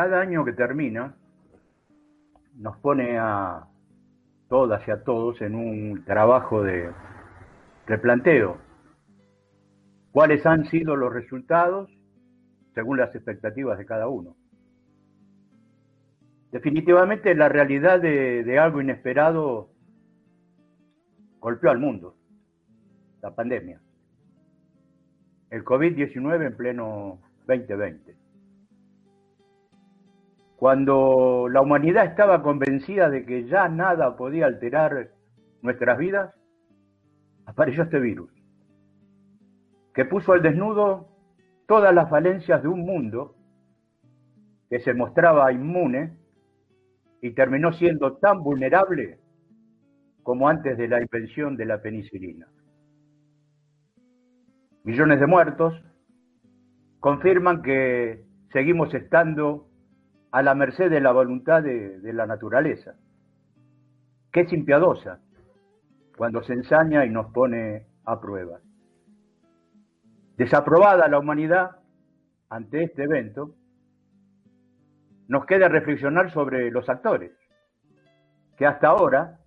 cada año que termina nos pone a todas y a todos en un trabajo de replanteo. ¿Cuáles han sido los resultados según las expectativas de cada uno? Definitivamente la realidad de, de algo inesperado golpeó al mundo, la pandemia, el COVID-19 en pleno 2020. Cuando la humanidad estaba convencida de que ya nada podía alterar nuestras vidas, apareció este virus, que puso al desnudo todas las falencias de un mundo que se mostraba inmune y terminó siendo tan vulnerable como antes de la invención de la penicilina. Millones de muertos confirman que seguimos estando a la merced de la voluntad de, de la naturaleza, que es impiadosa cuando se ensaña y nos pone a prueba. Desaprobada la humanidad ante este evento, nos queda reflexionar sobre los actores, que hasta ahora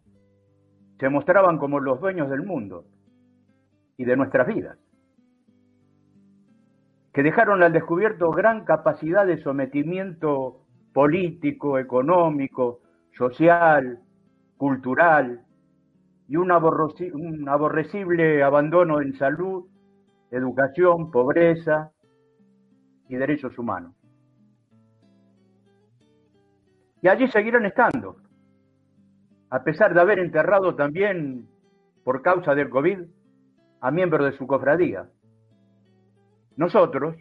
se mostraban como los dueños del mundo y de nuestras vidas, que dejaron al descubierto gran capacidad de sometimiento político, económico, social, cultural y un, un aborrecible abandono en salud, educación, pobreza y derechos humanos. Y allí seguirán estando, a pesar de haber enterrado también, por causa del COVID, a miembros de su cofradía. Nosotros,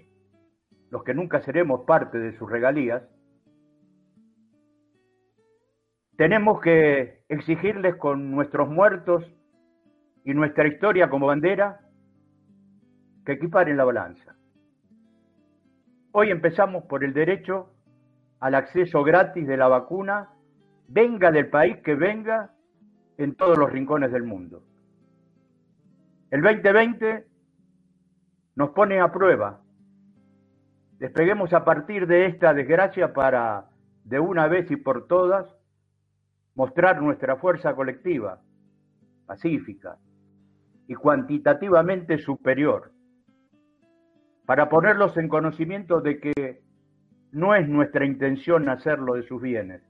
los que nunca seremos parte de sus regalías, tenemos que exigirles con nuestros muertos y nuestra historia como bandera que equiparen la balanza. Hoy empezamos por el derecho al acceso gratis de la vacuna, venga del país que venga, en todos los rincones del mundo. El 2020 nos pone a prueba. Despeguemos a partir de esta desgracia para, de una vez y por todas, mostrar nuestra fuerza colectiva, pacífica y cuantitativamente superior, para ponerlos en conocimiento de que no es nuestra intención hacerlo de sus bienes,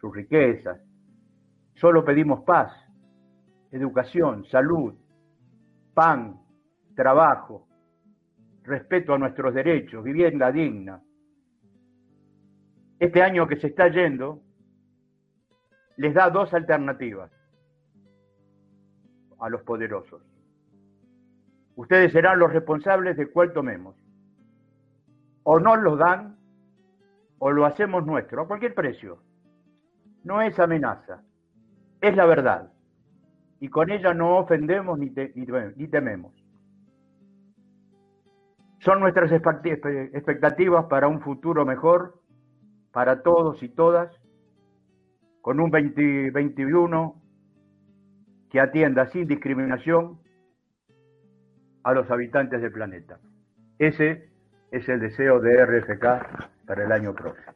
sus riquezas. Solo pedimos paz, educación, salud, pan, trabajo, respeto a nuestros derechos, vivienda digna. Este año que se está yendo les da dos alternativas a los poderosos. Ustedes serán los responsables de cuál tomemos. O nos los dan o lo hacemos nuestro, a cualquier precio. No es amenaza, es la verdad. Y con ella no ofendemos ni, ni tememos. Son nuestras expectativas para un futuro mejor para todos y todas, con un 2021 que atienda sin discriminación a los habitantes del planeta. Ese es el deseo de RFK para el año próximo.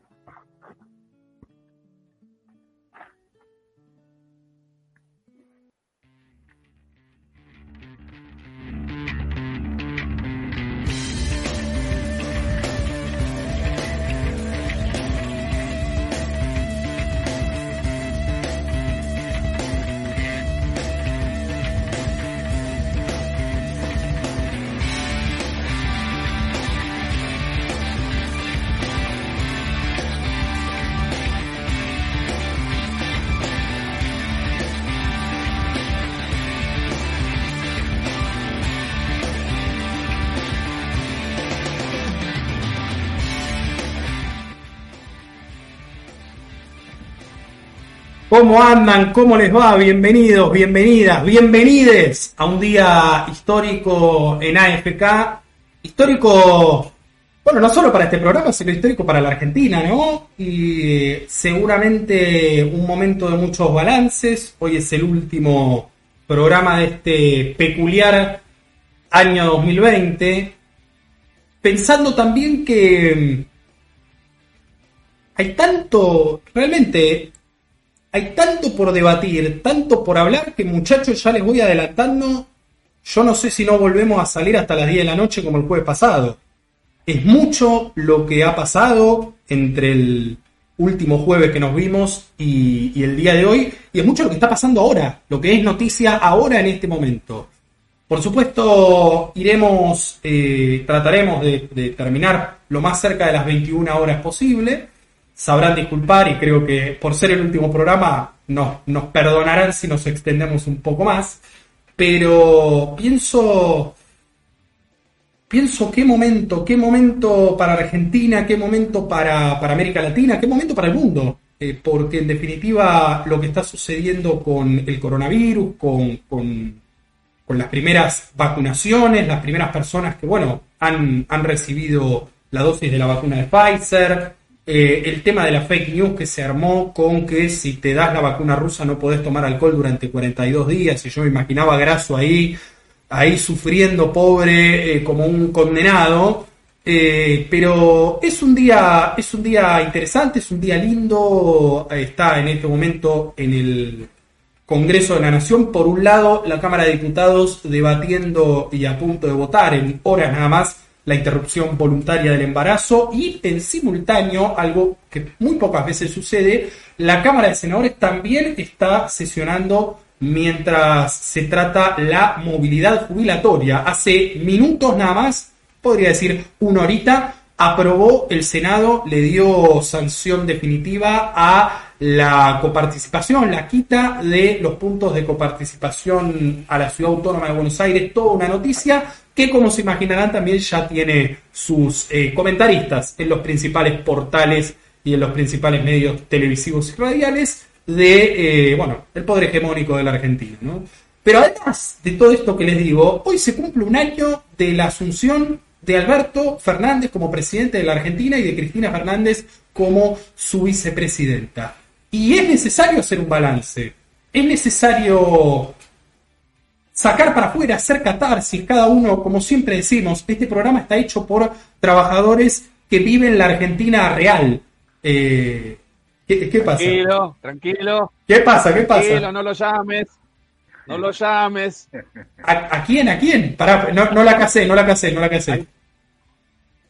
¿Cómo andan? ¿Cómo les va? Bienvenidos, bienvenidas, bienvenides a un día histórico en AFK. Histórico, bueno, no solo para este programa, sino histórico para la Argentina, ¿no? Y seguramente un momento de muchos balances. Hoy es el último programa de este peculiar año 2020. Pensando también que hay tanto, realmente, hay tanto por debatir, tanto por hablar, que muchachos ya les voy adelantando. Yo no sé si no volvemos a salir hasta las 10 de la noche como el jueves pasado. Es mucho lo que ha pasado entre el último jueves que nos vimos y, el día de hoy, y es mucho lo que está pasando ahora, lo que es noticia ahora en este momento. Por supuesto, iremos, eh, trataremos de, terminar lo más cerca de las 21 horas posible. Sabrán disculpar y creo que por ser el último programa nos, nos perdonarán si nos extendemos un poco más. Pero pienso pienso qué momento, qué momento para Argentina, qué momento para, América Latina, qué momento para el mundo. Eh, porque en definitiva lo que está sucediendo con el coronavirus, con, con, las primeras vacunaciones, las primeras personas que, bueno, han, han recibido la dosis de la vacuna de Pfizer, eh, el tema de la fake news que se armó con que si te das la vacuna rusa no podés tomar alcohol durante 42 días, y yo me imaginaba Graso ahí ahí sufriendo pobre eh, como un condenado. Eh, pero es un día, es un día interesante, es un día lindo. Está en este momento en el Congreso de la Nación. Por un lado, la Cámara de Diputados debatiendo y a punto de votar en horas nada más la interrupción voluntaria del embarazo y en simultáneo, algo que muy pocas veces sucede, la Cámara de Senadores también está sesionando mientras se trata la movilidad jubilatoria. Hace minutos nada más, podría decir una horita, aprobó el Senado, le dio sanción definitiva a la coparticipación, la quita de los puntos de coparticipación a la Ciudad Autónoma de Buenos Aires, toda una noticia que como se imaginarán también ya tiene sus eh, comentaristas en los principales portales y en los principales medios televisivos y radiales de, eh, bueno, el poder hegemónico de la Argentina, ¿no? Pero además de todo esto que les digo, hoy se cumple un año de la asunción de Alberto Fernández como presidente de la Argentina y de Cristina Fernández como su vicepresidenta. Y es necesario hacer un balance. Es necesario sacar para afuera, hacer catarsis, cada uno, como siempre decimos, este programa está hecho por trabajadores que viven la Argentina real. Eh, ¿Qué, pasa? Tranquilo, tranquilo. ¿Qué pasa? ¿Qué pasa? Tranquilo, no lo llames. No lo llames. ¿A, quién? ¿A quién? Pará, no, no la casé, no la casé, no la casé.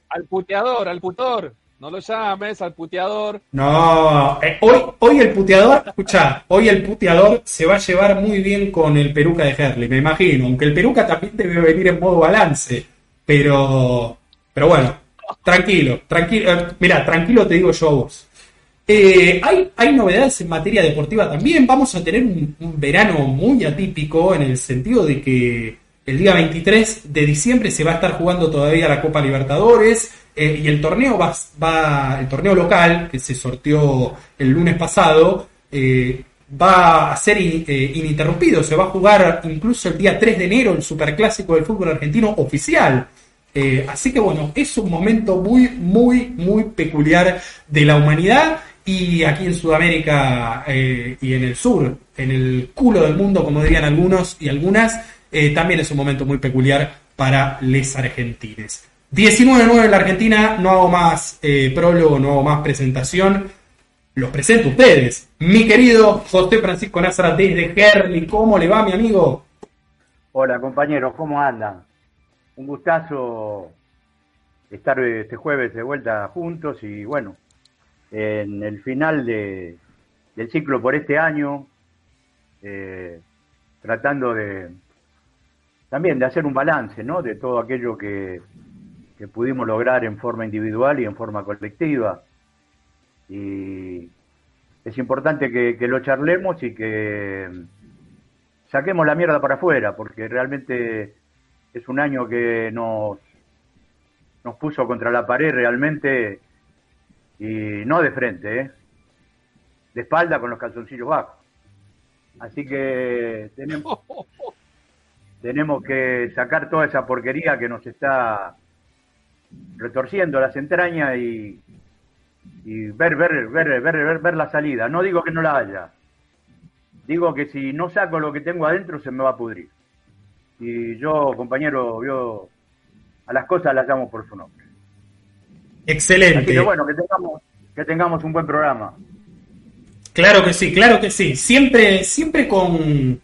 Al, puteador, al putor. No lo llames al puteador. No, eh, hoy, hoy el puteador, escucha, hoy el puteador se va a llevar muy bien con el peruca de Herley, me imagino. Aunque el peruca también debe venir en modo balance. Pero, pero bueno, tranquilo, tranquilo. Eh, mira, tranquilo te digo yo a vos. Eh, hay, hay, novedades en materia deportiva también. Vamos a tener un, verano muy atípico en el sentido de que el día 23 de diciembre se va a estar jugando todavía la Copa Libertadores eh, y el torneo va, va, el torneo local que se sorteó el lunes pasado eh, va a ser ininterrumpido. Se va a jugar incluso el día 3 de enero el Superclásico del fútbol argentino oficial. así que bueno, es un momento muy, muy, muy peculiar de la humanidad y aquí en Sudamérica eh, y en el sur, en el culo del mundo, como dirían algunos y algunas, eh, también es un momento muy peculiar para les argentines. 19-9 en la Argentina, no hago más eh, prólogo, no hago más presentación. Los presento a ustedes. Mi querido José Francisco Nazara desde Gerli, ¿cómo le va mi amigo? Hola compañeros, ¿cómo andan? Un gustazo estar este jueves de vuelta juntos y bueno, en el final de, del ciclo por este año, eh, tratando de también de hacer un balance ¿no? de todo aquello que, que pudimos lograr en forma individual y en forma colectiva. Y es importante que, que lo charlemos y que saquemos la mierda para afuera, porque realmente es un año que nos, nos puso contra la pared realmente y no de frente, ¿eh? de espalda con los calzoncillos bajos. Así que tenemos, tenemos que sacar toda esa porquería que nos está retorciendo las entrañas y, y ver, ver, ver, ver, ver, la salida. No digo que no la haya. Digo que si no saco lo que tengo adentro se me va a pudrir. Y yo, compañero, yo a las cosas las llamo por su nombre. Excelente. Así que bueno, que tengamos, que tengamos un buen programa. Claro que sí, claro que sí. Siempre, siempre con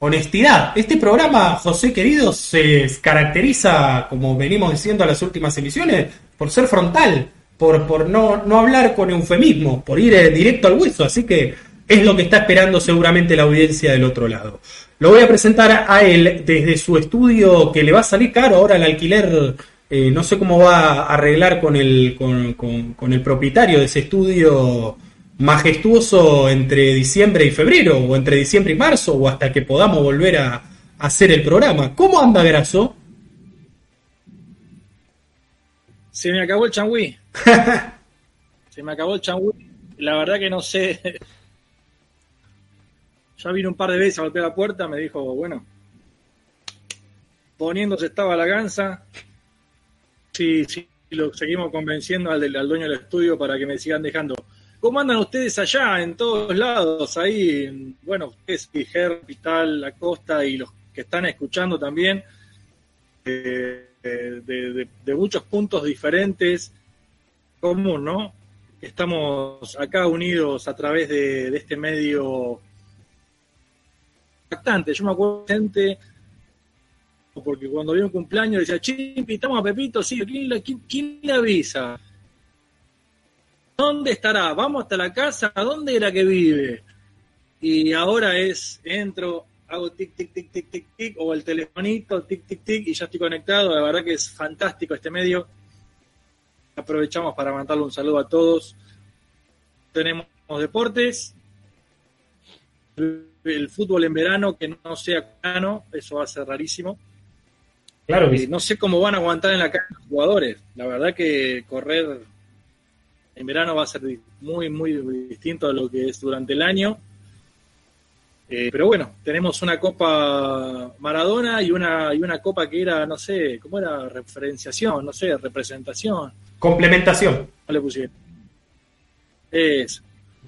honestidad. Este programa, José querido, se caracteriza, como venimos diciendo en las últimas emisiones, por ser frontal, por, por no, no hablar con eufemismo, por ir eh, directo al hueso. Así que es lo que está esperando seguramente la audiencia del otro lado. Lo voy a presentar a él desde su estudio que le va a salir caro ahora el alquiler. eh, no sé cómo va a arreglar con el, con, con- con el propietario de ese estudio majestuoso entre diciembre y febrero, o entre diciembre y marzo, o hasta que podamos volver a, a hacer el programa. ¿Cómo anda Graso? Se me acabó el changüí. Se me acabó el changüí. La verdad que no sé. Ya vino un par de veces a golpear la puerta, me dijo, bueno, poniéndose estaba la gansa. Sí, sí, lo seguimos convenciendo al, del- al dueño del estudio para que me sigan dejando. ¿Cómo andan ustedes allá, en todos lados? Ahí, en- bueno, ustedes, Ger, Vital, La Costa y los que están escuchando también, eh, de, de- muchos puntos diferentes, común, ¿no? Estamos acá unidos a través de, este medio impactante. Yo me acuerdo de gente, porque cuando había un cumpleaños decía, che, invitamos a Pepito, sí, ¿quién, la- quién- quién le avisa? ¿Dónde estará? Vamos hasta la casa, ¿dónde era que vive? Y ahora es, entro, hago tic, tic, tic, tic, tic, tic, o el telefonito, tic, tic, tic, y ya estoy conectado. La verdad que es fantástico este medio. Aprovechamos para mandarle un saludo a todos. Tenemos deportes, el fútbol en verano que no sea verano, eso va a ser rarísimo. Claro que Eh, no sé cómo van a aguantar en la cancha los jugadores. La verdad que correr en verano va a ser muy, muy distinto a lo que es durante el año. Eh, pero bueno, tenemos una Copa Maradona y una, y una Copa que era, no sé, ¿cómo era? Referenciación, no sé, representación. Complementación. No le pusieron. Eso.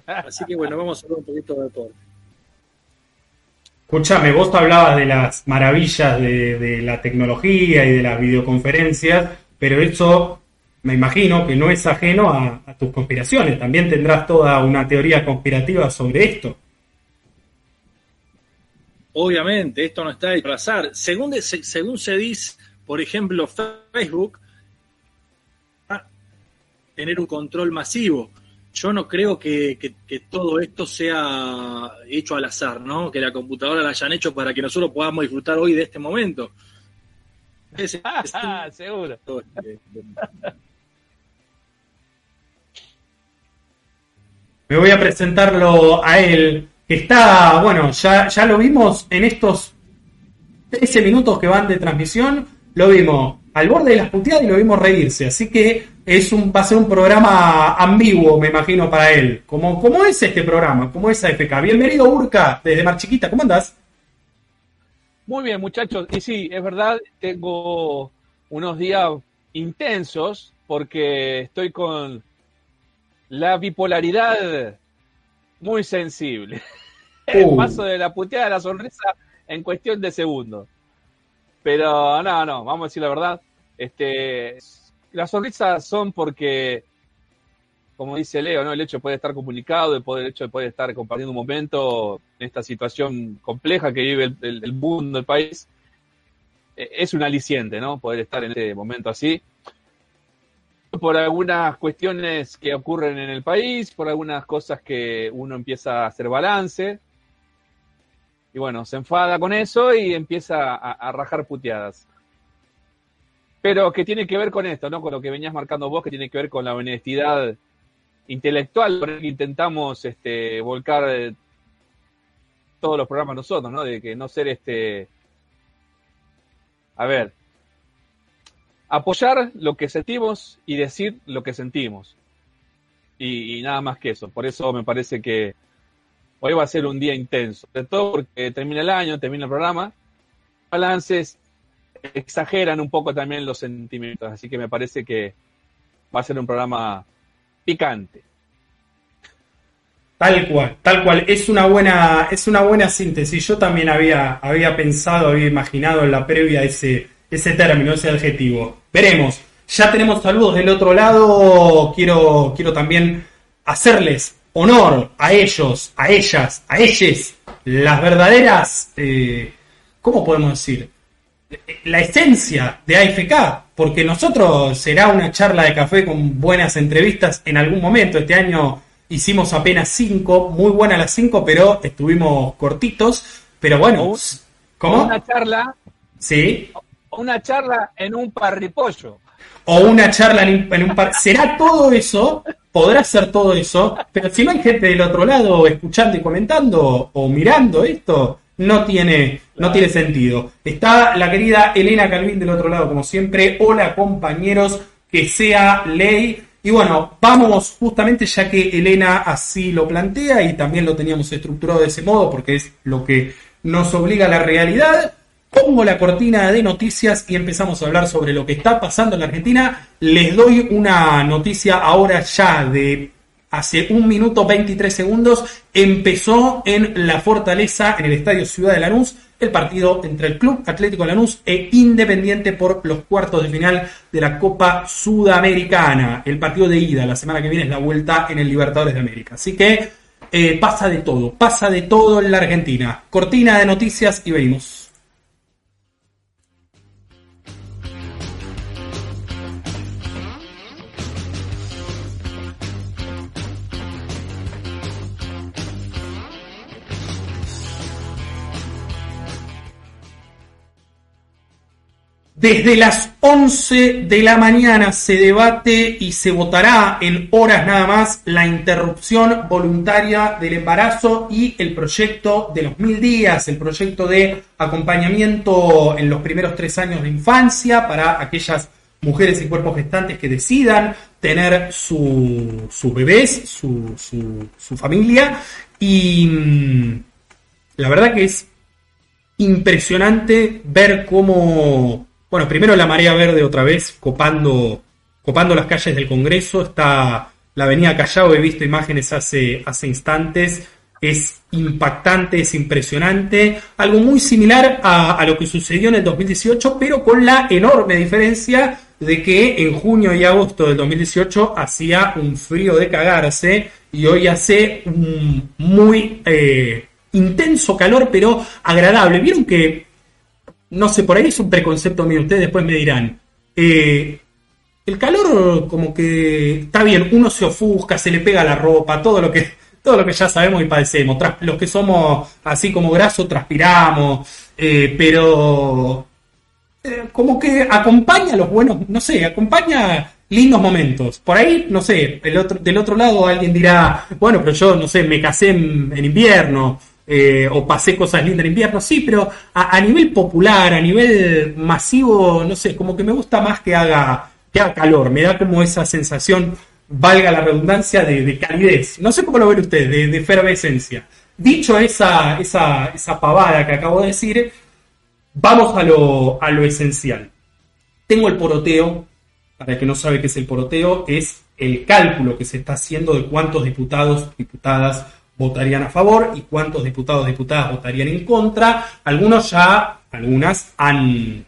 Así que bueno, vamos a hablar un poquito de deporte. Escúchame, vos hablabas de las maravillas de, de la tecnología y de las videoconferencias, pero eso me imagino que no es ajeno a, a tus conspiraciones. También tendrás toda una teoría conspirativa sobre esto. Obviamente, esto no está hecho al azar. Según, de- se- según se dice, por ejemplo, Facebook, va a tener un control masivo. Yo no creo que, que- que todo esto sea hecho al azar, ¿no? Que la computadora la hayan hecho para que nosotros podamos disfrutar hoy de este momento. Es- es- Ah, seguro. Me voy a presentarlo a él, está, bueno, ya, ya lo vimos en estos 13 minutos que van de transmisión, lo vimos al borde de las puteadas y lo vimos reírse, así que es un, va a ser un programa ambiguo, me imagino, para él. ¿Cómo, cómo es este programa? ¿Cómo es AFK? Bienvenido, Urca, desde Mar Chiquita, ¿cómo andás? Muy bien, muchachos. Y sí, es verdad, tengo unos días intensos porque estoy con la bipolaridad muy sensible. El Uh. paso de la puteada a la sonrisa en cuestión de segundos. Pero no, no, vamos a decir la verdad. Este, las sonrisas son porque, como dice Leo, ¿no? el hecho de poder estar comunicado, el, poder, el hecho de poder estar compartiendo un momento en esta situación compleja que vive el, el- el mundo, el país, eh, es un aliciente, ¿no? Poder estar en este momento así. Por algunas cuestiones que ocurren en el país, por algunas cosas que uno empieza a hacer balance, y bueno, se enfada con eso y empieza a, rajar puteadas. Pero que tiene que ver con esto, ¿no? Con lo que venías marcando vos, que tiene que ver con la honestidad intelectual por el que intentamos este, volcar eh, todos los programas nosotros, ¿no? De que no ser este. A ver. Apoyar lo que sentimos y decir lo que sentimos. Y, nada más que eso. Por eso me parece que hoy va a ser un día intenso. De todo porque termina el año, termina el programa. Balances exageran un poco también los sentimientos. Así que me parece que va a ser un programa picante. Tal cual, tal cual. Es una buena, es una buena síntesis. Yo también había, había pensado, había imaginado en la previa ese, ese término, ese adjetivo. Veremos. Ya tenemos saludos del otro lado. Quiero, quiero también hacerles honor a ellos, a ellas, a ellas, las verdaderas, eh, ¿cómo podemos decir? La esencia de AFK, porque nosotros será una charla de café con buenas entrevistas en algún momento. Este año hicimos apenas cinco, muy buenas las cinco, pero estuvimos cortitos. Pero bueno, ¿cómo? Una charla. Sí. Una charla en un parripollo. O una charla en, en un par. ¿Será todo eso? podrá ser todo eso, pero si no hay gente del otro lado escuchando y comentando o mirando esto, no tiene, no tiene sentido. Está la querida Elena Calvin del otro lado, como siempre. Hola compañeros, que sea ley. Y bueno, vamos justamente ya que Elena así lo plantea y también lo teníamos estructurado de ese modo porque es lo que nos obliga a la realidad pongo la cortina de noticias y empezamos a hablar sobre lo que está pasando en la Argentina. Les doy una noticia ahora ya de hace un minuto 23 segundos. Empezó en la Fortaleza, en el Estadio Ciudad de Lanús, el partido entre el Club Atlético Lanús e Independiente por los cuartos de final de la Copa Sudamericana. El partido de ida, la semana que viene es la vuelta en el Libertadores de América. Así que eh, pasa de todo, pasa de todo en la Argentina. Cortina de noticias y venimos. Desde las 11 de la mañana se debate y se votará en horas nada más la interrupción voluntaria del embarazo y el proyecto de los mil días, el proyecto de acompañamiento en los primeros tres años de infancia para aquellas mujeres y cuerpos gestantes que decidan tener sus su bebés, su, su, su familia. Y mm, la verdad que es impresionante ver cómo bueno, primero la marea verde otra vez, copando, copando las calles del Congreso. Está la avenida Callao, he visto imágenes hace, hace instantes. Es impactante, es impresionante. Algo muy similar a, lo que sucedió en el 2018, pero con la enorme diferencia de que en junio y agosto del 2018 hacía un frío de cagarse y hoy hace un muy eh, intenso calor, pero agradable. Vieron que no sé, por ahí es un preconcepto mío, ustedes después me dirán. Eh, el calor como que está bien, uno se ofusca, se le pega la ropa, todo lo que, todo lo que ya sabemos y padecemos. los que somos así como grasos transpiramos, eh, pero eh, como que acompaña los buenos, no sé, acompaña lindos momentos. Por ahí, no sé, el otro, del otro lado alguien dirá, bueno, pero yo, no sé, me casé en invierno eh, o pasé cosas lindas en invierno, sí, pero a, nivel popular, a nivel masivo, no sé, como que me gusta más que haga, que haga calor, me da como esa sensación, valga la redundancia, de, calidez. No sé cómo lo ven ustedes, de, de efervescencia. Dicho esa, esa, esa pavada que acabo de decir, vamos a lo, a lo esencial. Tengo el poroteo, para el que no sabe qué es el poroteo, es el cálculo que se está haciendo de cuántos diputados, diputadas, votarían a favor y cuántos diputados diputadas votarían en contra. Algunos ya, algunas han,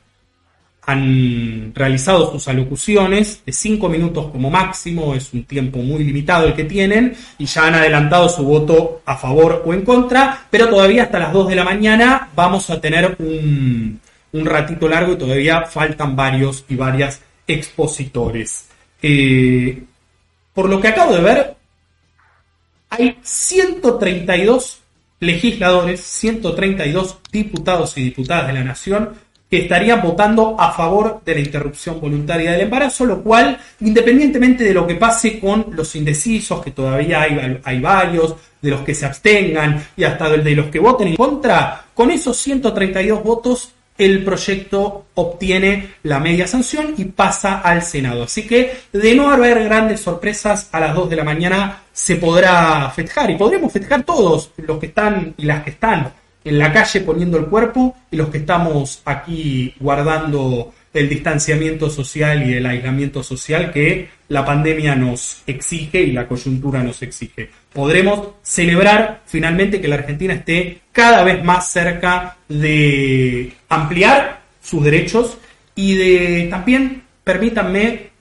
han realizado sus alocuciones de cinco minutos como máximo, es un tiempo muy limitado el que tienen, y ya han adelantado su voto a favor o en contra, pero todavía hasta las 2 de la mañana vamos a tener un, un ratito largo y todavía faltan varios y varias expositores. Eh, por lo que acabo de ver, hay 132 legisladores, 132 diputados y diputadas de la Nación que estarían votando a favor de la interrupción voluntaria del embarazo, lo cual, independientemente de lo que pase con los indecisos, que todavía hay, hay varios, de los que se abstengan y hasta de los que voten en contra, con esos 132 votos el proyecto obtiene la media sanción y pasa al Senado. Así que de no haber grandes sorpresas a las 2 de la mañana se podrá festejar y podremos festejar todos los que están y las que están en la calle poniendo el cuerpo y los que estamos aquí guardando el distanciamiento social y el aislamiento social que la pandemia nos exige y la coyuntura nos exige. Podremos celebrar finalmente que la Argentina esté cada vez más cerca de ampliar sus derechos y de también, permítanme,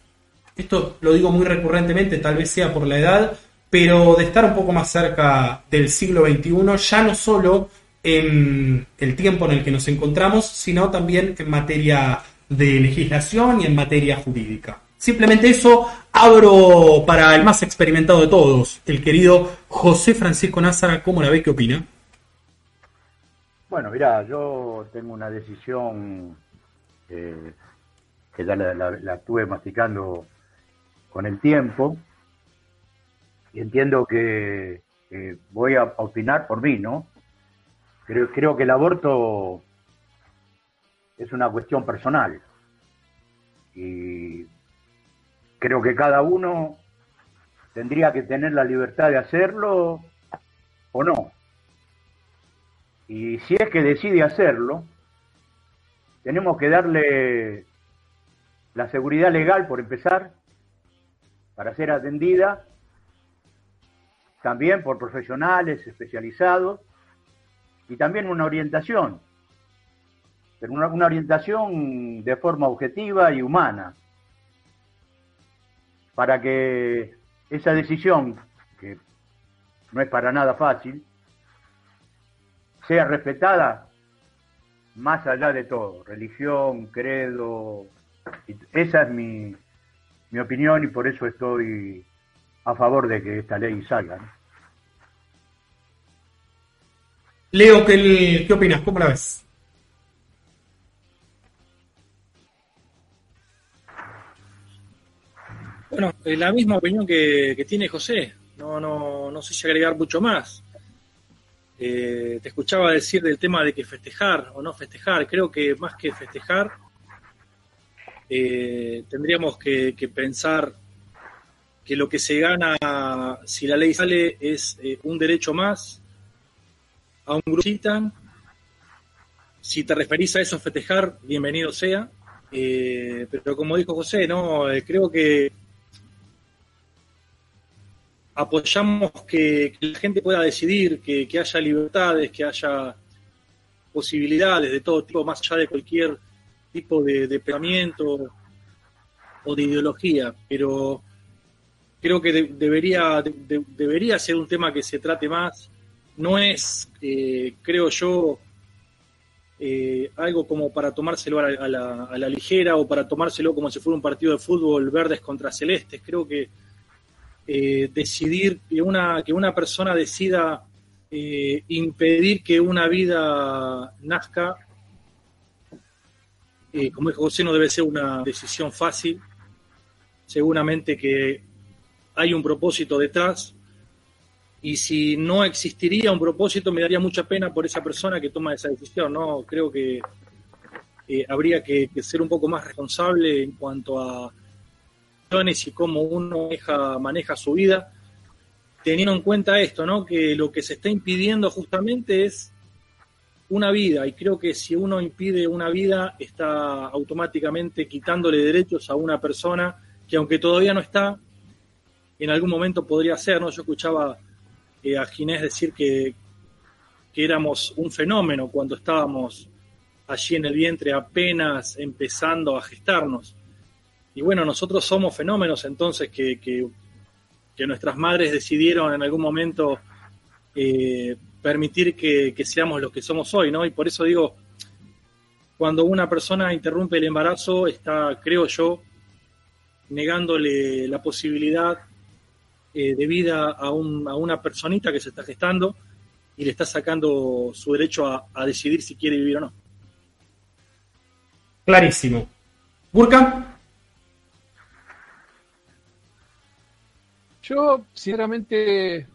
esto lo digo muy recurrentemente, tal vez sea por la edad, pero de estar un poco más cerca del siglo XXI, ya no solo en el tiempo en el que nos encontramos, sino también en materia de legislación y en materia jurídica. Simplemente eso abro para el más experimentado de todos, el querido José Francisco Názara. ¿Cómo la ve? ¿Qué opina? Bueno, mira, yo tengo una decisión eh, que ya la, estuve masticando con el tiempo y entiendo que voy a opinar por mí, ¿no? Creo, creo que el aborto es una cuestión personal y creo que cada uno tendría que tener la libertad de hacerlo o no. Y si es que decide hacerlo, tenemos que darle la seguridad legal, por empezar, para ser atendida, también por profesionales especializados y también una orientación, pero una, una orientación de forma objetiva y humana para que esa decisión, que no es para nada fácil, sea respetada más allá de todo, religión, credo. Esa es mi, mi opinión y por eso estoy a favor de que esta ley salga. Leo, ¿qué, ¿qué opinas? ¿Cómo la ves? Bueno, la misma opinión que, tiene José. No, no, no sé si agregar mucho más. Eh, te escuchaba decir del tema de que festejar o no festejar. Creo que más que festejar, eh, tendríamos que, pensar que lo que se gana si la ley sale es eh, un derecho más a un grupo. Si te referís a eso, festejar, bienvenido sea. pero como dijo José, no creo que apoyamos que, la gente pueda decidir, que, haya libertades, que haya posibilidades de todo tipo, más allá de cualquier tipo de, pensamiento o de ideología, pero creo que debería, debería ser un tema que se trate más. No es, eh, creo yo, eh, algo como para tomárselo a la, a la ligera o para tomárselo como si fuera un partido de fútbol verdes contra celestes. Creo que eh, decidir que una, que una persona decida eh, impedir que una vida nazca, eh, como dijo José, no debe ser una decisión fácil. Seguramente que hay un propósito detrás. Y si no existiría un propósito, me daría mucha pena por esa persona que toma esa decisión. No creo que habría que ser un poco más responsable en cuanto a y cómo uno maneja, su vida, teniendo en cuenta esto, ¿no? Que lo que se está impidiendo justamente es una vida, y creo que si uno impide una vida, está automáticamente quitándole derechos a una persona que aunque todavía no está, en algún momento podría ser, ¿no? Yo escuchaba eh, a Ginés decir que, que éramos un fenómeno cuando estábamos allí en el vientre apenas empezando a gestarnos. Y bueno, nosotros somos fenómenos entonces que, que, nuestras madres decidieron en algún momento eh, permitir que, seamos los que somos hoy, ¿no? Y por eso digo, cuando una persona interrumpe el embarazo, está, creo yo, negándole la posibilidad eh, de vida a, un, a, una personita que se está gestando y le está sacando su derecho a, a decidir si quiere vivir o no. Clarísimo. Burka. Yo, sinceramente,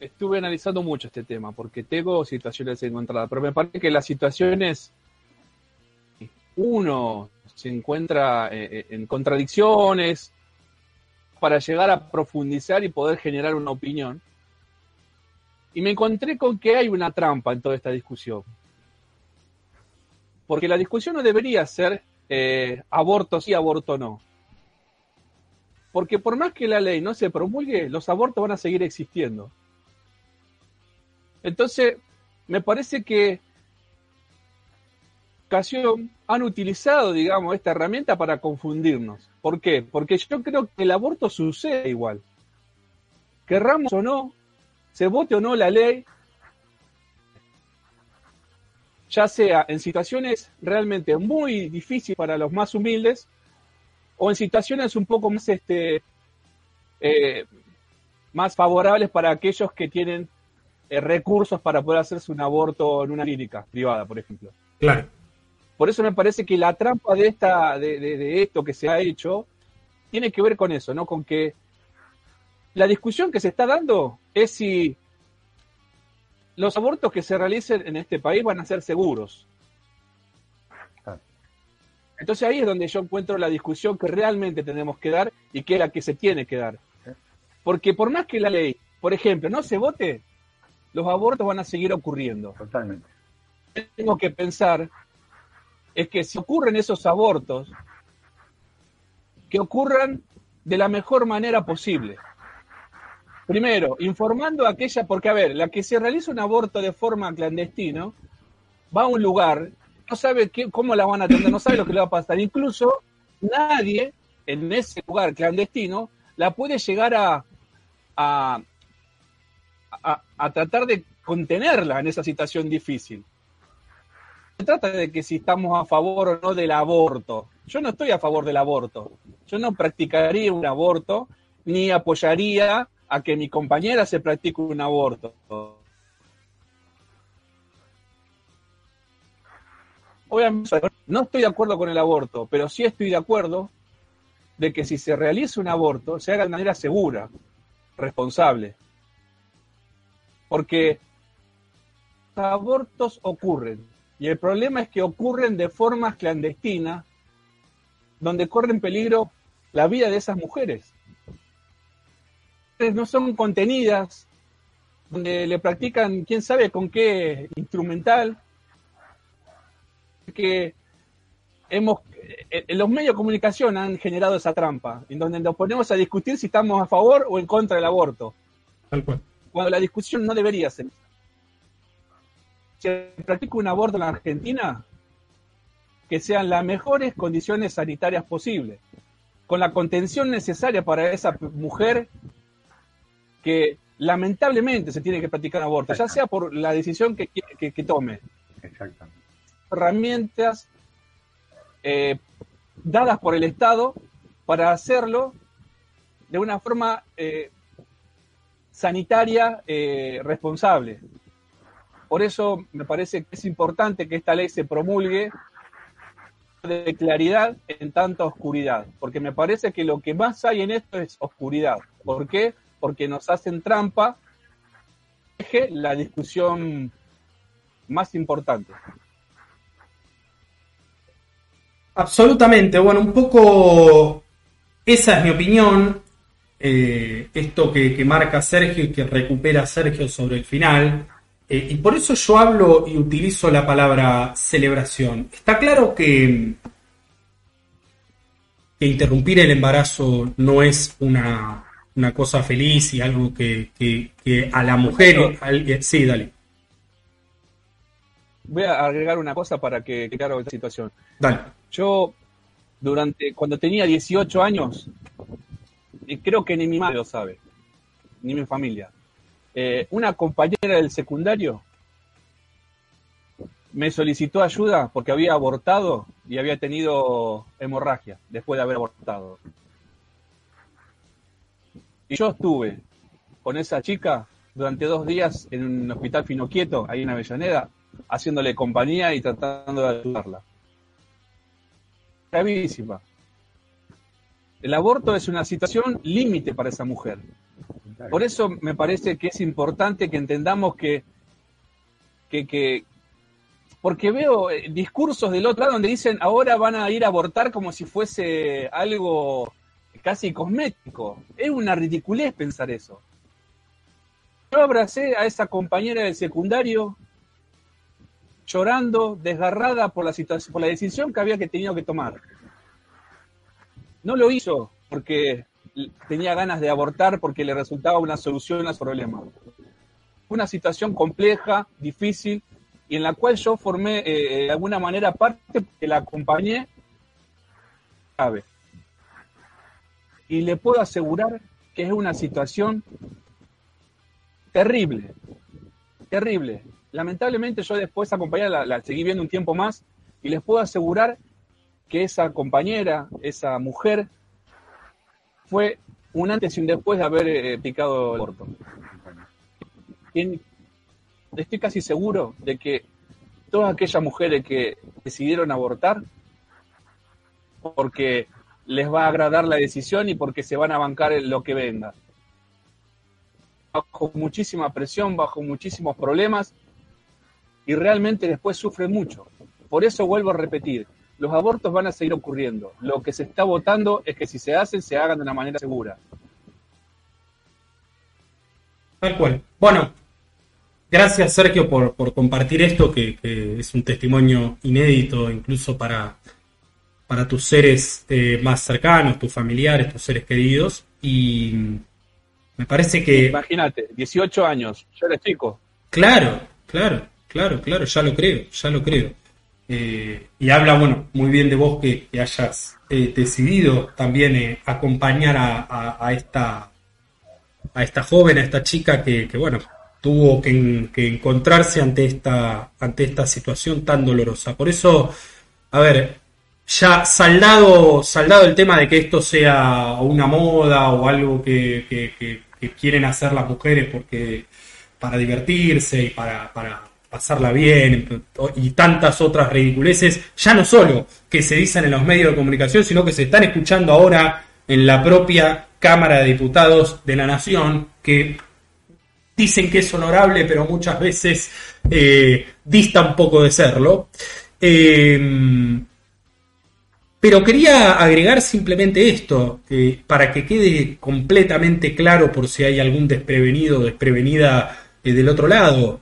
estuve analizando mucho este tema porque tengo situaciones encontradas, pero me parece que las situaciones, uno se encuentra eh, eh, en contradicciones para llegar a profundizar y poder generar una opinión. Y me encontré con que hay una trampa en toda esta discusión. Porque la discusión no debería ser eh, aborto sí, aborto no porque por más que la ley no se promulgue, los abortos van a seguir existiendo. Entonces, me parece que ocasión han utilizado, digamos, esta herramienta para confundirnos. ¿Por qué? Porque yo creo que el aborto sucede igual. Querramos o no, se vote o no la ley, ya sea en situaciones realmente muy difíciles para los más humildes o en situaciones un poco más, este, eh, más favorables para aquellos que tienen eh, recursos para poder hacerse un aborto en una clínica privada, por ejemplo. Claro. Por eso me parece que la trampa de, esta, de, de esto que se ha hecho tiene que ver con eso, ¿no? Con que la discusión que se está dando es si los abortos que se realicen en este país van a ser seguros. Entonces ahí es donde yo encuentro la discusión que realmente tenemos que dar y que es la que se tiene que dar. Porque por más que la ley, por ejemplo, no se vote, los abortos van a seguir ocurriendo. Totalmente. Tengo que pensar es que si ocurren esos abortos, que ocurran de la mejor manera posible. Primero, informando a aquella, porque a ver, la que se realiza un aborto de forma clandestina, va a un lugar, no sabe qué, cómo la van a atender, no sabe lo que le va a pasar. Incluso nadie en ese lugar clandestino la puede llegar a, a, a, tratar de contenerla en esa situación difícil. Se trata de que si estamos a favor o no del aborto. Yo no estoy a favor del aborto. Yo no practicaría un aborto ni apoyaría a que mi compañera se practique un aborto. Obviamente no estoy de acuerdo con el aborto, pero sí estoy de acuerdo de que si se realiza un aborto, se haga de manera segura, responsable. Porque abortos ocurren, y el problema es que ocurren de formas clandestinas, donde corren peligro la vida de esas mujeres no son contenidas, donde le practican quién sabe con qué instrumental, que hemos, eh, los medios de comunicación han generado esa trampa, en donde nos ponemos a discutir si estamos a favor o en contra del aborto. Cuando la discusión no debería ser. Si practica un aborto en la Argentina, que sean las mejores condiciones sanitarias posibles, con la contención necesaria para esa mujer que lamentablemente se tiene que practicar aborto, ya sea por la decisión que, tome. Exactamente. Herramientas eh, dadas por el Estado para hacerlo de una forma eh, sanitaria eh, responsable. Por eso me parece que es importante que esta ley se promulgue de claridad en tanta oscuridad, porque me parece que lo que más hay en esto es oscuridad. ¿Por qué? porque nos hacen trampa, la discusión más importante. Absolutamente, bueno, un poco esa es mi opinión. Eh, esto que, marca Sergio y que recupera Sergio sobre el final. Eh, y por eso yo hablo y utilizo la palabra celebración. Está claro que, que interrumpir el embarazo no es una, una cosa feliz y algo que, a la mujer... sí, dale. Voy a agregar una cosa para que claro esta situación. Dale. Yo, durante, cuando tenía 18 años, y creo que ni mi madre lo sabe, ni mi familia, eh, una compañera del secundario me solicitó ayuda porque había abortado y había tenido hemorragia después de haber abortado. Y yo estuve con esa chica durante dos días en un hospital finoquieto, ahí en Avellaneda, haciéndole compañía y tratando de ayudarla. Gravísima. El aborto es una situación límite para esa mujer. Por eso me parece que es importante que entendamos que, que, que porque veo eh, discursos del otro lado donde dicen ahora van a ir a abortar como si fuese algo casi cosmético. Es una ridiculez pensar eso. Yo abracé a esa compañera del secundario llorando, desgarrada por la situación, por la decisión que había que tenido que tomar. No lo hizo porque tenía ganas de abortar porque le resultaba una solución a su problema. Una situación compleja, difícil, y en la cual yo formé eh, de alguna manera parte que la acompañé. y le puedo asegurar que es una situación terrible, terrible. Lamentablemente yo después compañera la, seguí viendo un tiempo más y les puedo asegurar que esa compañera, esa mujer, fue un antes y un después de haber eh, picado el aborto. Y estoy casi seguro de que todas aquellas mujeres que decidieron abortar porque les va a agradar la decisión y porque se van a bancar lo que venga. Bajo muchísima presión, bajo muchísimos problemas y realmente después sufren mucho. Por eso vuelvo a repetir, los abortos van a seguir ocurriendo. Lo que se está votando es que si se hacen, se hagan de una manera segura. Tal cual. Bueno, gracias Sergio por, por compartir esto, que, que, es un testimonio inédito incluso para, para tus seres eh, más cercanos, tus familiares, tus seres queridos. Y me parece que... Imagínate, 18 años, yo era chico. Claro, claro, claro, claro, ya lo creo, ya lo creo. Eh, y habla, bueno, muy bien de vos que, hayas eh, decidido también eh, acompañar a, esta, a esta joven, a esta chica que, bueno, tuvo que, encontrarse ante esta, ante esta situación tan dolorosa. Por eso, a ver, ya saldado, saldado el tema de que esto sea una moda o algo que, quieren hacer las mujeres porque para divertirse y para pasarla bien y tantas otras ridiculeces, ya no solo que se dicen en los medios de comunicación, sino que se están escuchando ahora en la propia Cámara de Diputados de la Nación, que dicen que es honorable, pero muchas veces eh, dista un poco de serlo. Eh, pero quería agregar simplemente esto, eh, para que quede completamente claro por si hay algún desprevenido o desprevenida del otro lado.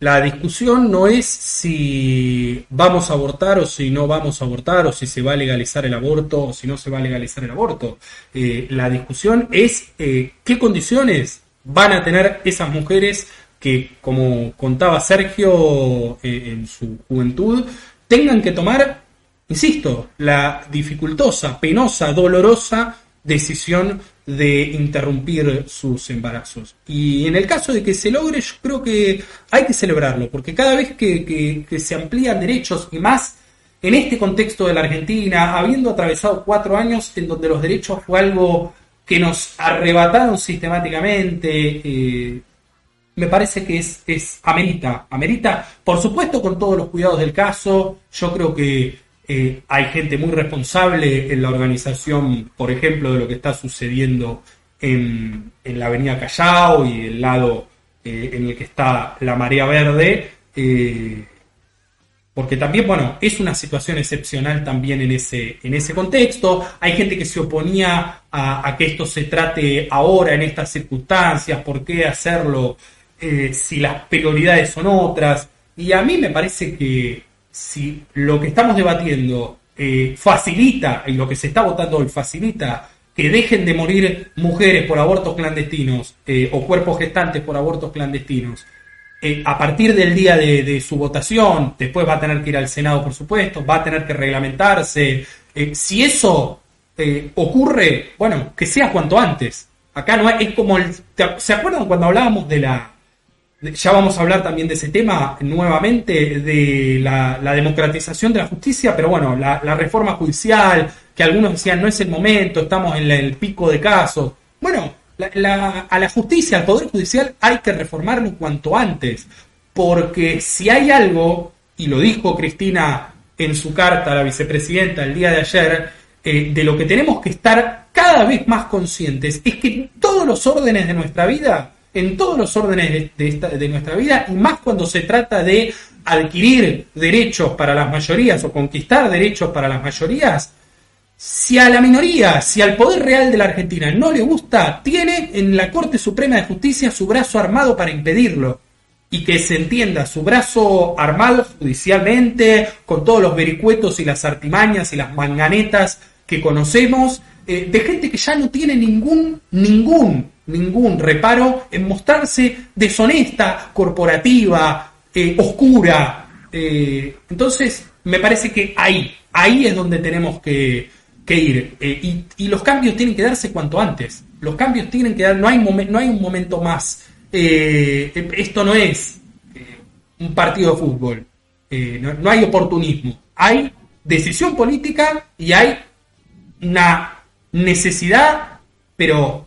La discusión no es si vamos a abortar o si no vamos a abortar, o si se va a legalizar el aborto o si no se va a legalizar el aborto. Eh, la discusión es eh, qué condiciones van a tener esas mujeres que, como contaba Sergio eh, en su juventud, tengan que tomar, insisto, la dificultosa, penosa, dolorosa decisión de interrumpir sus embarazos. Y en el caso de que se logre, yo creo que hay que celebrarlo, porque cada vez que, se amplían derechos y más en este contexto de la Argentina, habiendo atravesado cuatro años en donde los derechos fue algo que nos arrebataron sistemáticamente, eh, me parece que es, es amerita, amerita, por supuesto con todos los cuidados del caso, yo creo que eh, hay gente muy responsable en la organización, por ejemplo, de lo que está sucediendo en, la avenida Callao y el lado eh, en el que está la marea verde, eh, porque también, bueno, es una situación excepcional también en ese, en ese contexto. Hay gente que se oponía a, que esto se trate ahora, en estas circunstancias, por qué hacerlo si las prioridades son otras. Y a mí me parece que si lo que estamos debatiendo eh, facilita, y lo que se está votando hoy facilita que dejen de morir mujeres por abortos clandestinos eh, o cuerpos gestantes por abortos clandestinos, eh, a partir del día de, su votación, después va a tener que ir al Senado, por supuesto, va a tener que reglamentarse. Si eso ocurre, bueno, que sea cuanto antes. Acá no es, es como el, ¿Se acuerdan cuando hablábamos de la ya vamos a hablar también de ese tema nuevamente, de la, democratización de la justicia, pero bueno, la, reforma judicial, que algunos decían no es el momento, estamos en el pico de casos. Bueno, a la justicia, al Poder Judicial, hay que reformarlo cuanto antes, porque si hay algo, y lo dijo Cristina en su carta a la vicepresidenta el día de ayer, eh, de lo que tenemos que estar cada vez más conscientes, es que todos los órdenes de nuestra vida, en todos los órdenes de, esta, de, nuestra vida y más cuando se trata de adquirir derechos para las mayorías o conquistar derechos para las mayorías, si a la minoría, si al poder real de la Argentina no le gusta, tiene en la Corte Suprema de Justicia su brazo armado para impedirlo. Y que se entienda, su brazo armado judicialmente, con todos los vericuetos y las artimañas y las manganetas que conocemos, eh, de gente que ya no tiene ningún, ningún ningún reparo en mostrarse deshonesta, corporativa, eh, oscura. Eh, entonces, me parece que ahí, ahí es donde tenemos que, ir. Eh, y, los cambios tienen que darse cuanto antes. Los cambios tienen que dar, no hay, no hay un momento más. Esto no es un partido de fútbol. No hay oportunismo. Hay decisión política y hay una necesidad, pero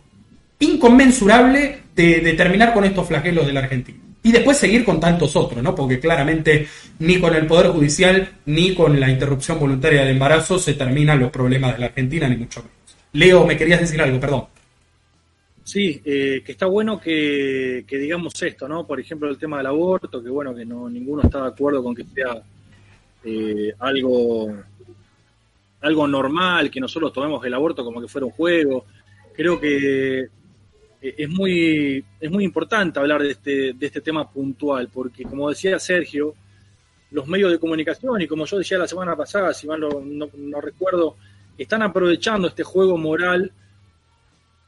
inconmensurable, de, terminar con estos flagelos de la Argentina. Y después seguir con tantos otros, ¿no? Porque claramente ni con el Poder Judicial ni con la interrupción voluntaria del embarazo se terminan los problemas de la Argentina, ni mucho menos. Leo, me querías decir algo, perdón. Sí, eh, que está bueno que, digamos esto, ¿no? Por ejemplo, el tema del aborto, que bueno, que no ninguno está de acuerdo con que sea eh, algo, algo normal, que nosotros tomemos el aborto como que fuera un juego. Creo que es muy, es muy importante hablar de este, de este tema puntual, porque como decía Sergio, los medios de comunicación, y como yo decía la semana pasada, si mal no, recuerdo, están aprovechando este juego moral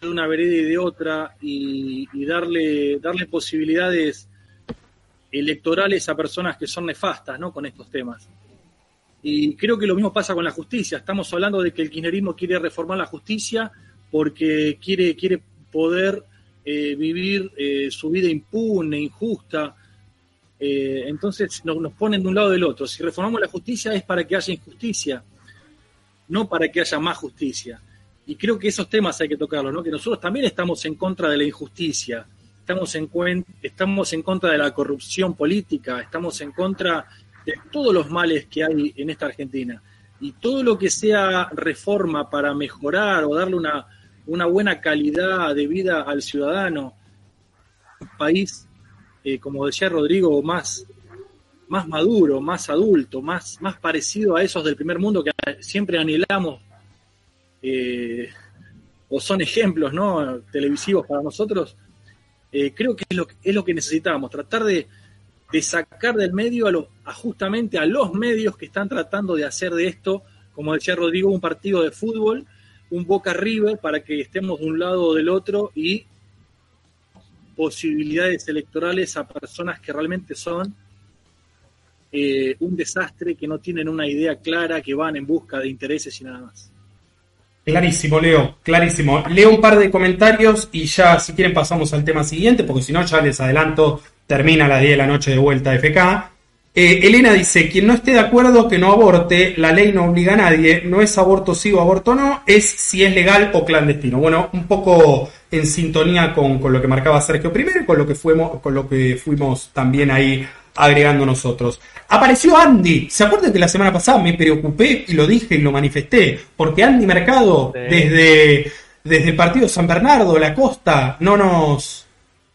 de una vereda y de otra y, darle, darle posibilidades electorales a personas que son nefastas ¿no? con estos temas. Y creo que lo mismo pasa con la justicia. Estamos hablando de que el kirchnerismo quiere reformar la justicia porque quiere, quiere poder eh, vivir eh, su vida impune, injusta. Eh, entonces nos, ponen de un lado del otro. Si reformamos la justicia es para que haya injusticia, no para que haya más justicia. Y creo que esos temas hay que tocarlos, ¿no? que nosotros también estamos en contra de la injusticia, estamos en, estamos en contra de la corrupción política, estamos en contra de todos los males que hay en esta Argentina. Y todo lo que sea reforma para mejorar o darle una, una buena calidad de vida al ciudadano, un país, eh, como decía Rodrigo, más, más maduro, más adulto, más, más parecido a esos del primer mundo que siempre anhelamos, eh, o son ejemplos ¿no? televisivos para nosotros, eh, creo que es, lo, es lo que necesitamos, tratar de, de sacar del medio a, a justamente a los medios que están tratando de hacer de esto, como decía Rodrigo, un partido de fútbol un Boca River para que estemos de un lado o del otro y posibilidades electorales a personas que realmente son eh, un desastre, que no tienen una idea clara, que van en busca de intereses y nada más. Clarísimo, Leo, clarísimo. Leo un par de comentarios y ya, si quieren, pasamos al tema siguiente, porque si no, ya les adelanto, termina a las 10 de la noche de vuelta FK. Eh, Elena dice, quien no esté de acuerdo que no aborte, la ley no obliga a nadie, no es aborto sí o aborto no, es si es legal o clandestino. Bueno, un poco en sintonía con, lo que marcaba Sergio primero y con lo que fuimos, con lo que fuimos también ahí agregando nosotros. Apareció Andy. ¿Se acuerdan que la semana pasada me preocupé y lo dije y lo manifesté? Porque Andy Mercado, desde, desde el partido San Bernardo, la costa, no nos,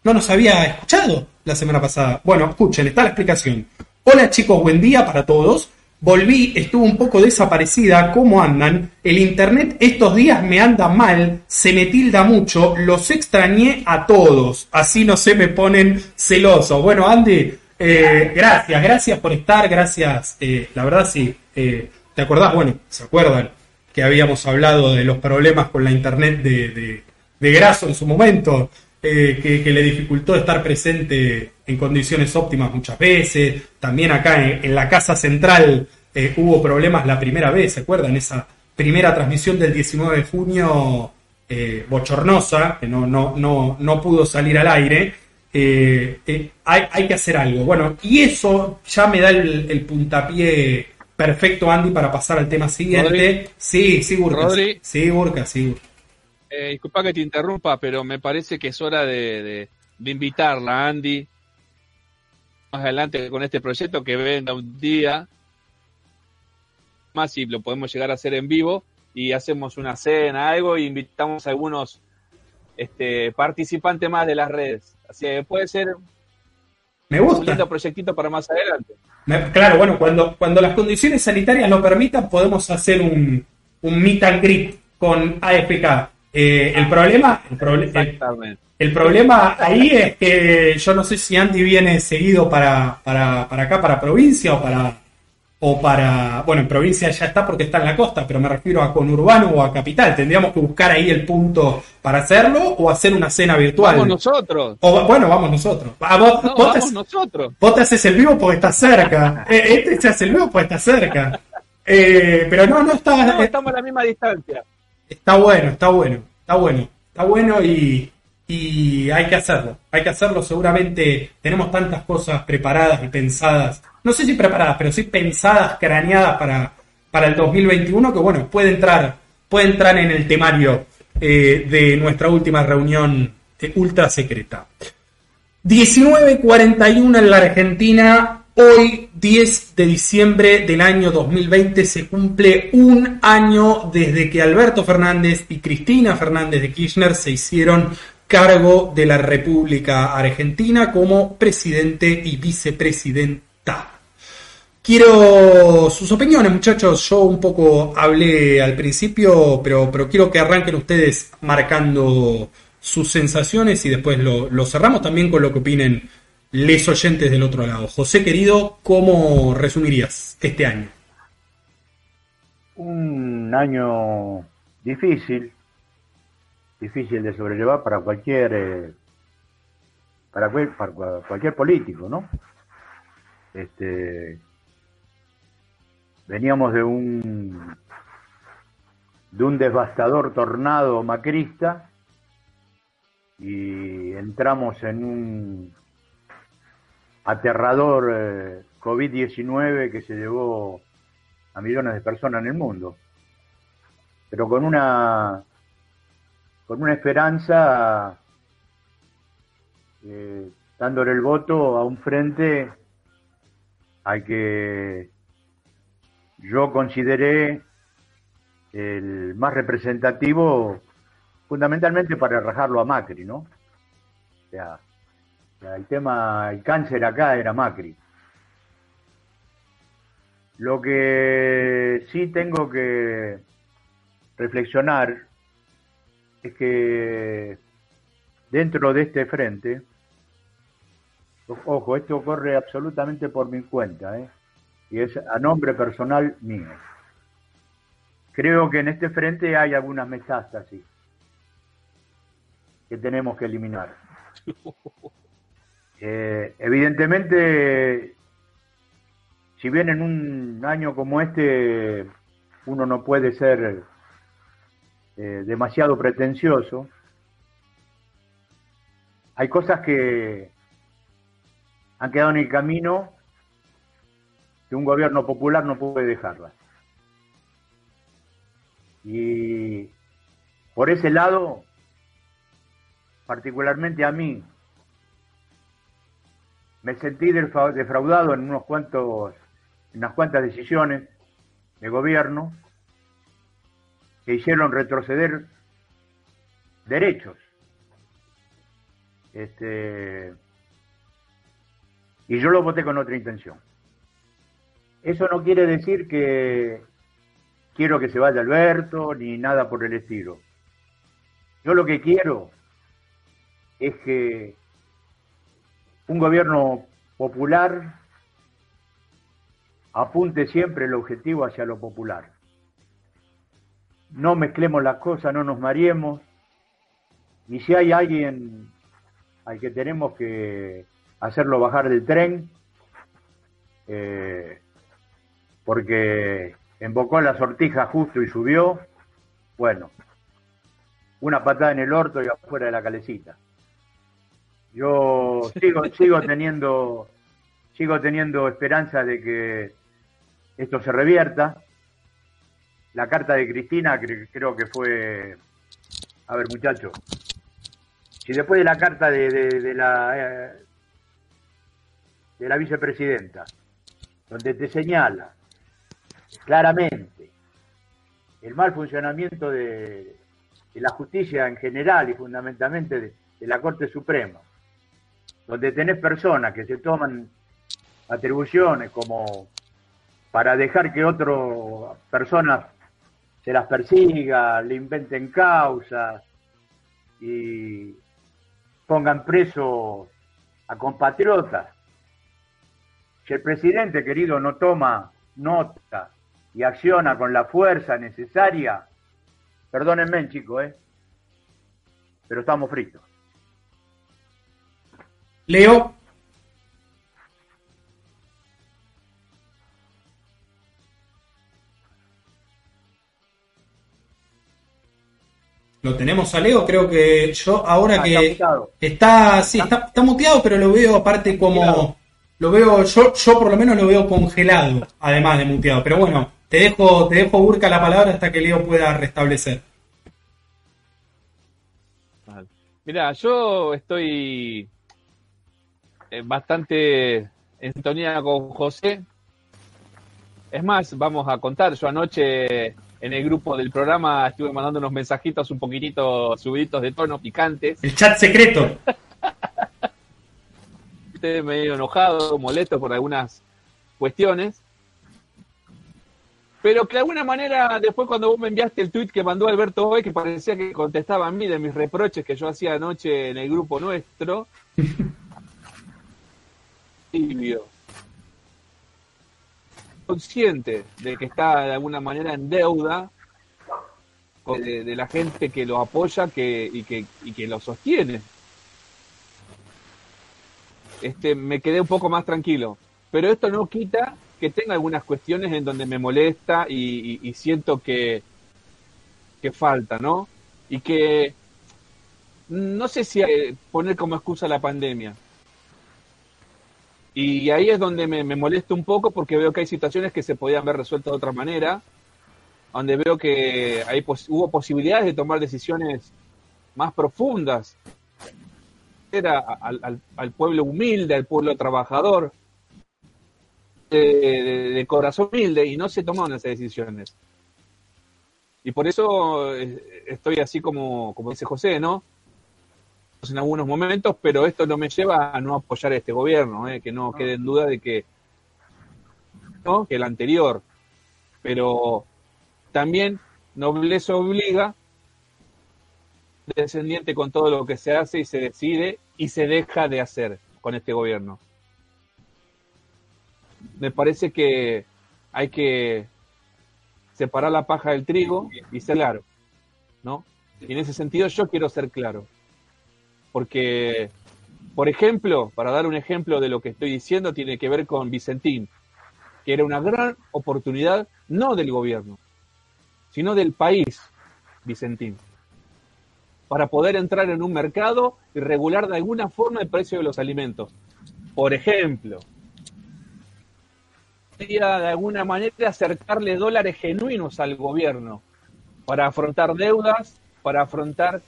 no nos había escuchado la semana pasada. Bueno, escuchen, está la explicación. Hola chicos, buen día para todos. Volví, estuvo un poco desaparecida. ¿Cómo andan? El internet estos días me anda mal, se me tilda mucho, los extrañé a todos. Así no se me ponen celosos. Bueno, Andy, eh, gracias, gracias por estar, gracias. Eh, la verdad sí, eh, ¿te acordás? Bueno, ¿se acuerdan? Que habíamos hablado de los problemas con la internet de, de, de Graso en su momento. que, le dificultó estar presente en condiciones óptimas muchas veces. También acá en, la casa central eh, hubo problemas la primera vez, ¿se acuerdan? Esa primera transmisión del 19 de junio eh, bochornosa, que no, no, no, no pudo salir al aire. Eh, hay, hay, que hacer algo. Bueno, y eso ya me da el, puntapié perfecto, Andy, para pasar al tema siguiente. Sí, sí, Burka. Sí, Burka, sí. disculpa que te interrumpa, pero me parece que es hora de, de invitarla, Andy, más adelante con este proyecto que venda un día más y lo podemos llegar a hacer en vivo y hacemos una cena, algo y invitamos a algunos este, participantes más de las redes. Así que puede ser me gusta. un lindo proyectito para más adelante. claro, bueno, cuando, cuando las condiciones sanitarias lo permitan, podemos hacer un, un meet and greet con AFK. Eh, el problema, el, problema el problema ahí es que yo no sé si Andy viene seguido para, para, para acá, para provincia o para, o para. Bueno, en provincia ya está porque está en la costa, pero me refiero a conurbano o a capital. Tendríamos que buscar ahí el punto para hacerlo o hacer una cena virtual. Vamos nosotros. O, bueno, vamos nosotros. Ah, vos, vamos nosotros. Vos te haces el vivo porque estás cerca. Eh, este se hace el vivo porque está cerca. Eh, pero no, no está. No, estamos a la misma distancia. Está bueno, está bueno, está bueno, está bueno y, y hay que hacerlo. Hay que hacerlo. Seguramente tenemos tantas cosas preparadas y pensadas. No sé si preparadas, pero sí pensadas, craneadas para, para el 2021 que bueno, puede entrar, puede entrar en el temario eh, de nuestra última reunión ultra secreta. 19.41 en la Argentina. Hoy, 10 de diciembre del año 2020, se cumple un año desde que Alberto Fernández y Cristina Fernández de Kirchner se hicieron cargo de la República Argentina como presidente y vicepresidenta. Quiero sus opiniones, muchachos. Yo un poco hablé al principio, pero, pero quiero que arranquen ustedes marcando sus sensaciones y después lo, lo cerramos también con lo que opinen les oyentes del otro lado. José querido, ¿cómo resumirías este año? Un año difícil, difícil de sobrellevar para cualquier eh, para, cual- para cualquier político, ¿no? Este veníamos de un de un devastador tornado macrista y entramos en un aterrador eh, COVID-19 que se llevó a millones de personas en el mundo, pero con una con una esperanza eh, dándole el voto a un frente al que yo consideré el más representativo fundamentalmente para rajarlo a Macri, ¿no? O sea, o sea, el tema, el cáncer acá era Macri. Lo que sí tengo que reflexionar es que dentro de este frente, ojo, esto corre absolutamente por mi cuenta, ¿eh? y es a nombre personal mío. Creo que en este frente hay algunas metástasis que tenemos que eliminar. Eh, evidentemente, si bien en un año como este uno no puede ser eh, demasiado pretencioso, hay cosas que han quedado en el camino que un gobierno popular no puede dejarlas. Y por ese lado, particularmente a mí, me sentí defra- defraudado en unos cuantos, en unas cuantas decisiones de gobierno hicieron retroceder derechos. Este, y yo lo voté con otra intención. Eso no quiere decir que quiero que se vaya Alberto ni nada por el estilo. Yo lo que quiero es que un gobierno popular apunte siempre el objetivo hacia lo popular. No mezclemos las cosas, no nos mareemos. Y si hay alguien al que tenemos que hacerlo bajar del tren, eh, porque embocó la sortija justo y subió, bueno, una patada en el orto y afuera de la calecita. Yo sigo, sigo teniendo, sigo teniendo esperanza de que esto se revierta. La carta de Cristina cre- creo que fue, a ver muchachos, si después de la carta de, de- la eh, de la vicepresidenta, donde te señala claramente el mal funcionamiento de, de la justicia en general y fundamentalmente de, de la Corte Suprema, donde tenés personas que se toman atribuciones como para dejar que otras personas se las persiga, le inventen causas y pongan presos a compatriotas. Si el presidente querido no toma nota y acciona con la fuerza necesaria, perdónenme chicos, ¿eh? pero estamos fritos. Leo, Lo tenemos a Leo, creo que yo ahora Ah, que está muteado. está, sí, está, está muteado, pero lo veo aparte como lo veo, yo, yo por lo menos lo veo congelado, además de muteado. Pero bueno, te dejo, te dejo Urca la palabra hasta que Leo pueda restablecer. Mira, yo estoy eh, bastante en sintonía con José. Es más, vamos a contar, yo anoche en el grupo del programa estuve mandando unos mensajitos un poquitito subiditos de tono, picantes. El chat secreto. Usted medio enojado, molesto por algunas cuestiones. Pero que de alguna manera, después cuando vos me enviaste el tweet que mandó Alberto hoy, que parecía que contestaba a mí de mis reproches que yo hacía anoche en el grupo nuestro, tibio, consciente de que está de alguna manera en deuda de, la gente que lo apoya que, y, que, y que lo sostiene. Este, me quedé un poco más tranquilo. Pero esto no quita que tenga algunas cuestiones en donde me molesta y, y- siento que, que falta, ¿no? Y que no sé si poner como excusa la pandemia. Y ahí es donde me, me molesta un poco porque veo que hay situaciones que se podían haber resuelto de otra manera, donde veo que hay pos- hubo posibilidades de tomar decisiones más profundas era al pueblo humilde, al pueblo trabajador, de, de- de corazón humilde, y no se tomaron esas decisiones. Y por eso eh, estoy así como, como dice José, ¿no? En algunos momentos, pero esto no me lleva a no apoyar a este gobierno, ¿eh? que no quede en duda de que, ¿no? que el anterior. Pero también nobleza obliga descendiente con todo lo que se hace y se decide y se deja de hacer con este gobierno. Me parece que hay que separar la paja del trigo y ser claro, ¿no? Y en ese sentido yo quiero ser claro. Porque, por ejemplo, para dar un ejemplo de lo que estoy diciendo, tiene que ver con Vicentín, que era una gran oportunidad, no del gobierno, sino del país, Vicentín para poder entrar en un mercado y regular de alguna forma el precio de los alimentos. Por ejemplo, sería de alguna manera acercarle dólares genuinos al gobierno para afrontar deudas, para afrontar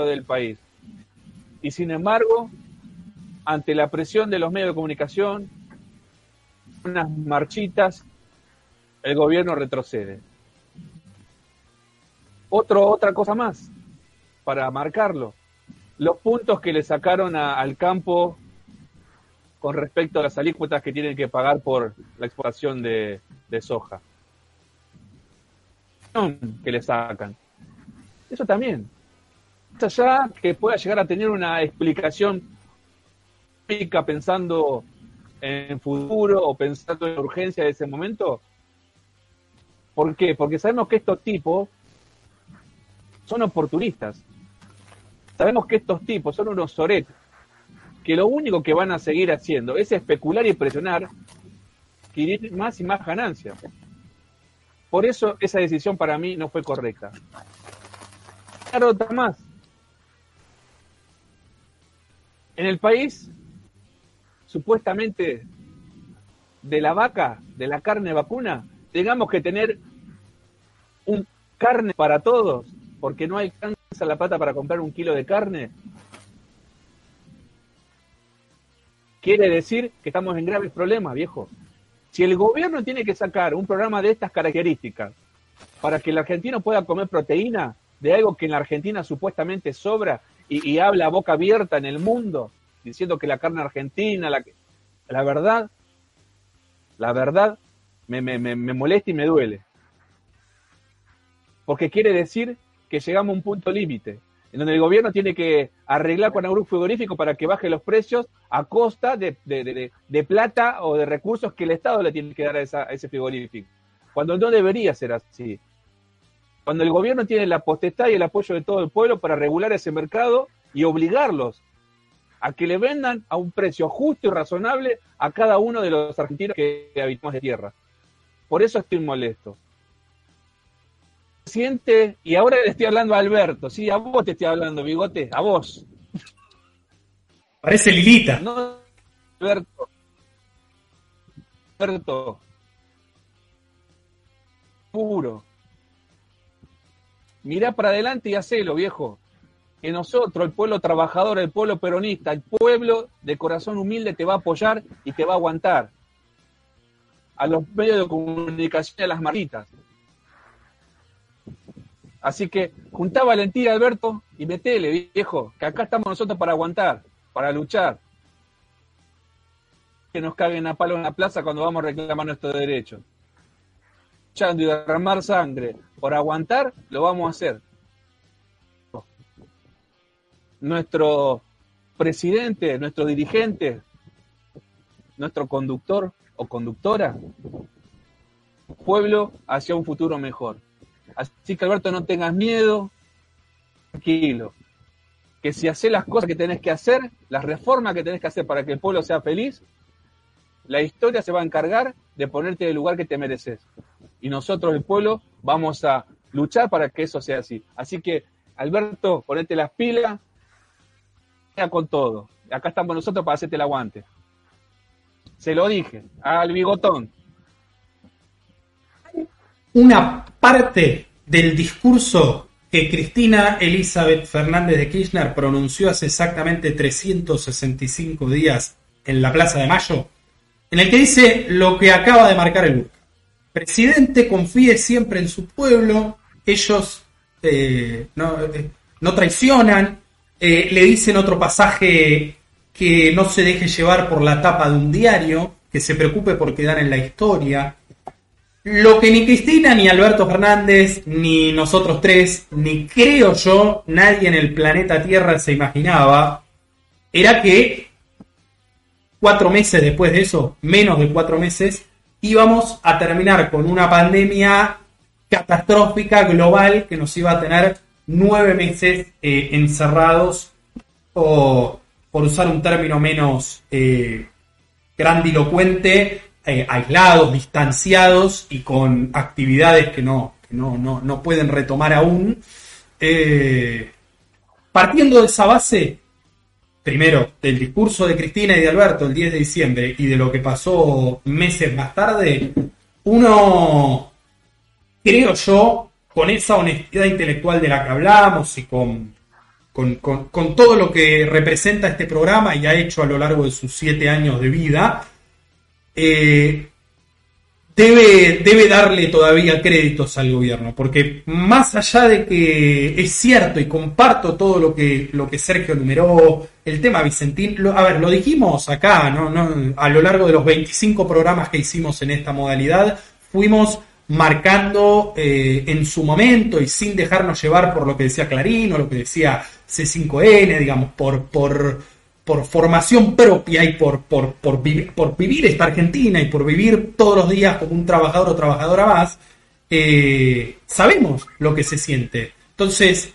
del país. Y sin embargo, ante la presión de los medios de comunicación, unas marchitas, el gobierno retrocede. Otro, otra cosa más, para marcarlo. Los puntos que le sacaron al campo con respecto a las alícuotas que tienen que pagar por la exportación de, de soja. Que le sacan. Eso también. Allá que pueda llegar a tener una explicación pensando en futuro o pensando en urgencia de ese momento. ¿Por qué? Porque sabemos que estos tipos son oportunistas. Sabemos que estos tipos son unos soretos, que lo único que van a seguir haciendo es especular y presionar, adquirir más y más ganancias. Por eso esa decisión para mí no fue correcta. Otra más. En el país, supuestamente, de la vaca, de la carne vacuna, tengamos que tener un carne para todos, porque no alcanza la plata para comprar un kilo de carne, quiere decir que estamos en graves problemas, viejo. Si el gobierno tiene que sacar un programa de estas características para que el argentino pueda comer proteína de algo que en la Argentina supuestamente sobra y, habla a boca abierta en el mundo, diciendo que la carne argentina, la, la verdad, la verdad me, me, me, molesta y me duele. Porque quiere decir que llegamos a un punto límite, en donde el gobierno tiene que arreglar con algún frigorífico para que baje los precios a costa de, de- plata o de recursos que el Estado le tiene que dar a, a ese frigorífico. Cuando no debería ser así. Cuando el gobierno tiene la potestad y el apoyo de todo el pueblo para regular ese mercado y obligarlos a que le vendan a un precio justo y razonable a cada uno de los argentinos que habitamos de tierra. Por eso estoy molesto. presidente, y ahora le estoy hablando a Alberto, sí, a vos te estoy hablando, bigote, a vos. Parece Lilita. No, Alberto. Alberto. Puro. Mirá para adelante y hacelo, viejo. Que nosotros, el pueblo trabajador, el pueblo peronista, el pueblo de corazón humilde te va a apoyar y te va a aguantar. A los medios de comunicación a las marritas. Así que juntá valentía, Alberto, y metele, viejo, que acá estamos nosotros para aguantar, para luchar. Que nos caguen a palo en la plaza cuando vamos a reclamar nuestros derechos. Luchando y derramar sangre por aguantar, lo vamos a hacer. Nuestro presidente, nuestro dirigente, nuestro conductor o conductora, pueblo hacia un futuro mejor. Así que Alberto, no tengas miedo, tranquilo. Que si haces las cosas que tenés que hacer, las reformas que tenés que hacer para que el pueblo sea feliz, la historia se va a encargar de ponerte en el lugar que te mereces. Y nosotros, el pueblo, vamos a luchar para que eso sea así. Así que, Alberto, ponete las pilas, con todo. Acá estamos nosotros para hacerte el aguante. Se lo dije, al bigotón una parte del discurso que Cristina Elizabeth Fernández de Kirchner pronunció hace exactamente 365 días en la Plaza de Mayo, en el que dice lo que acaba de marcar el. Presidente, confíe siempre en su pueblo, ellos eh, eh, no, traicionan, eh, le dicen otro pasaje que no se deje llevar por la tapa de un diario, que se preocupe por quedar en la historia, lo que ni Cristina, ni Alberto Fernández, ni nosotros tres, ni creo yo, nadie en el planeta Tierra se imaginaba, era que cuatro meses después de eso, menos de cuatro meses, íbamos a terminar con una pandemia catastrófica global que nos iba a tener nueve meses eh, encerrados o, por usar un término menos eh, grandilocuente, eh, aislados, distanciados y con actividades que no, no, no, pueden retomar aún. Partiendo de esa base, primero, del discurso de Cristina y de Alberto el 10 de diciembre y de lo que pasó meses más tarde, uno, creo yo, con esa honestidad intelectual de la que hablamos y con, con, con, todo lo que representa este programa y ha hecho a lo largo de sus siete años de vida, eh, debe, debe darle todavía créditos al gobierno, porque más allá de que es cierto y comparto todo lo que, lo que Sergio numeró, el tema Vicentín, a ver, lo dijimos acá, ¿no? a lo largo de los 25 programas que hicimos en esta modalidad, fuimos marcando eh, en su momento y sin dejarnos llevar por lo que decía Clarín o lo que decía C5N, digamos, por, por por formación propia y por, por, por, vivir esta Argentina y por vivir todos los días como un trabajador o trabajadora más, eh, sabemos lo que se siente. Entonces,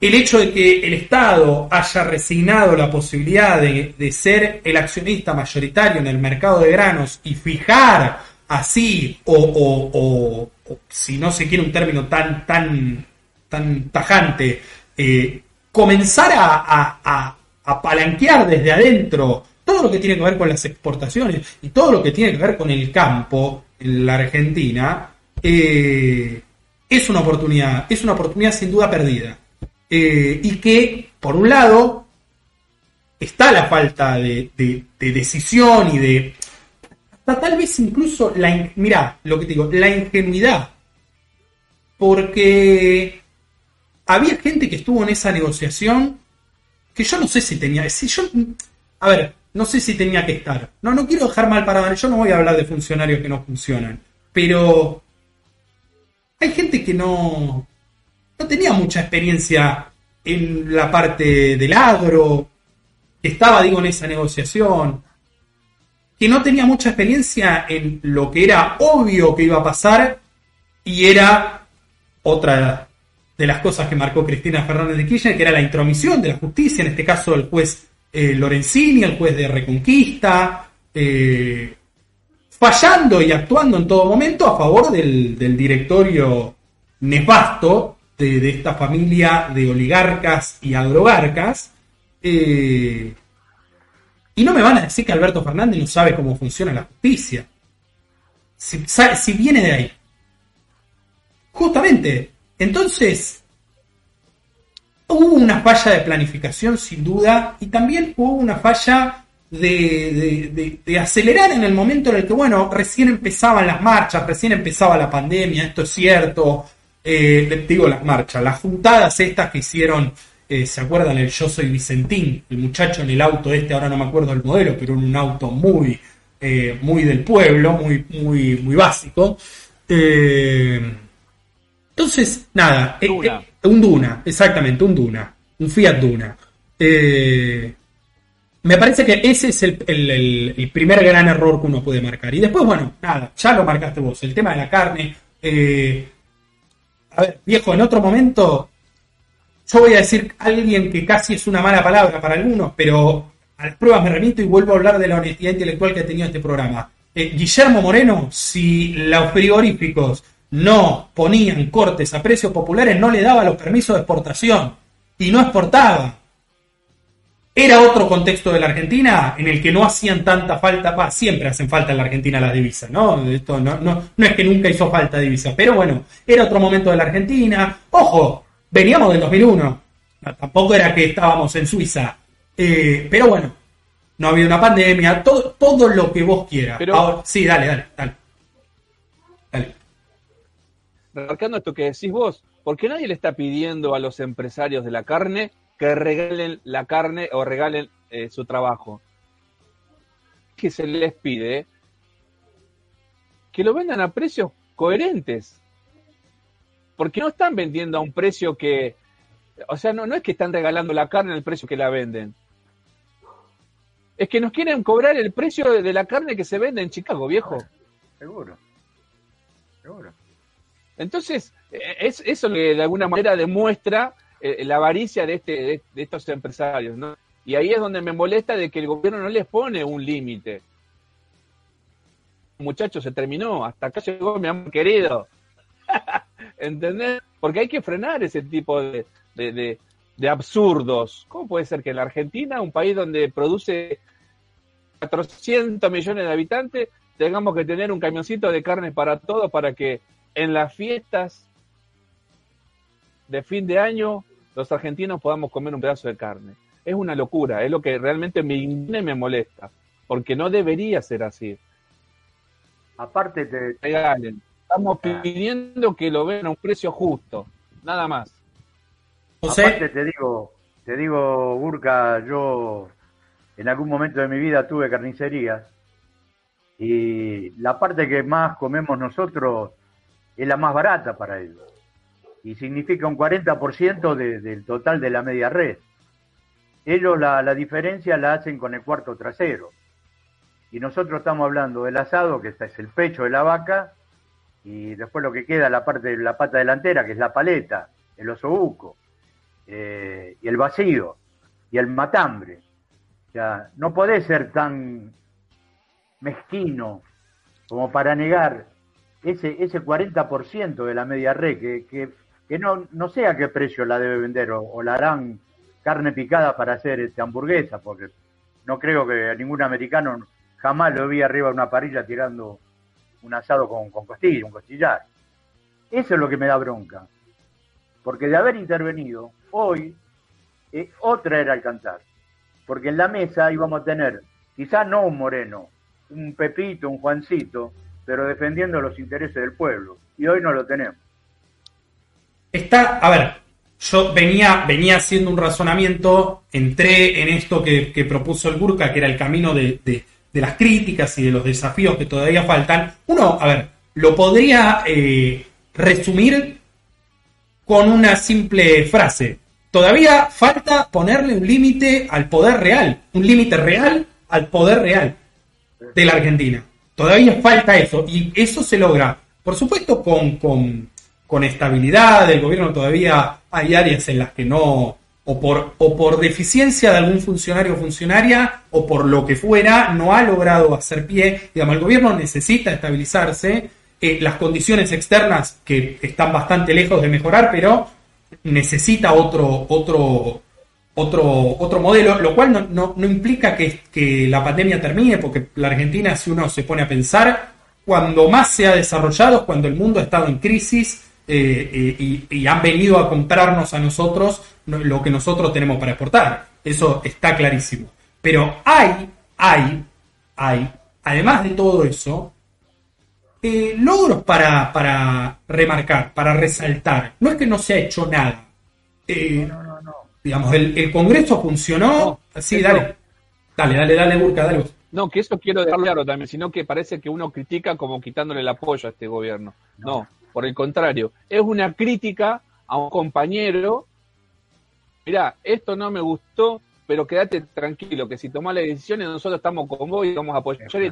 el hecho de que el Estado haya resignado la posibilidad de, ser el accionista mayoritario en el mercado de granos y fijar así, o, si no se quiere un término tan, tan, tan tajante, eh, comenzar a apalanquear desde adentro todo lo que tiene que ver con las exportaciones y todo lo que tiene que ver con el campo en la Argentina, eh, es una oportunidad, es una oportunidad sin duda perdida. Eh, y que, por un lado, está la falta de, decisión y de. tal vez incluso la. Lo que te digo, la ingenuidad. Porque había gente que estuvo en esa negociación que yo no sé si tenía, si yo, a ver, no sé si tenía que estar. No, no quiero dejar mal para yo no voy a hablar de funcionarios que no funcionan, pero hay gente que no, no tenía mucha experiencia en la parte del agro, que estaba, digo, en esa negociación, que no tenía mucha experiencia en lo que era obvio que iba a pasar y era otra de las cosas que marcó Cristina Fernández de Kirchner, que era la intromisión de la justicia, en este caso el juez eh, Lorenzini, el juez de Reconquista, eh, fallando y actuando en todo momento a favor del, directorio nefasto de, esta familia de oligarcas y agrogarcas. Eh, y no me van a decir que Alberto Fernández no sabe cómo funciona la justicia. Si, si viene de ahí. Justamente. Entonces, hubo una falla de planificación sin duda y también hubo una falla de, acelerar en el momento en el que, bueno, recién empezaban las marchas, recién empezaba la pandemia, esto es cierto, eh, digo las marchas, las juntadas estas que hicieron, eh, ¿se acuerdan? El Yo Soy Vicentín, el muchacho en el auto este, ahora no me acuerdo el modelo, pero en un auto muy, eh, muy del pueblo, muy, muy, muy básico. Entonces, nada, un Duna, exactamente, un Duna, un Fiat Duna. me parece que ese es el, el, primer gran error que uno puede marcar. Y después, bueno, nada, ya lo marcaste vos, el tema de la carne. Eh, a ver, viejo, en otro momento, yo voy a decir a alguien que casi es una mala palabra para algunos, pero a las pruebas me remito y vuelvo a hablar de la honestidad intelectual que ha tenido este programa. Eh, Guillermo Moreno, si los frigoríficos no ponían cortes a precios populares, no le daba los permisos de exportación y no exportaba. Era otro contexto de la Argentina en el que no hacían tanta falta, siempre hacen falta en la Argentina las divisas, ¿no? Esto no, no, no es que nunca hizo falta divisas, pero bueno, era otro momento de la Argentina. Ojo, veníamos del 2001, tampoco era que estábamos en Suiza, eh, pero bueno, no había una pandemia, todo, todo lo que vos quieras. Pero, sí, dale, dale, dale. Dale. Remarcando esto que decís vos, ¿por qué nadie le está pidiendo a los empresarios de la carne que regalen la carne o regalen eh, su trabajo. Que se les pide que lo vendan a precios coherentes. Porque no están vendiendo a un precio que, o sea, no, no es que están regalando la carne al precio que la venden. Es que nos quieren cobrar el precio de, la carne que se vende en Chicago, viejo. Seguro. Seguro. Entonces, eh, es eso que de alguna manera demuestra eh, la avaricia de, este, de, estos empresarios, ¿no? Y ahí es donde me molesta de que el gobierno no les pone un límite. Muchachos, se terminó, hasta acá llegó mi amor querido. ¿Entendés? Porque hay que frenar ese tipo de, de, de, absurdos. ¿Cómo puede ser que en la Argentina, un país donde produce 400 millones de habitantes, tengamos que tener un camioncito de carne para todo para que en las fiestas de fin de año los argentinos podamos comer un pedazo de carne. Es una locura, es lo que realmente me indigna y me molesta, porque no debería ser así. Aparte te regalen. Estamos ah. pidiendo que lo vean a un precio justo, nada más. Aparte te digo, te digo, Burka, yo en algún momento de mi vida tuve carnicerías y la parte que más comemos nosotros es la más barata para ellos y significa un 40% del total de la media red. Ellos la, la, diferencia la hacen con el cuarto trasero. Y nosotros estamos hablando del asado, que es el pecho de la vaca, y después lo que queda, la parte de la pata delantera, que es la paleta, el osobuco, eh, y el vacío, y el matambre. O sea, no podés ser tan mezquino como para negar ese, ese 40% de la media red que, que que no, no sé a qué precio la debe vender o, la harán carne picada para hacer este, hamburguesa, porque no creo que ningún americano jamás lo vi arriba de una parrilla tirando un asado con, con costilla, un costillar. Eso es lo que me da bronca. Porque de haber intervenido, hoy eh, otra era alcanzar. Porque en la mesa íbamos a tener, quizás no un moreno, un Pepito, un Juancito, pero defendiendo los intereses del pueblo. Y hoy no lo tenemos. Está, a ver, yo venía, venía haciendo un razonamiento, entré en esto que, propuso el Burka, que era el camino de, las críticas y de los desafíos que todavía faltan. Uno, a ver, lo podría eh, resumir con una simple frase. Todavía falta ponerle un límite al poder real, un límite real al poder real de la Argentina. Todavía falta eso, y eso se logra, por supuesto, con, con con estabilidad, el gobierno todavía hay áreas en las que no, o por, o por deficiencia de algún funcionario o funcionaria, o por lo que fuera, no ha logrado hacer pie. Digamos, el gobierno necesita estabilizarse. eh, las condiciones externas que están bastante lejos de mejorar, pero necesita otro, otro, otro, otro modelo, lo cual no, no, no implica que, que, la pandemia termine, porque la Argentina, si uno se pone a pensar, cuando más se ha desarrollado, cuando el mundo ha estado en crisis eh, eh, y, han venido a comprarnos a nosotros lo que nosotros tenemos para exportar. Eso está clarísimo. Pero hay, hay, hay, además de todo eso, eh, logros para, para remarcar, para resaltar. No es que no se ha hecho nada. No, no, Digamos, el, el Congreso funcionó. sí, dale. Dale, dale, dale, Burka, dale. No, que eso quiero dejarlo claro también, sino que parece que uno critica como quitándole el apoyo a este gobierno. No, por el contrario, es una crítica a un compañero. Mirá, esto no me gustó, pero quédate tranquilo, que si tomás las decisiones nosotros estamos con vos y vamos a apoyar y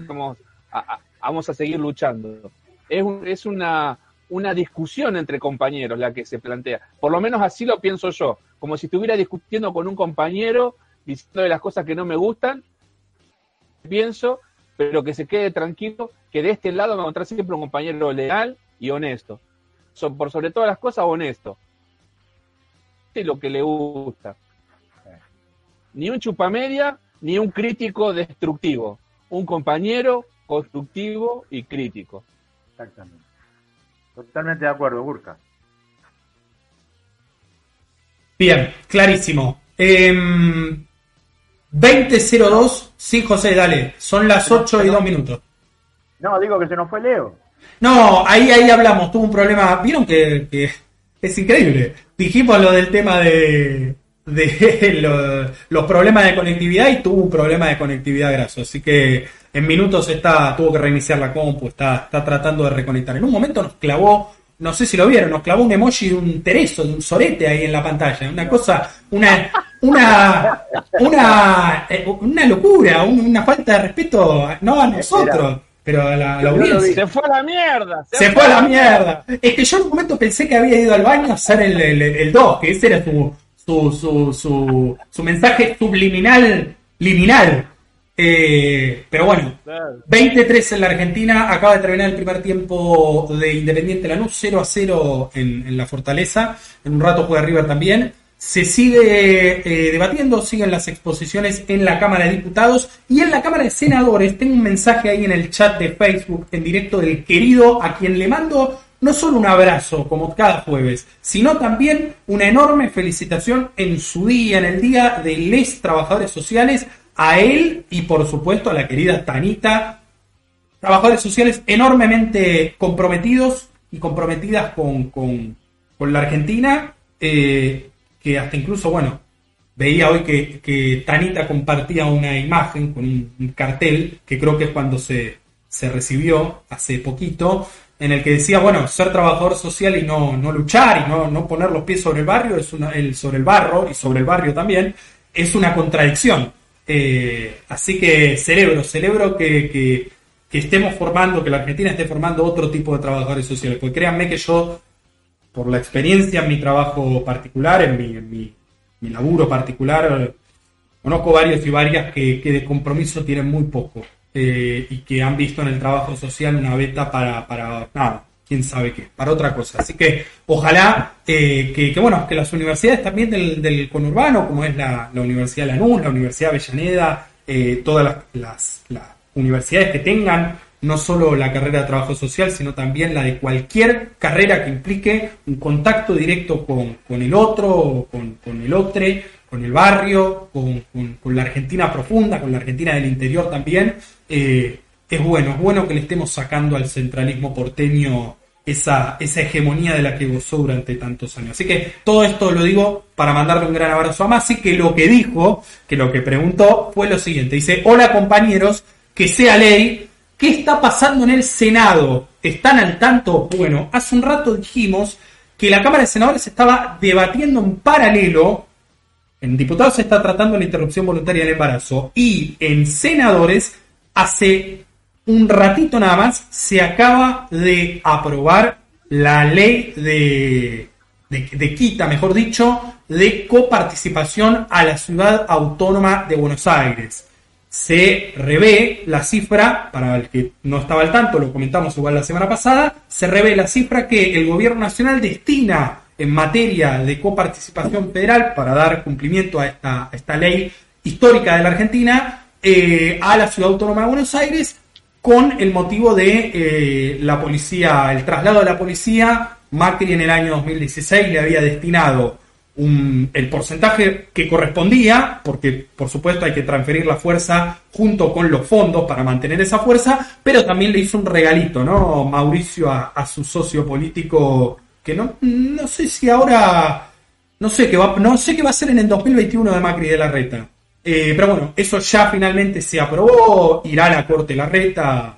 a, vamos a seguir luchando. Es, un, es una, una discusión entre compañeros la que se plantea. Por lo menos así lo pienso yo, como si estuviera discutiendo con un compañero, diciéndole las cosas que no me gustan, pienso, pero que se quede tranquilo, que de este lado me encontrar siempre un compañero leal y honesto. So, por sobre todas las cosas, honesto. Es lo que le gusta. Ni un chupamedia, ni un crítico destructivo. Un compañero constructivo y crítico. Exactamente. Totalmente de acuerdo, Burka. Bien, clarísimo. Eh, 20.02, sí, José, dale. Son las 8 y 2 minutos. No, digo que se nos fue Leo. No, ahí, ahí hablamos, tuvo un problema. Vieron que, que es increíble. Dijimos lo del tema de, los problemas de conectividad y tuvo un problema de conectividad graso. Así que en minutos está, tuvo que reiniciar la compu, está, está tratando de reconectar. En un momento nos clavó, no sé si lo vieron, nos clavó un emoji de un tereso, de un sorete ahí en la pantalla. Una cosa, una, una, una, eh, una locura, una falta de respeto, no a nosotros. Pero a la, a la audiencia. Se fue a la mierda. Se, se fue a la mierda. Es que yo en un momento pensé que había ido al baño a hacer el 2, el, el, que ese era su, su, su, su, su mensaje subliminal, liminal. Eh, pero bueno, 23 en la Argentina, acaba de terminar el primer tiempo de Independiente Lanús, 0 a 0 en, en la Fortaleza, en un rato juega River también. Se sigue eh, debatiendo, siguen las exposiciones en la Cámara de Diputados y en la Cámara de Senadores. Tengo un mensaje ahí en el chat de Facebook en directo del querido a quien le mando no solo un abrazo como cada jueves, sino también una enorme felicitación en su día, en el día de les trabajadores sociales, a él y por supuesto a la querida Tanita, trabajadores sociales enormemente comprometidos y comprometidas con, con, con la Argentina, eh, que hasta incluso, bueno, veía hoy que, que, Tanita compartía una imagen con un, un cartel, que creo que es cuando se, se recibió hace poquito, en el que decía, bueno, ser trabajador social y no, no luchar y no, no, poner los pies sobre el barrio, es una, el, sobre el barro y sobre el barrio también, es una contradicción. Eh, así que celebro, celebro que, estemos formando, que la Argentina esté formando otro tipo de trabajadores sociales, porque créanme que yo, por la experiencia en mi trabajo particular, en mi, mi, mi laburo particular, conozco varios y varias que, que de compromiso tienen muy poco eh, y que han visto en el trabajo social una beta para, para nada, quién sabe qué, para otra cosa. Así que ojalá eh, que, bueno, que las universidades también del, del conurbano, como es la, la Universidad Lanús, la Universidad Avellaneda, eh, todas las, universidades que tengan no solo la carrera de trabajo social, sino también la de cualquier carrera que implique un contacto directo con, el otro, con, el otro, con el barrio, con, la Argentina profunda, con la Argentina del interior también, eh, es bueno, es bueno que le estemos sacando al centralismo porteño esa, esa hegemonía de la que gozó durante tantos años. Así que todo esto lo digo para mandarle un gran abrazo a Masi, que lo que dijo, que lo que preguntó fue lo siguiente. Dice, hola compañeros, que sea ley, ¿qué está pasando en el Senado? ¿Están al tanto? Bueno, hace un rato dijimos que la Cámara de Senadores estaba debatiendo en paralelo en diputados se está tratando la interrupción voluntaria del embarazo y en senadores hace un ratito nada más se acaba de aprobar la ley de, de, quita, mejor dicho, de coparticipación a la ciudad autónoma de Buenos Aires. se revé la cifra, para el que no estaba al tanto, lo comentamos igual la semana pasada, se revé la cifra que el gobierno nacional destina en materia de coparticipación federal para dar cumplimiento a esta, esta ley histórica de la Argentina eh, a la Ciudad Autónoma de Buenos Aires con el motivo de eh, la policía, el traslado de la policía. Macri en el año 2016 le había destinado un, el porcentaje que correspondía, porque por supuesto hay que transferir la fuerza junto con los fondos para mantener esa fuerza, pero también le hizo un regalito, ¿no? Mauricio a, a su socio político, que no, no sé si ahora, no sé qué va, no sé qué va a ser en el 2021 de Macri de la Reta. Eh, pero bueno, eso ya finalmente se aprobó, irá a la Corte la Reta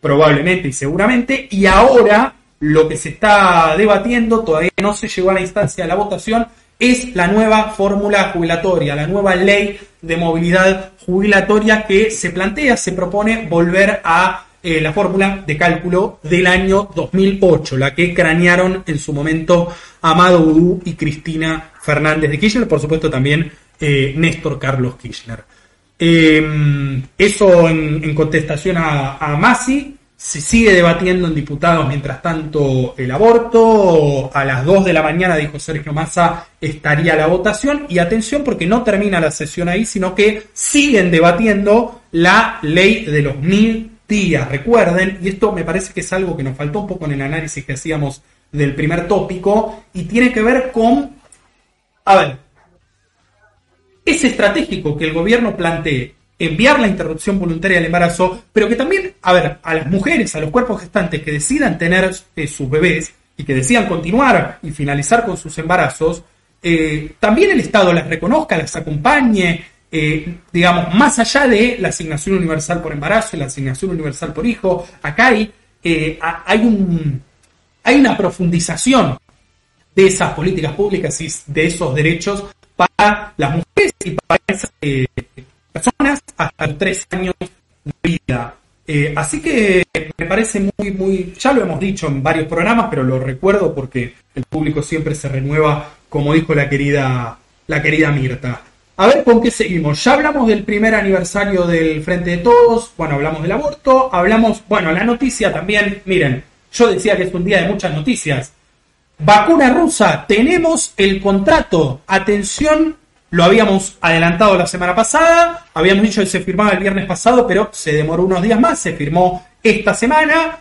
probablemente y seguramente, y ahora lo que se está debatiendo, todavía no se llegó a la instancia de la votación, es la nueva fórmula jubilatoria, la nueva ley de movilidad jubilatoria que se plantea, se propone volver a eh, la fórmula de cálculo del año 2008, la que cranearon en su momento Amado Udú y Cristina Fernández de Kirchner, por supuesto también eh, Néstor Carlos Kirchner. Eh, eso en, en contestación a, a Masi, se sigue debatiendo en diputados mientras tanto el aborto. A las 2 de la mañana, dijo Sergio Massa, estaría la votación. Y atención porque no termina la sesión ahí, sino que siguen debatiendo la ley de los mil días. Recuerden, y esto me parece que es algo que nos faltó un poco en el análisis que hacíamos del primer tópico, y tiene que ver con, a ver, es estratégico que el gobierno plantee enviar la interrupción voluntaria del embarazo, pero que también, a ver, a las mujeres, a los cuerpos gestantes que decidan tener eh, sus bebés y que decidan continuar y finalizar con sus embarazos, eh, también el Estado las reconozca, las acompañe, eh, digamos, más allá de la asignación universal por embarazo y la asignación universal por hijo, acá hay, hay una profundización de esas políticas públicas y de esos derechos para las mujeres y para esas personas hasta los tres años de vida. Eh, así que me parece muy, muy, ya lo hemos dicho en varios programas, pero lo recuerdo porque el público siempre se renueva, como dijo la querida, la querida Mirta. A ver con qué seguimos. Ya hablamos del primer aniversario del Frente de Todos, bueno, hablamos del aborto, hablamos, bueno, la noticia también, miren, yo decía que es un día de muchas noticias. Vacuna rusa, tenemos el contrato. Atención, lo habíamos adelantado la semana pasada, habíamos dicho que se firmaba el viernes pasado, pero se demoró unos días más, se firmó esta semana.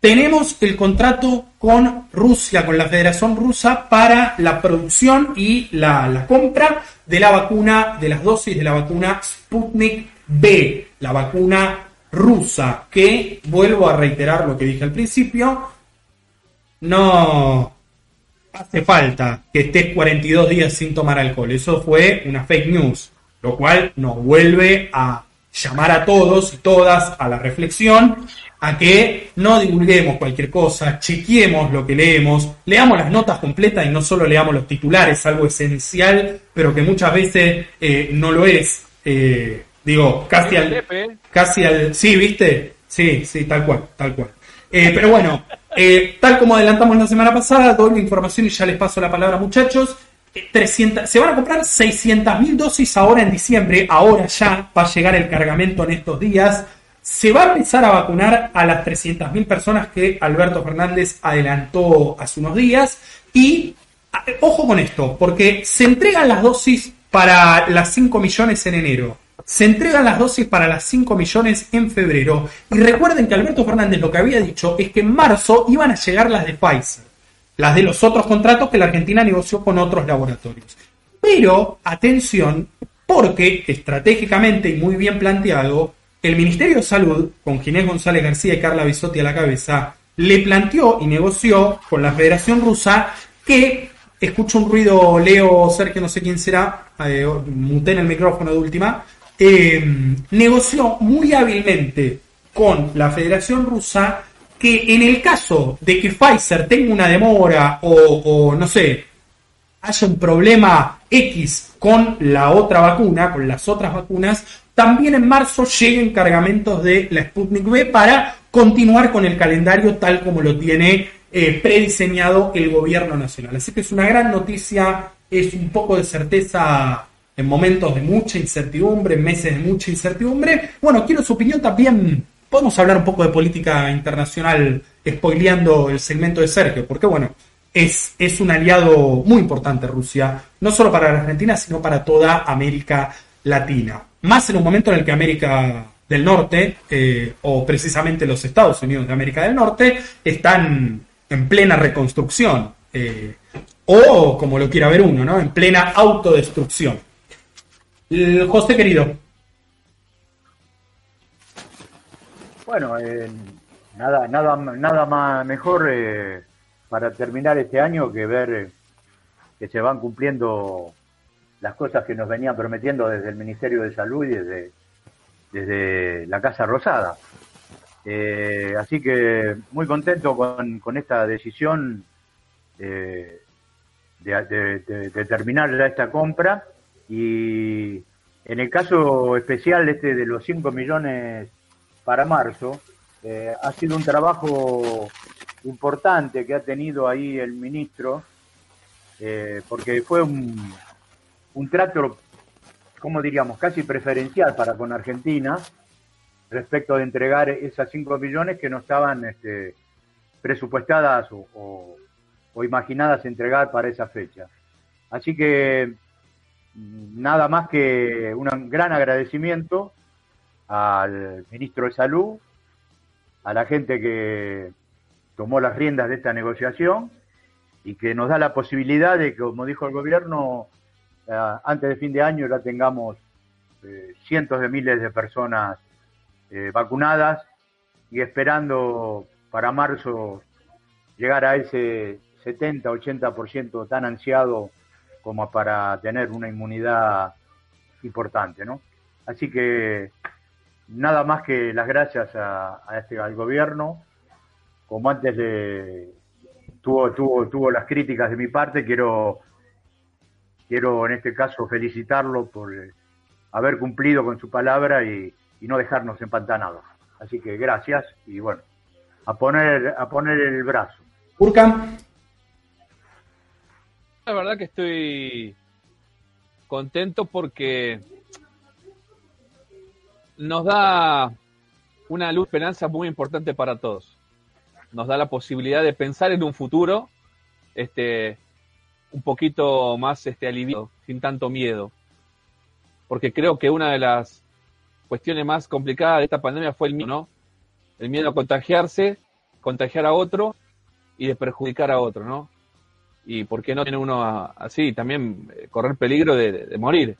Tenemos el contrato con Rusia, con la Federación Rusa, para la producción y la, compra de la vacuna, de las dosis de la vacuna Sputnik B, la vacuna rusa, que, vuelvo a reiterar lo que dije al principio, no hace falta que estés 42 días sin tomar alcohol. Eso fue una fake news, lo cual nos vuelve a llamar a todos y todas a la reflexión, a que no divulguemos cualquier cosa, chequeemos lo que leemos, leamos las notas completas y no solo leamos los titulares, algo esencial, pero que muchas veces eh, no lo es. Eh, digo, casi al, casi al... Sí, ¿viste? Sí, sí, tal cual, tal cual. Eh, pero bueno, eh, tal como adelantamos la semana pasada, doy la información y ya les paso la palabra, muchachos. 300, eh, se van a comprar 600.000 dosis ahora en diciembre, ahora ya va a llegar el cargamento en estos días. Se va a empezar a vacunar a las 300.000 personas que Alberto Fernández adelantó hace unos días. Y ojo con esto, porque se entregan las dosis para las 5 millones en enero. Se entregan las dosis para las 5 millones en febrero. Y recuerden que Alberto Fernández lo que había dicho es que en marzo iban a llegar las de Pfizer, las de los otros contratos que la Argentina negoció con otros laboratorios. Pero, atención, porque estratégicamente y muy bien planteado, el Ministerio de Salud, con Ginés González García y Carla Bisotti a la cabeza, le planteó y negoció con la Federación Rusa que, escucho un ruido, Leo, Sergio, no sé quién será, eh, muté en el micrófono de última, eh, negoció muy hábilmente con la Federación Rusa que en el caso de que Pfizer tenga una demora o, no sé, haya un problema X con la otra vacuna, con las otras vacunas, también en marzo lleguen cargamentos de la Sputnik B para continuar con el calendario tal como lo tiene eh, prediseñado el gobierno nacional. Así que es una gran noticia, es un poco de certeza en momentos de mucha incertidumbre, en meses de mucha incertidumbre. Bueno, quiero su opinión también. Podemos hablar un poco de política internacional, spoileando el segmento de Sergio, porque bueno, es, un aliado muy importante Rusia, no solo para la Argentina, sino para toda América Latina. Más en un momento en el que América del Norte, eh, o precisamente los Estados Unidos de América del Norte, están en plena reconstrucción, eh, o como lo quiera ver uno, ¿no? en plena autodestrucción. José querido. Bueno, eh, nada, nada, nada más mejor para terminar este año que ver que se van cumpliendo las cosas que nos venían prometiendo desde el Ministerio de Salud y desde desde la Casa Rosada. Eh, así que muy contento con, esta decisión eh, de, terminar ya esta compra y en el caso especial este de los 5 millones para marzo, eh, ha sido un trabajo importante que ha tenido ahí el ministro, porque fue un, un trato como diríamos, casi preferencial para con Argentina respecto de entregar esas 5 millones que no estaban este, presupuestadas o, imaginadas entregar para esa fecha. Así que nada más que un gran agradecimiento al ministro de Salud, a la gente que tomó las riendas de esta negociación y que nos da la posibilidad de, como dijo el gobierno, antes de fin de año ya tengamos eh, cientos de miles de personas eh, vacunadas y esperando para marzo llegar a ese 70-80% tan ansiado como para tener una inmunidad importante, ¿no? Así que nada más que las gracias a, este, al gobierno. Como antes tuvo, tuvo, tuvo las críticas de mi parte, quiero quiero en este caso felicitarlo por eh, haber cumplido con su palabra y, no dejarnos empantanados. Así que gracias y bueno, a poner, a poner el brazo. Urca. La verdad que estoy contento porque nos da una luz esperanza muy importante para todos. Nos da la posibilidad de pensar en un futuro este, un poquito más este, aliviado, sin tanto miedo. Porque creo que una de las cuestiones más complicadas de esta pandemia fue el miedo, ¿no? El miedo a contagiarse, contagiar a otro y de perjudicar a otro, ¿no? Y por qué no tiene uno así, también eh, correr peligro de, morir.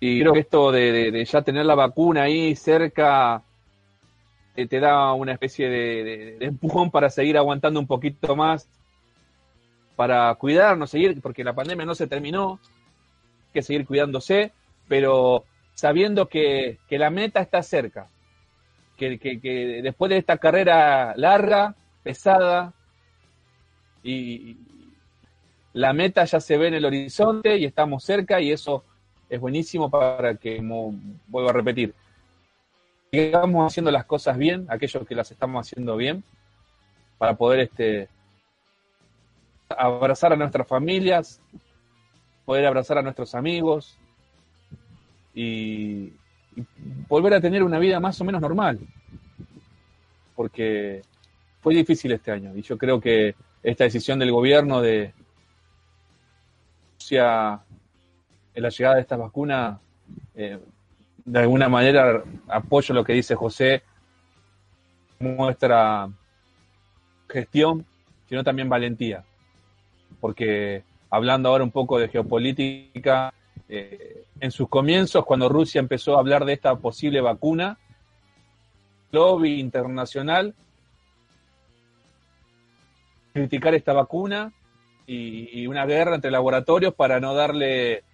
Y creo que esto de, ya tener la vacuna ahí cerca eh, te da una especie de, empujón para seguir aguantando un poquito más para cuidarnos, seguir, porque la pandemia no se terminó, hay que seguir cuidándose, pero sabiendo que, la meta está cerca, que, que, después de esta carrera larga, pesada, y la meta ya se ve en el horizonte y estamos cerca y eso es buenísimo para que, como vuelvo a repetir, sigamos haciendo las cosas bien, aquellos que las estamos haciendo bien, para poder este, abrazar a nuestras familias, poder abrazar a nuestros amigos y, volver a tener una vida más o menos normal. Porque fue difícil este año y yo creo que esta decisión del gobierno de en la llegada de esta vacuna, eh, de alguna manera apoyo lo que dice José, muestra gestión, sino también valentía. Porque hablando ahora un poco de geopolítica, eh, en sus comienzos, cuando Rusia empezó a hablar de esta posible vacuna, lobby internacional criticar esta vacuna y, una guerra entre laboratorios para no darle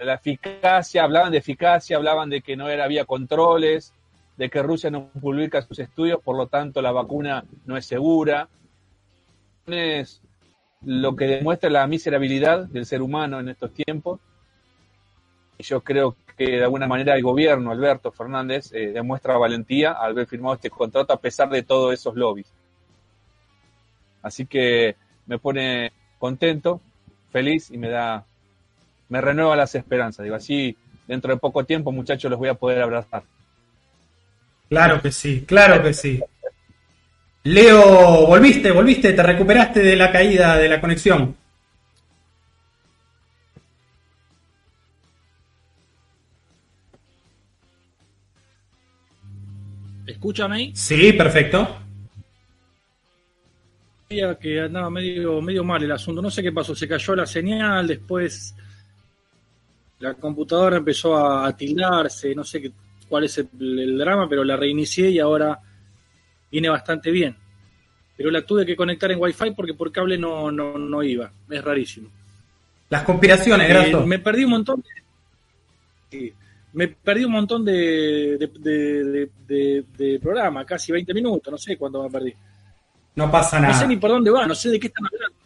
la eficacia, hablaban de eficacia, hablaban de que no era, había controles, de que Rusia no publica sus estudios, por lo tanto la vacuna no es segura. Es lo que demuestra la miserabilidad del ser humano en estos tiempos. Y yo creo que de alguna manera el gobierno, Alberto Fernández, eh, demuestra valentía al haber firmado este contrato a pesar de todos esos lobbies. Así que me pone contento, feliz y me da me renueva las esperanzas. Digo, así dentro de poco tiempo, muchachos, los voy a poder abrazar. Claro que sí, claro que sí. Leo, volviste, volviste, te recuperaste de la caída de la conexión. ¿Escúchame? Sí, perfecto. Que andaba medio, medio mal el asunto. No sé qué pasó, se cayó la señal, después la computadora empezó a, tildarse, no sé qué, cuál es el, drama, pero la reinicié y ahora viene bastante bien. Pero la tuve que conectar en Wi-Fi porque por cable no, no, no iba. Es rarísimo. Las conspiraciones, eh, Me perdí un montón de... me perdí un montón de, de, de, programa, casi 20 minutos, no sé cuánto me perdí. No pasa nada. No sé ni por dónde va, no sé de qué están hablando.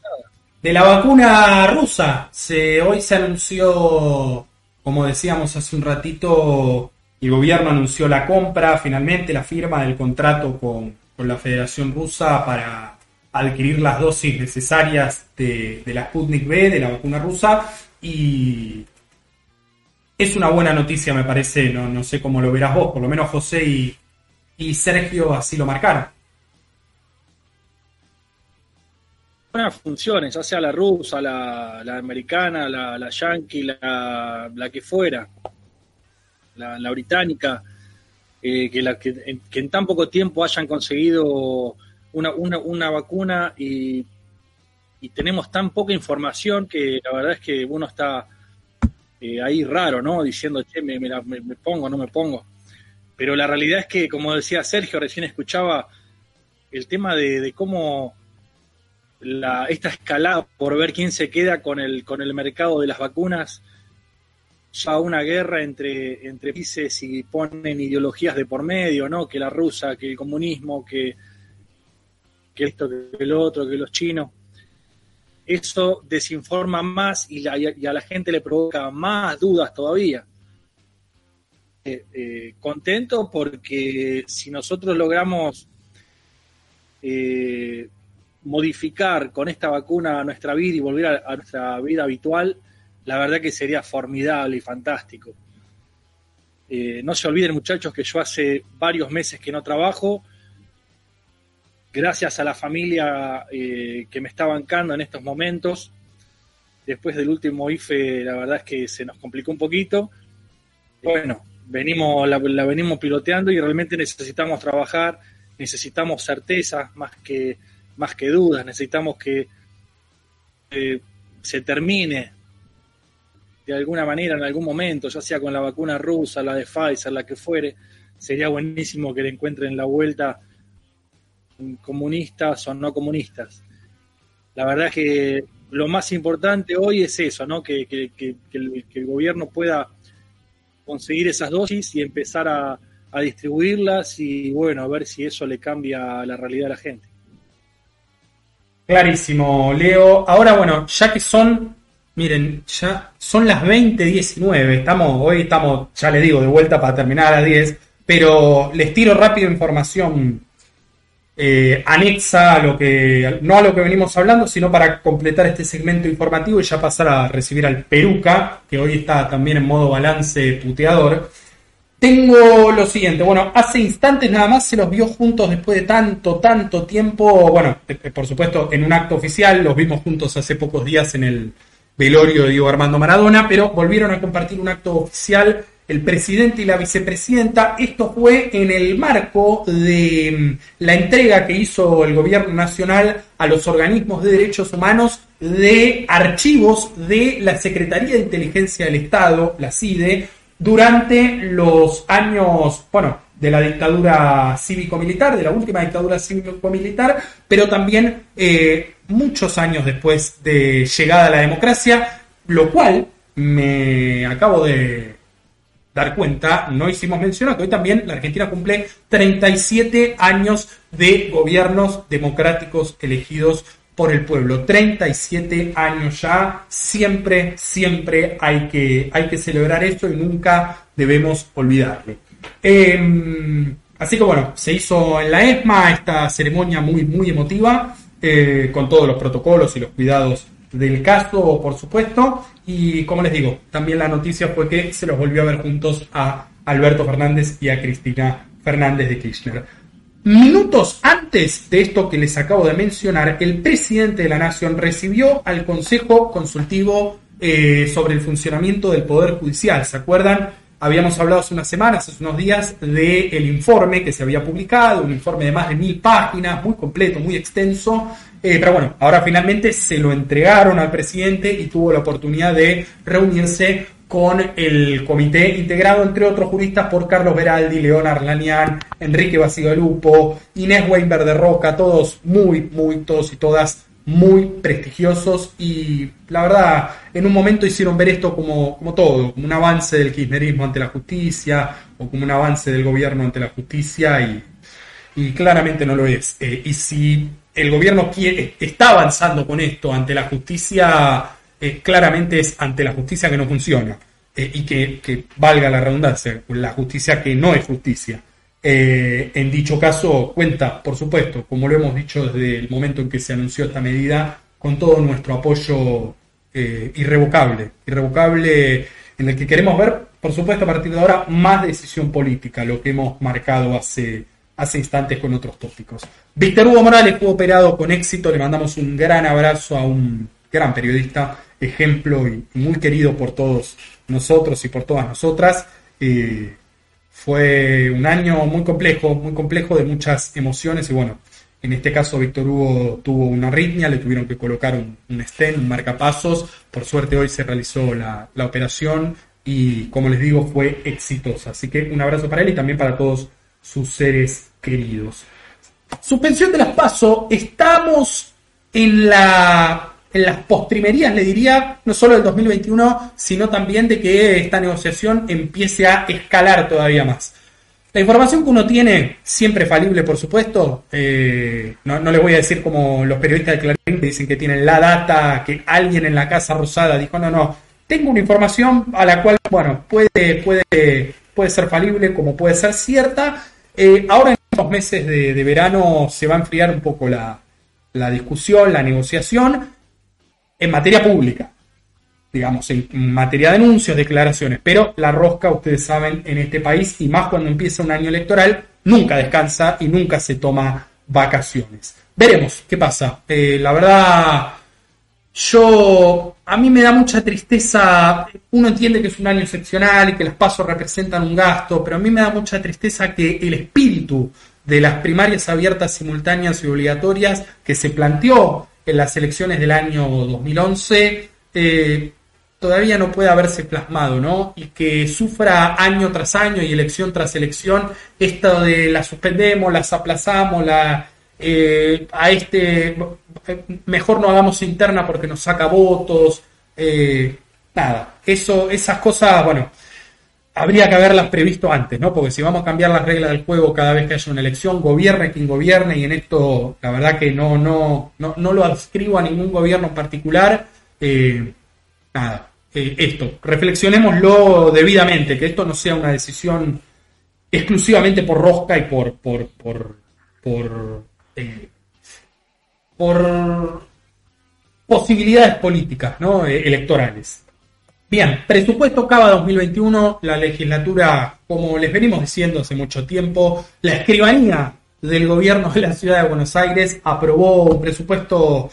De la vacuna rusa, se, hoy se anunció, como decíamos hace un ratito, el gobierno anunció la compra, finalmente la firma del contrato con, la Federación Rusa para adquirir las dosis necesarias de, la Sputnik B, de la vacuna rusa, y es una buena noticia, me parece, no, no sé cómo lo verás vos, por lo menos José y, y Sergio así lo marcaron. Buenas funciones, ya sea la rusa, la, la americana, la, la yankee, la, la, que fuera, la, británica, eh, que, la, que, en, tan poco tiempo hayan conseguido una, una, una vacuna y, y, tenemos tan poca información que la verdad es que uno está eh, ahí raro, ¿no? Diciendo, che, me, me, me pongo, no me pongo. Pero la realidad es que, como decía Sergio, recién escuchaba el tema de cómo esta escalada por ver quién se queda con el, con el mercado de las vacunas, ya una guerra entre, entre países y ponen ideologías de por medio, ¿no? Que la rusa, que el comunismo, que, que esto, que el otro, que los chinos. Eso desinforma más y, a la gente le provoca más dudas todavía. Eh, eh, contento porque si nosotros logramos eh, modificar con esta vacuna nuestra vida y volver a, nuestra vida habitual, la verdad que sería formidable y fantástico. Eh, no se olviden muchachos que yo hace varios meses que no trabajo, gracias a la familia eh, que me está bancando en estos momentos. Después del último IFE, la verdad es que se nos complicó un poquito. Bueno, venimos, la, la venimos piloteando y realmente necesitamos trabajar, necesitamos certeza más que más que dudas, necesitamos que se termine de alguna manera en algún momento, ya sea con la vacuna rusa, la de Pfizer, la que fuere, sería buenísimo que le encuentren la vuelta comunistas o no comunistas. La verdad es que lo más importante hoy es eso, ¿no? Que, el, gobierno pueda conseguir esas dosis y empezar a, a distribuirlas y bueno, a ver si eso le cambia la realidad a la gente. Clarísimo, Leo. Ahora, bueno, ya que son, miren, ya son las 20.19, estamos, hoy estamos, ya les digo, de vuelta para terminar a las 10, pero les tiro rápido información eh, anexa a lo que, no a lo que venimos hablando, sino para completar este segmento informativo y ya pasar a recibir al Peruca, que hoy está también en modo balance puteador. Tengo lo siguiente, bueno, hace instantes nada más se los vio juntos después de tanto, tanto tiempo, bueno, eh, eh, por supuesto en un acto oficial, los vimos juntos hace pocos días en el velorio de Diego Armando Maradona, pero volvieron a compartir un acto oficial el presidente y la vicepresidenta. Esto fue en el marco de mm, la entrega que hizo el gobierno nacional a los organismos de derechos humanos de archivos de la Secretaría de Inteligencia del Estado, la CIDE, durante los años, bueno, de la dictadura cívico-militar, de la última dictadura cívico-militar, pero también eh, muchos años después de llegada a la democracia, lo cual me acabo de dar cuenta, no hicimos mención que hoy también la Argentina cumple 37 años de gobiernos democráticos elegidos por el pueblo. 37 años ya, siempre, siempre hay que, hay que celebrar esto y nunca debemos olvidarlo. Em, así que bueno, se hizo en la ESMA esta ceremonia muy, muy emotiva, eh, con todos los protocolos y los cuidados del caso, por supuesto. Y como les digo, también la noticia fue que se los volvió a ver juntos a Alberto Fernández y a Cristina Fernández de Kirchner. Minutos antes de esto que les acabo de mencionar, el presidente de la Nación recibió al Consejo Consultivo eh, sobre el funcionamiento del Poder Judicial. ¿Se acuerdan? Habíamos hablado hace unas semanas, hace unos días, del informe que se había publicado, un informe de más de mil páginas, muy completo, muy extenso. Eh, pero bueno, ahora finalmente se lo entregaron al presidente y tuvo la oportunidad de reunirse con el comité integrado, entre otros juristas, por Carlos Beraldi, León Arlanian, Enrique Basigalupo, Inés Weinberg de Roca, todos muy, muy, todos y todas muy prestigiosos y la verdad en un momento hicieron ver esto como, como todo, como un avance del kirchnerismo ante la justicia o como un avance del gobierno ante la justicia y, y claramente no lo es. Eh, y si el gobierno quiere, está avanzando con esto ante la justicia eh, claramente es ante la justicia que no funciona eh, y que, valga la redundancia, la justicia que no es justicia. Eh, en dicho caso, cuenta, por supuesto, como lo hemos dicho desde el momento en que se anunció esta medida, con todo nuestro apoyo irrevocable, irrevocable en el que queremos ver, por supuesto, a partir de ahora, más decisión política, lo que hemos marcado hace, hace instantes con otros tópicos. Víctor Hugo Morales fue operado con éxito, le mandamos un gran abrazo a un gran periodista ejemplo y, muy querido por todos nosotros y por todas nosotras. Fue un año muy complejo, muy complejo de muchas emociones y bueno, en este caso Víctor Hugo tuvo una arritmia, le tuvieron que colocar un, un stent, un marcapasos. Por suerte hoy se realizó la, la, operación y como les digo fue exitosa. Así que un abrazo para él y también para todos sus seres queridos. Suspensión de las PASO. Estamos en la en las postrimerías, le diría, no solo del 2021, sino también de que esta negociación empiece a escalar todavía más. La información que uno tiene, siempre falible, por supuesto, eh, no, no, les voy a decir como los periodistas de Clarín que dicen que tienen la data, que alguien en la Casa Rosada dijo, no, no, tengo una información a la cual, bueno, puede, puede, puede ser falible como puede ser cierta. Eh, ahora en estos meses de, de, verano se va a enfriar un poco la, la discusión, la negociación en materia pública, digamos, en materia de anuncios, declaraciones, pero la rosca, ustedes saben, en este país, y más cuando empieza un año electoral, nunca descansa y nunca se toma vacaciones. Veremos qué pasa. Eh, la verdad, yo, a mí me da mucha tristeza, uno entiende que es un año excepcional y que los pasos representan un gasto, pero a mí me da mucha tristeza que el espíritu de las primarias abiertas, simultáneas y obligatorias que se planteó en las elecciones del año 2011 eh, todavía no puede haberse plasmado, ¿no? Y que sufra año tras año y elección tras elección esto de la suspendemos, las aplazamos, la, eh, a este mejor no hagamos interna porque nos saca votos, eh, nada, eso, esas cosas, bueno, habría que haberlas previsto antes, ¿no? Porque si vamos a cambiar las reglas del juego cada vez que haya una elección, gobierne quien gobierne, y en esto la verdad que no, no, no, no lo adscribo a ningún gobierno en particular, eh, nada, eh, esto, reflexionémoslo debidamente, que esto no sea una decisión exclusivamente por rosca y por, por, por, por, eh, posibilidades políticas, ¿no? electorales. Bien, presupuesto Cava 2021, la legislatura, como les venimos diciendo hace mucho tiempo, la escribanía del gobierno de la ciudad de Buenos Aires aprobó un presupuesto,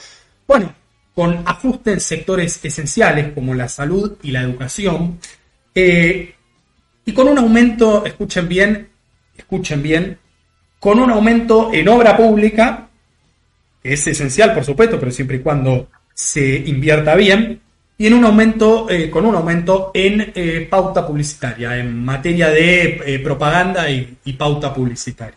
bueno, con ajustes en sectores esenciales como la salud y la educación, eh, y con un aumento, escuchen bien, escuchen bien, con un aumento en obra pública, que es esencial, por supuesto, pero siempre y cuando se invierta bien, y en un aumento, eh, con un aumento en eh, pauta publicitaria, en materia de eh, propaganda y, pauta publicitaria.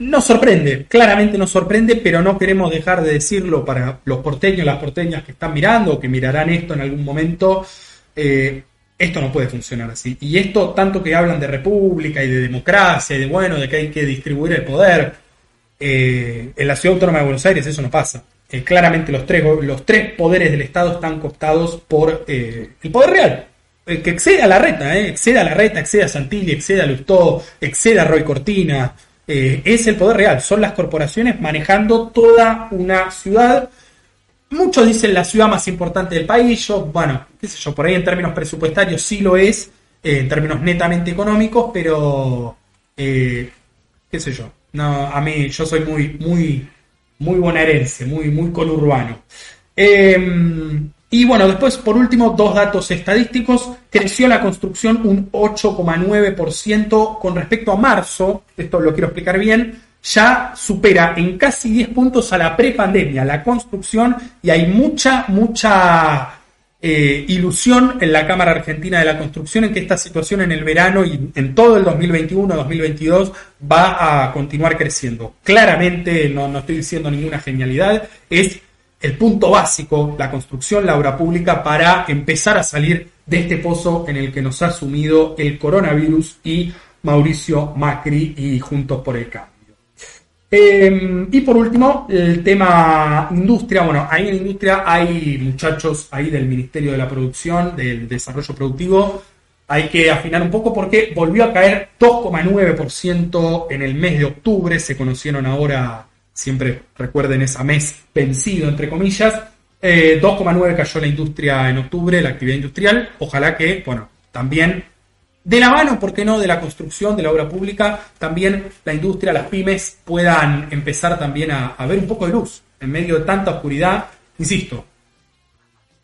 nos sorprende, claramente nos sorprende, pero no queremos dejar de decirlo para los porteños, las porteñas que están mirando o que mirarán esto en algún momento. esto no puede funcionar así. Y esto, tanto que hablan de república y de democracia y de bueno, de que hay que distribuir el poder, en la ciudad autónoma de Buenos Aires eso no pasa. Eh, claramente los tres, los tres poderes del Estado están cooptados por eh, el poder real, el que excede a la reta, eh, excede a la reta, excede a Santilli, excede a Lustó, excede a Roy Cortina, es el poder real, son las corporaciones manejando toda una ciudad muchos dicen la ciudad más importante del país. Yo, bueno, qué sé yo, por ahí en términos presupuestarios sí lo es, eh, en términos netamente económicos, pero eh, qué sé yo. No, a mí yo soy muy, muy bonaerense, muy, muy conurbano. Em, y bueno, después, por último, dos datos estadísticos. Creció la construcción un 8,9% con respecto a marzo. Esto lo quiero explicar bien. Ya supera en casi 10 puntos a la prepandemia la construcción y hay mucha, mucha eh, ilusión en la Cámara Argentina de la Construcción en que esta situación en el verano y en todo el 2021-2022 va a continuar creciendo. Claramente, no, no estoy diciendo ninguna genialidad, es el punto básico, la construcción, la obra pública, para empezar a salir de este pozo en el que nos ha sumido el coronavirus y Mauricio Macri y Juntos por el Cambio. Em, y por último, el tema industria. Bueno, ahí en industria hay muchachos ahí del Ministerio de la Producción, del Desarrollo Productivo. Hay que afinar un poco porque volvió a caer 2,9% en el mes de octubre. Se conocieron ahora siempre recuerden ese mes vencido, entre comillas. 2,9 eh, cayó la industria en octubre, la actividad industrial. Ojalá que, bueno, también de la mano, ¿por qué no?, de la construcción, de la obra pública, también la industria, las pymes puedan empezar también a, ver un poco de luz en medio de tanta oscuridad. Insisto,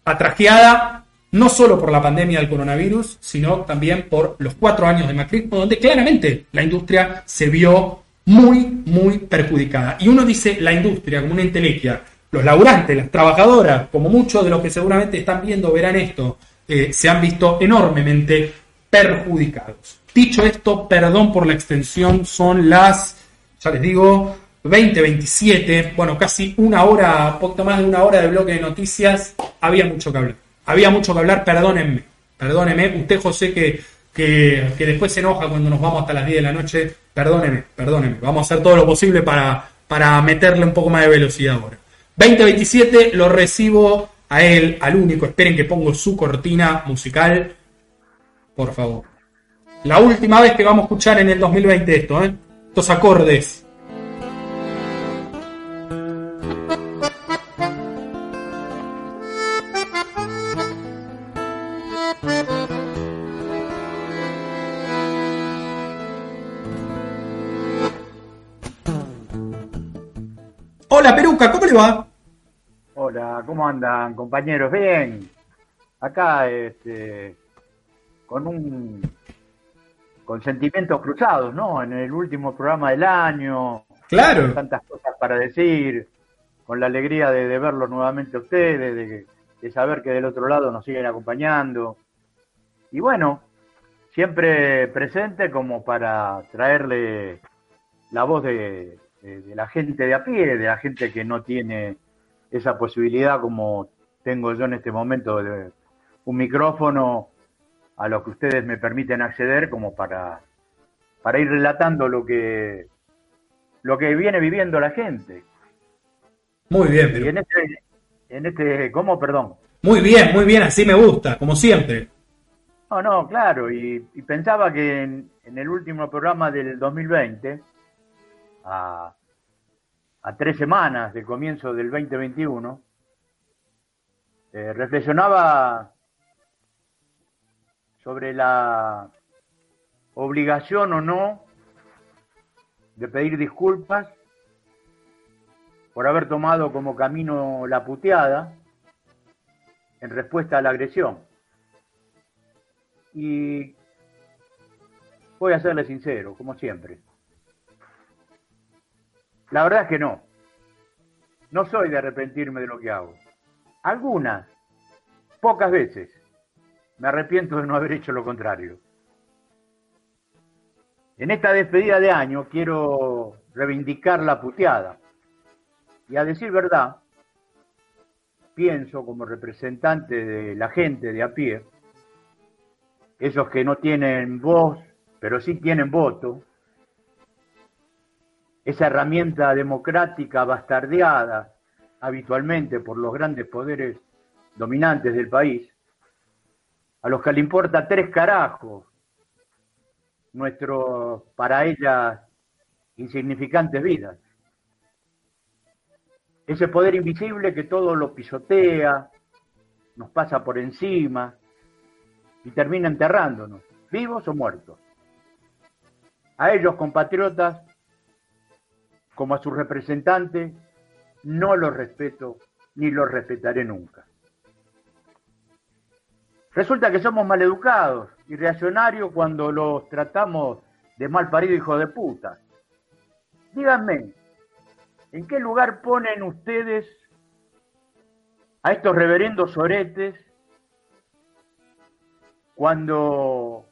atrajeada no solo por la pandemia del coronavirus, sino también por los cuatro años de macrismo, donde claramente la industria se vio muy, muy perjudicada. Y uno dice la industria como una entelequia, los laburantes, las trabajadoras, como muchos de los que seguramente están viendo, verán esto, eh, se han visto enormemente perjudicados. Dicho esto, perdón por la extensión, son las, ya les digo, 20, bueno, casi una hora, poco más de una hora de bloque de noticias, había mucho que hablar. Había mucho que hablar, perdónenme, perdónenme, usted José que, que, que después se enoja cuando nos vamos hasta las 10 de la noche, Perdóneme, perdóneme. Vamos a hacer todo lo posible para, para meterle un poco más de velocidad ahora. 2027 lo recibo a él, al único. Esperen que pongo su cortina musical. Por favor. La última vez que vamos a escuchar en el 2020 esto, ¿eh? Estos acordes. Hola Peruca, ¿cómo le va? Hola, ¿cómo andan compañeros? Bien. Acá este, con un con sentimientos cruzados, ¿no? En el último programa del año. Claro. tantas cosas para decir, con la alegría de, verlos nuevamente a ustedes, de, de saber que del otro lado nos siguen acompañando. Y bueno, siempre presente como para traerle la voz de, de, la gente de a pie, de la gente que no tiene esa posibilidad como tengo yo en este momento de un micrófono a lo que ustedes me permiten acceder como para, para ir relatando lo que lo que viene viviendo la gente. Muy bien, pero... en este, en este, ¿cómo? Perdón. Muy bien, muy bien, así me gusta, como siempre. No, no, claro, y, pensaba que en, en, el último programa del 2020 a, tres semanas del comienzo del 2021, eh, reflexionaba sobre la obligación o no de pedir disculpas por haber tomado como camino la puteada en respuesta a la agresión. Y voy a serle sincero, como siempre. La verdad es que no. No soy de arrepentirme de lo que hago. Algunas, pocas veces, me arrepiento de no haber hecho lo contrario. En esta despedida de año quiero reivindicar la puteada. Y a decir verdad, pienso como representante de la gente de a pie, esos que no tienen voz, pero sí tienen voto, esa herramienta democrática bastardeada habitualmente por los grandes poderes dominantes del país, a los que le importa tres carajos nuestro, para ellas, insignificantes vidas. ese poder invisible que todo lo pisotea, nos pasa por encima y termina enterrándonos, vivos o muertos. A ellos, compatriotas, como a sus representantes, no los respeto ni los respetaré nunca. Resulta que somos maleducados y reaccionarios cuando los tratamos de mal parido hijo de puta. Díganme, ¿en qué lugar ponen ustedes a estos reverendos oretes cuando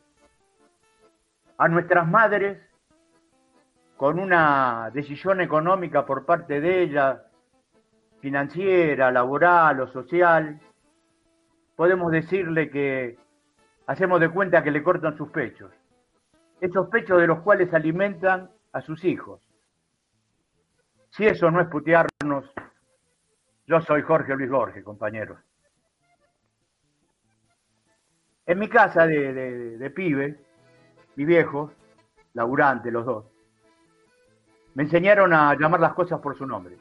a nuestras madres, con una decisión económica por parte de ellas, financiera, laboral o social, podemos decirle que hacemos de cuenta que le cortan sus pechos, esos pechos de los cuales alimentan a sus hijos. Si eso no es putearnos, yo soy Jorge Luis Borges, compañeros. En mi casa de, de pibe, mi viejo, laburante los dos, me enseñaron a llamar las cosas por su nombre.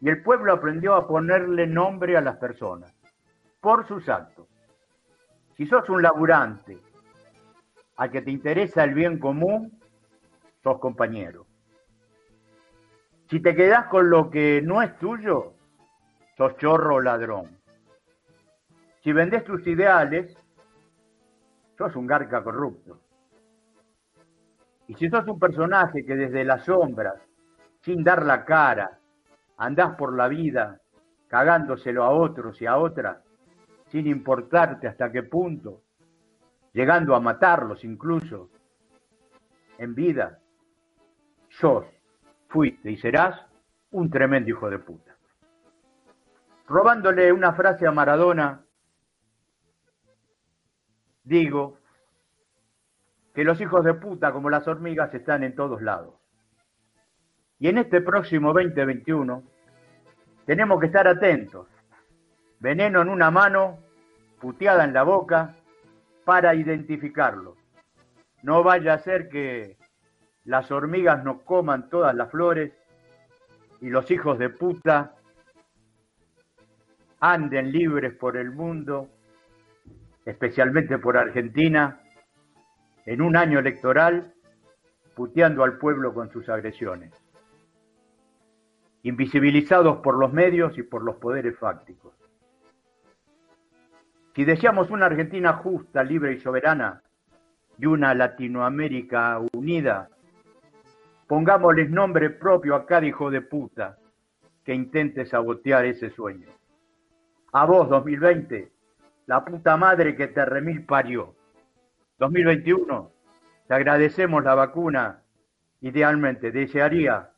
Y el pueblo aprendió a ponerle nombre a las personas, por sus actos. Si sos un laburante al que te interesa el bien común, sos compañero. Si te quedás con lo que no es tuyo, sos chorro o ladrón. Si vendés tus ideales, sos un garca corrupto. Y si sos un personaje que desde las sombras, sin dar la cara, andás por la vida cagándoselo a otros y a otras, sin importarte hasta qué punto, llegando a matarlos incluso, en vida, sos, fuiste y serás un tremendo hijo de puta. Robándole una frase a Maradona, digo que los hijos de puta como las hormigas están en todos lados. Y en este próximo 2021 tenemos que estar atentos. Veneno en una mano, puteada en la boca, para identificarlo. No vaya a ser que las hormigas no coman todas las flores y los hijos de puta anden libres por el mundo, especialmente por Argentina, en un año electoral, puteando al pueblo con sus agresiones invisibilizados por los medios y por los poderes fácticos. Si deseamos una Argentina justa, libre y soberana y una Latinoamérica unida, pongámosles nombre propio a cada hijo de puta que intente sabotear ese sueño. A vos, 2020, la puta madre que te remil parió. 2021, te agradecemos la vacuna. Idealmente, desearía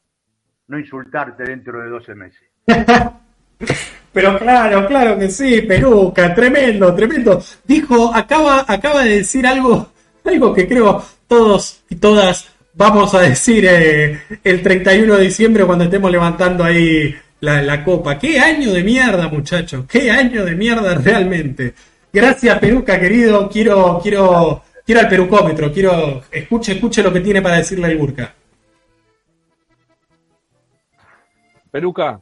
no insultarte dentro de 12 meses. Pero claro, claro que sí, peruca, tremendo, tremendo. Dijo, acaba, acaba de decir algo, algo que creo todos y todas vamos a decir eh, el 31 de diciembre cuando estemos levantando ahí la, copa. Qué año de mierda, muchachos, qué año de mierda realmente. Gracias, peruca querido. Quiero, quiero, quiero al perucómetro, quiero, escuche, escuche lo que tiene para decirle el Burka. Peruca.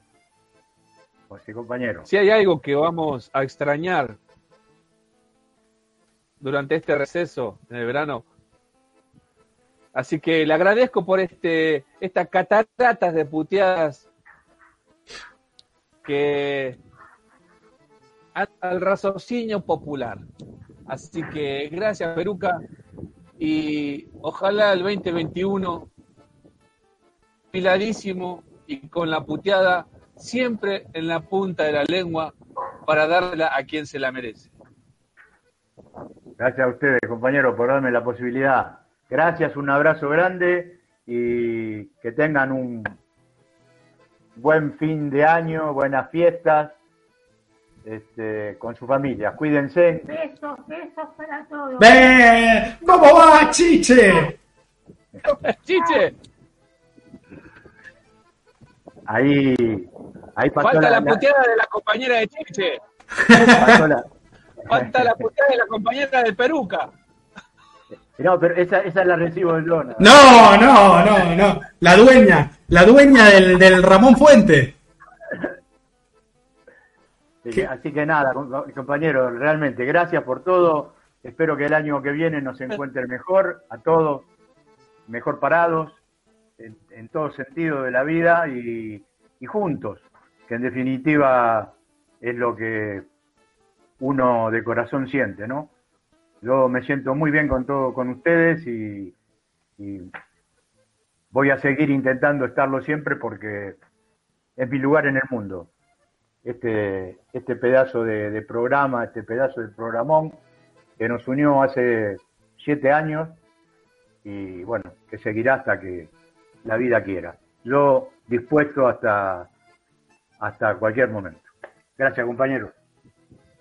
Compañero. Si hay algo que vamos a extrañar durante este receso en el verano. Así que le agradezco por este estas cataratas de puteadas que al raciocinio popular. Así que gracias, Peruca. Y ojalá el 2021, piladísimo, y con la puteada siempre en la punta de la lengua para darla a quien se la merece. Gracias a ustedes, compañeros, por darme la posibilidad. Gracias, un abrazo grande y que tengan un buen fin de año, buenas fiestas este, con su familia. Cuídense. Besos, besos para todos. ¡Ve! ¿Cómo va, Chiche? ¡Chiche! Ahí, ahí pasó Falta la, la, puteada de la compañera de Chiche. la- Falta la puteada de la compañera de Peruca. No, pero esa, esa la recibo de Lona. No, no, no, no. La dueña, la dueña del, del Ramón Fuente. Así que nada, compañeros, realmente gracias por todo. Espero que el año que viene nos encuentre mejor a todos, mejor parados en, todo sentido de la vida y, y juntos, que en definitiva es lo que uno de corazón siente, ¿no? Yo me siento muy bien con todo, con ustedes y, voy a seguir intentando estarlo siempre porque es mi lugar en el mundo. Este, este pedazo de, programa, este pedazo de programón que nos unió hace siete años y bueno, que seguirá hasta que la vida quiera. Yo dispuesto hasta, hasta cualquier momento. Gracias, compañeros.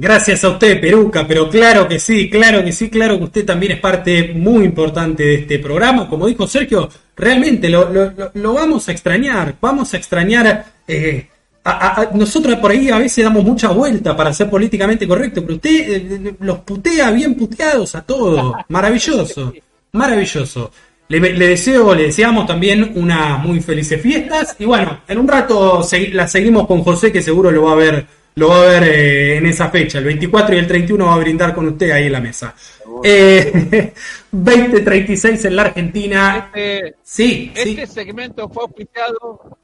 Gracias a usted, Peruca, pero claro que sí, claro que sí, claro que usted también es parte muy importante de este programa. Como dijo Sergio, realmente lo, lo, vamos a extrañar, vamos a extrañar. Eh, a, nosotros por ahí a veces damos mucha vuelta para ser políticamente correcto, pero usted eh, los putea bien puteados a todos. Maravilloso, maravilloso. Le, deseo, le deseamos también unas muy felices fiestas. Y bueno, en un rato la seguimos con José, que seguro lo va a ver lo va a ver eh, en esa fecha. El 24 y el 31 va a brindar con usted ahí en la mesa. Eh, 2036 en la Argentina. Este, sí, este segmento fue auspiciado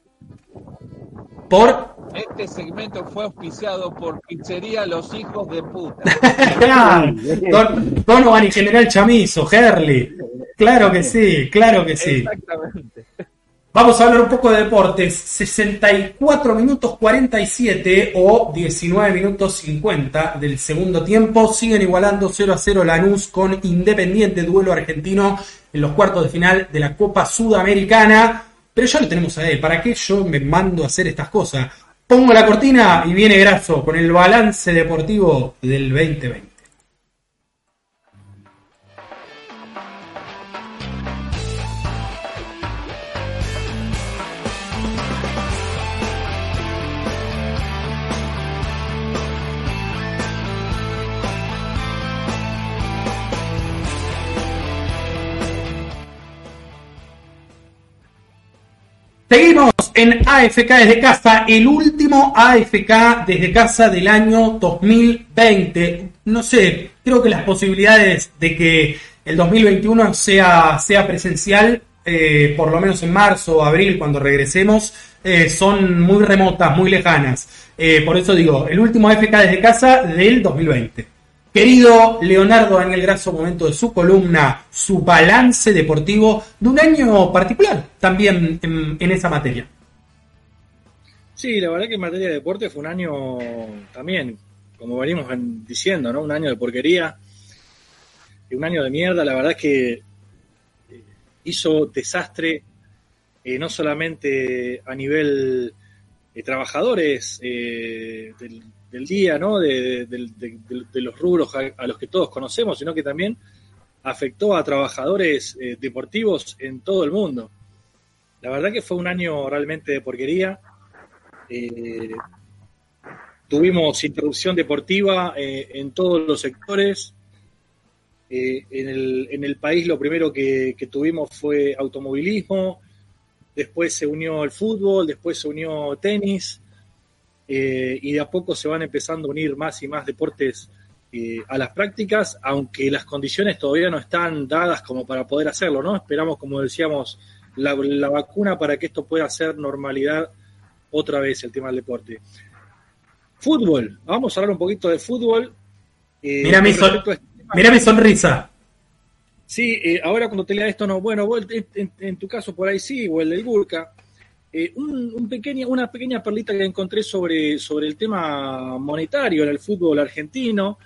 por. Este segmento fue auspiciado por Pizzería Los Hijos de Puta. Donovan y General Chamizo, Herley. Claro que sí, claro que sí. Exactamente. Vamos a hablar un poco de deportes. 64 minutos 47 o 19 minutos 50 del segundo tiempo. Siguen igualando 0 a 0 Lanús con Independiente duelo argentino en los cuartos de final de la Copa Sudamericana. Pero ya lo tenemos a él. ¿Para qué yo me mando a hacer estas cosas? Pongo la cortina y viene Graso con el balance deportivo del 2020. Seguimos en AFK desde casa, el último AFK desde casa del año 2020. No sé, creo que las posibilidades de que el 2021 sea, sea presencial, eh, por lo menos en marzo o abril, cuando regresemos, eh, son muy remotas, muy lejanas. Eh, por eso digo, el último AFK desde casa del 2020. Querido Leonardo Daniel Grasso, momento de su columna, su balance deportivo de un año particular también en, esa materia. Sí, la verdad que en materia de deporte fue un año también, como venimos diciendo, ¿no? Un año de porquería, un año de mierda. La verdad que eh, hizo desastre eh, no solamente a nivel de trabajadores eh, del, del día, ¿no? De, los rubros a, los que todos conocemos, sino que también afectó a trabajadores eh, deportivos en todo el mundo. La verdad que fue un año realmente de porquería. Eh, tuvimos interrupción deportiva eh, en todos los sectores. En el, en, el, país lo primero que, que tuvimos fue automovilismo, después se unió el fútbol, después se unió tenis, eh, y de a poco se van empezando a unir más y más deportes eh, a las prácticas, aunque las condiciones todavía no están dadas como para poder hacerlo, ¿no? Esperamos, como decíamos, la, vacuna para que esto pueda ser normalidad otra vez el tema del deporte. Fútbol, vamos a hablar un poquito de fútbol. Eh, mira, mi este mira mi sonrisa. Sí, ahora cuando te lea esto, no, bueno, en, en, tu caso por ahí sí, o el del Burka, eh, un, pequeño, una pequeña perlita que encontré sobre, sobre el tema monetario en el fútbol argentino.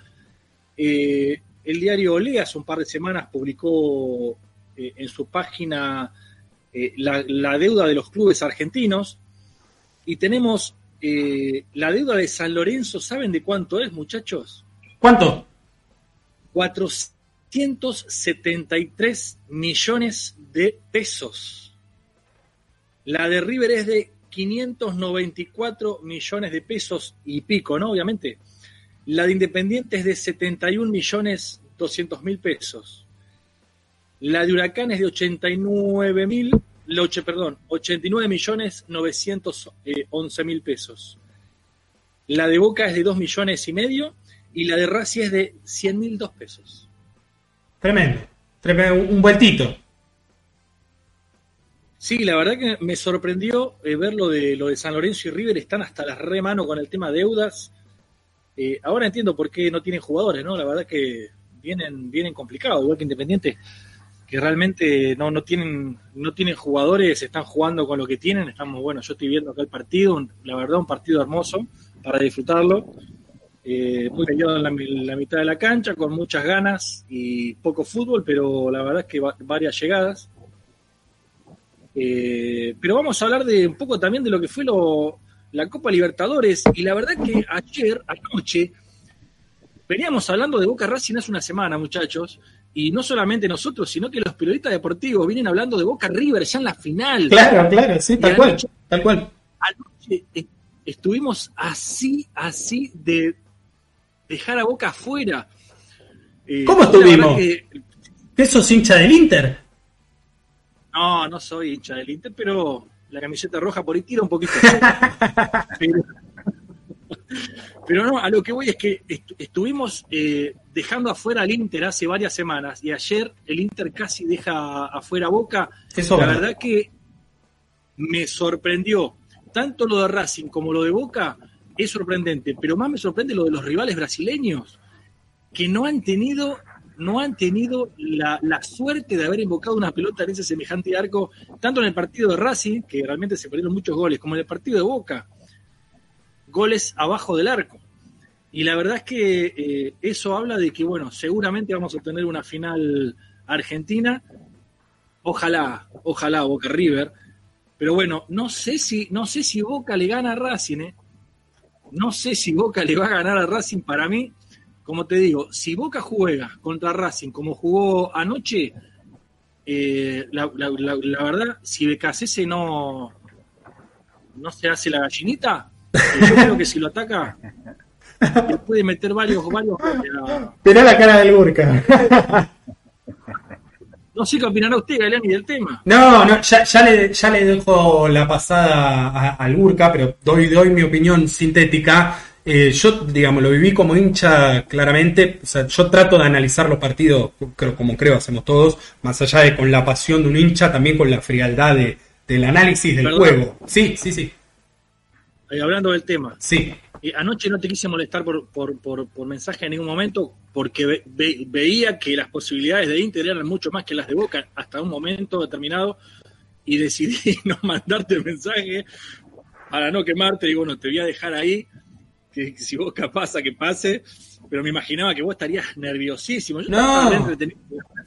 Eh, el diario Olea hace un par de semanas publicó eh, en su página la, deuda de los clubes argentinos y tenemos la deuda de San Lorenzo. ¿Saben de cuánto es, muchachos? ¿Cuánto? 473 millones de pesos. La de River es de 594 millones de pesos y pico, ¿no? Obviamente. La de Independiente es de 71 millones 200 mil pesos. La de Huracán es de 89 mil, perdón, 89 millones 911 mil pesos. la de Boca es de 2 millones y medio y la de Racing es de 100 mil dos pesos. Tremendo. Un vueltito. Sí, la verdad que me sorprendió eh, ver lo de, lo de San Lorenzo y River, están hasta las re mano con el tema deudas. Eh, ahora entiendo por qué no tienen jugadores, ¿no? La verdad que vienen, vienen complicados, igual que Independiente, que realmente no, no tienen, no tienen jugadores, están jugando con lo que tienen, estamos, bueno, yo estoy viendo acá el partido, la verdad un partido hermoso para disfrutarlo, eh, muy peleado en la, la mitad de la cancha, con muchas ganas y poco fútbol, pero la verdad es que va- varias llegadas. Eh, pero vamos a hablar de un poco también de lo que fue lo, la Copa Libertadores. Y la verdad que ayer, anoche, veníamos hablando de Boca Racing hace una semana, muchachos. Y no solamente nosotros, sino que los periodistas deportivos vienen hablando de Boca River ya en la final. Claro, claro, sí, tal cual. Tal cual. Anoche estuvimos así, así de dejar a Boca afuera. Eh, ¿Cómo estuvimos? que- ¿Qué sos hincha del Inter? No, no soy hincha del Inter, pero la camiseta roja por ahí tira un poquito. pero, pero no, a lo que voy es que est- estuvimos eh, dejando afuera al Inter hace varias semanas y ayer el Inter casi deja afuera Boca. Eso la verdad que me sorprendió tanto lo de Racing como lo de Boca. Es sorprendente, pero más me sorprende lo de los rivales brasileños que no han tenido no han tenido la, la suerte de haber invocado una pelota en ese semejante arco, tanto en el partido de Racing, que realmente se perdieron muchos goles, como en el partido de Boca. Goles abajo del arco. Y la verdad es que eh, eso habla de que, bueno, seguramente vamos a tener una final argentina. Ojalá, ojalá Boca River. Pero bueno, no sé si, no sé si Boca le gana a Racing, ¿eh? No sé si Boca le va a ganar a Racing para mí como te digo, si Boca juega contra Racing como jugó anoche, eh, la, la- la- la verdad, si Becasese no, no se hace la gallinita, eh, yo creo que si lo ataca, le puede meter varios, varios Mirá la cara del Burka. No sé qué opinará usted, Galeani, del tema. No, no, ya, ya le, ya le dejo la pasada al Burka, pero doy, doy mi opinión sintética. Eh, yo, digamos, lo viví como hincha claramente. O sea, yo trato de analizar los partidos, creo, como creo hacemos todos, más allá de con la pasión de un hincha, también con la frialdad de, del análisis del Perdón. juego. Sí, sí, sí, Eh, hablando del tema, sí. Eh, anoche no te quise molestar por, por, por, por mensaje en ningún momento porque ve- ve- veía que las posibilidades de Inter eran mucho más que las de Boca hasta un momento determinado y decidí no mandarte mensaje para no quemarte. Digo, bueno, te voy a dejar ahí, que si Boca pasa, que pase. Pero me imaginaba que vos estarías nerviosísimo. Yo No. entretenido,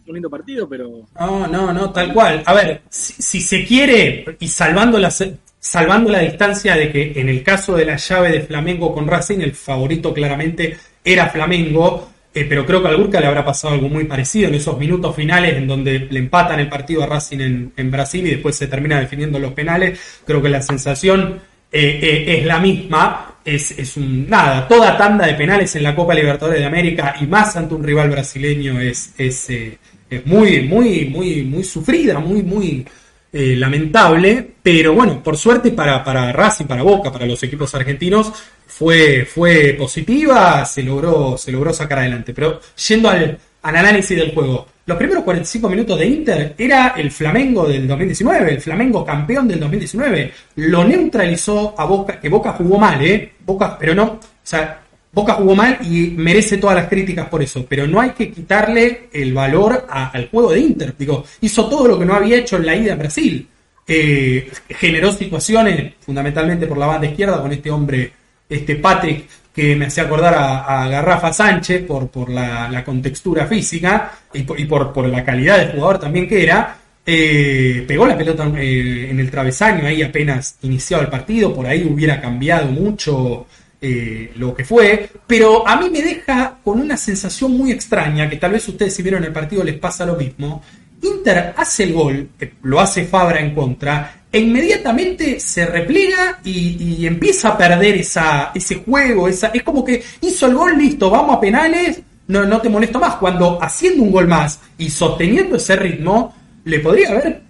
un lindo partido, pero No, no, no, tal cual. A ver, si, si se quiere, y salvando la, salvando la distancia de que en el caso de la llave de Flamengo con Racing, el favorito claramente era Flamengo, eh, pero creo que al Burka le habrá pasado algo muy parecido en esos minutos finales en donde le empatan el partido a Racing en, en Brasil y después se termina definiendo los penales. Creo que la sensación eh, eh, es la misma. Es, es un nada, toda tanda de penales en la Copa Libertadores de América y más ante un rival brasileño es, es, eh, es muy, muy, muy, muy sufrida, muy, muy eh, lamentable. Pero bueno, por suerte para, para Racing, para Boca, para los equipos argentinos, fue, fue positiva, se logró, se logró sacar adelante. Pero yendo al, al análisis del juego, los primeros 45 minutos de Inter era el Flamengo del 2019, el Flamengo campeón del 2019. Lo neutralizó a Boca, que Boca jugó mal, ¿eh? Boca, pero no, o sea, Boca jugó mal y merece todas las críticas por eso, pero no hay que quitarle el valor al juego de Inter. Digo, hizo todo lo que no había hecho en la ida a Brasil. Eh, generó situaciones, fundamentalmente por la banda izquierda, con este hombre, este Patrick, que me hacía acordar a, Garrafa Sánchez por, por la, contextura física y por, por, la calidad de jugador también que era. Eh, pegó la pelota eh, en el travesaño ahí apenas iniciado el partido, por ahí hubiera cambiado mucho eh, lo que fue, pero a mí me deja con una sensación muy extraña, que tal vez ustedes si vieron el partido les pasa lo mismo. Inter hace el gol, lo hace Fabra en contra, e inmediatamente se repliega y, empieza a perder esa, ese juego, esa, es como que hizo el gol, listo, vamos a penales, no, no te molesto más, cuando haciendo un gol más y sosteniendo ese ritmo, le podría haber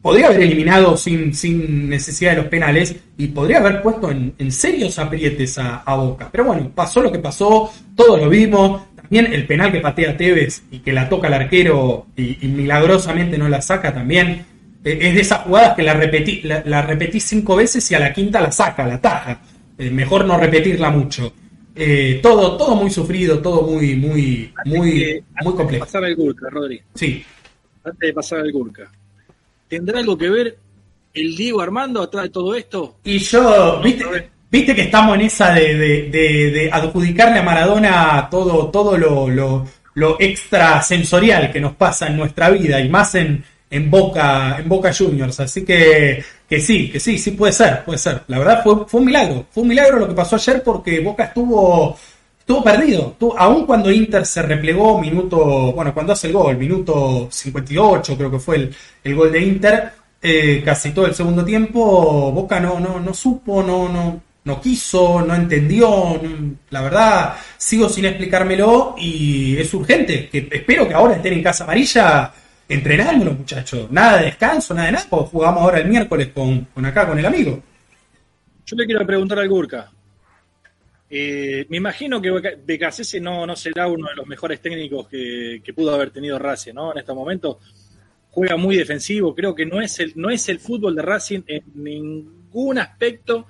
podría haber eliminado sin, sin necesidad de los penales y podría haber puesto en, serios aprietes a, Boca. Pero bueno, pasó lo que pasó, todos lo vimos. También el penal que patea Tevez y que la toca el arquero y milagrosamente no la saca también. Eh, es de esas jugadas que la repetí, la, la, repetí cinco veces y a la quinta la saca, la taja. Eh, mejor no repetirla mucho. Eh, todo, todo muy sufrido, todo muy, muy, muy, que, muy complejo. pasar al Gurka, Rodri. Sí. Antes de pasar al Gurka. ¿Tendrá algo que ver el Diego Armando atrás de todo esto? Y yo, viste, viste que estamos en esa de, de, de, de adjudicarle a Maradona todo, todo lo, lo, lo extrasensorial que nos pasa en nuestra vida y más en, en Boca, en Boca Juniors. Así que, que sí, que sí, sí puede ser, puede ser. La verdad fue, fue un milagro, fue un milagro lo que pasó ayer porque Boca estuvo, estuvo perdido. Estuvo, aun cuando Inter se replegó, minuto, bueno, cuando hace el gol, minuto 58 creo que fue el, el gol de Inter, eh, casi todo el segundo tiempo, Boca no, no, no supo, no, no, no quiso, no entendió, la verdad sigo sin explicármelo y es urgente, que espero que ahora estén en Casa Amarilla entrenando muchachos, nada de descanso, nada de nada, porque jugamos ahora el miércoles con, con acá, con el amigo. Yo le quiero preguntar al Gurka. Eh, me imagino que Becasese no, no será uno de los mejores técnicos que, que pudo haber tenido Racing, ¿no? En estos momentos juega muy defensivo, creo que no es el, no es el fútbol de Racing en ningún aspecto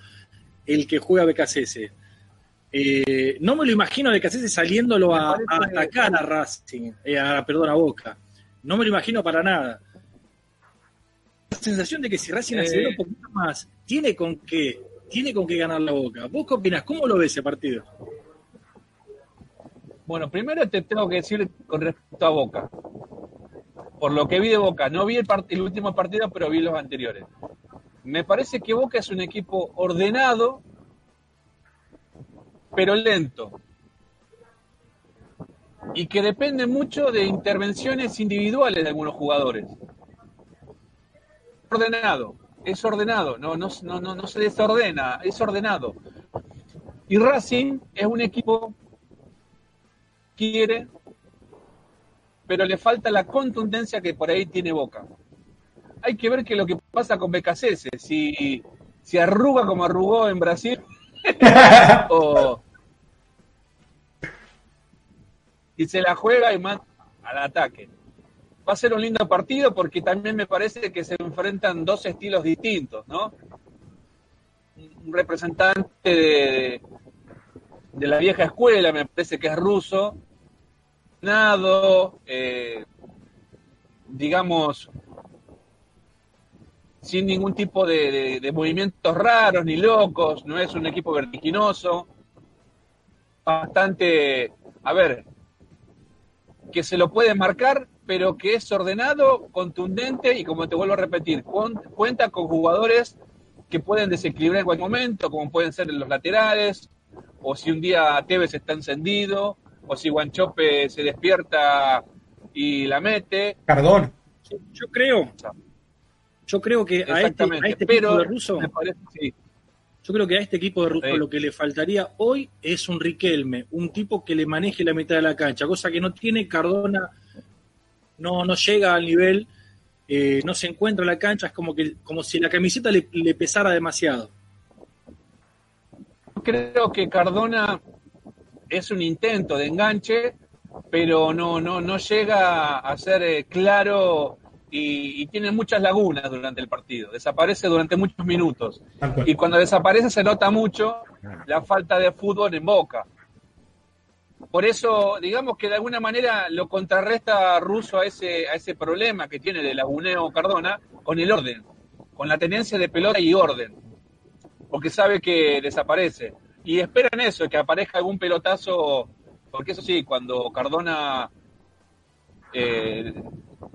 el que juega Becasese. Eh, no me lo imagino a Becasese saliéndolo a, a, atacar a Racing, eh, a, perdón, a Boca. No me lo imagino para nada. La sensación de que si Racing acelera un poquito más, tiene con qué, tiene con qué ganar la boca. ¿Vos qué opinás? ¿Cómo lo ves ese partido? Bueno, primero te tengo que decir con respecto a Boca. Por lo que vi de Boca, no vi el, el último partido, pero vi los anteriores. Me parece que Boca es un equipo ordenado, pero lento y que depende mucho de intervenciones individuales de algunos jugadores. Ordenado, es ordenado, no, no, no, no, se desordena, es ordenado. Y Racing es un equipo que quiere, pero le falta la contundencia que por ahí tiene Boca. Hay que ver qué lo que pasa con BKC, si, si arruga como arrugó en Brasil, o, y se la juega y manda al ataque. Va a ser un lindo partido porque también me parece que se enfrentan dos estilos distintos, ¿no? Un representante de, de la vieja escuela, me parece que es ruso, nado, eh, digamos, sin ningún tipo de, de, de, movimientos raros ni locos, no es un equipo vertiginoso, bastante, a ver, que se lo puede marcar, pero que es ordenado, contundente y como te vuelvo a repetir, cuenta con jugadores que pueden desequilibrar en cualquier momento, como pueden ser los laterales, o si un día Tevez está encendido, o si Guanchope se despierta y la mete. Perdón. Yo creo, yo creo que a este, a este pero ruso, me parece, sí. Yo creo que a este equipo de Russo sí. lo que le faltaría hoy es un Riquelme, un tipo que le maneje la mitad de la cancha, cosa que no tiene Cardona, no, no llega al nivel, eh, no se encuentra en la cancha, es como que como si la camiseta le, le pesara demasiado. Creo que Cardona es un intento de enganche, pero no, no, no llega a ser eh, claro y, y, tiene muchas lagunas durante el partido. Desaparece durante muchos minutos. Y cuando desaparece se nota mucho la falta de fútbol en Boca. Por eso, digamos que de alguna manera lo contrarresta Russo a ese, a ese problema que tiene de laguneo Cardona con el orden, con la tenencia de pelota y orden. Porque sabe que desaparece. Y esperan eso, que aparezca algún pelotazo, porque eso sí, cuando Cardona eh,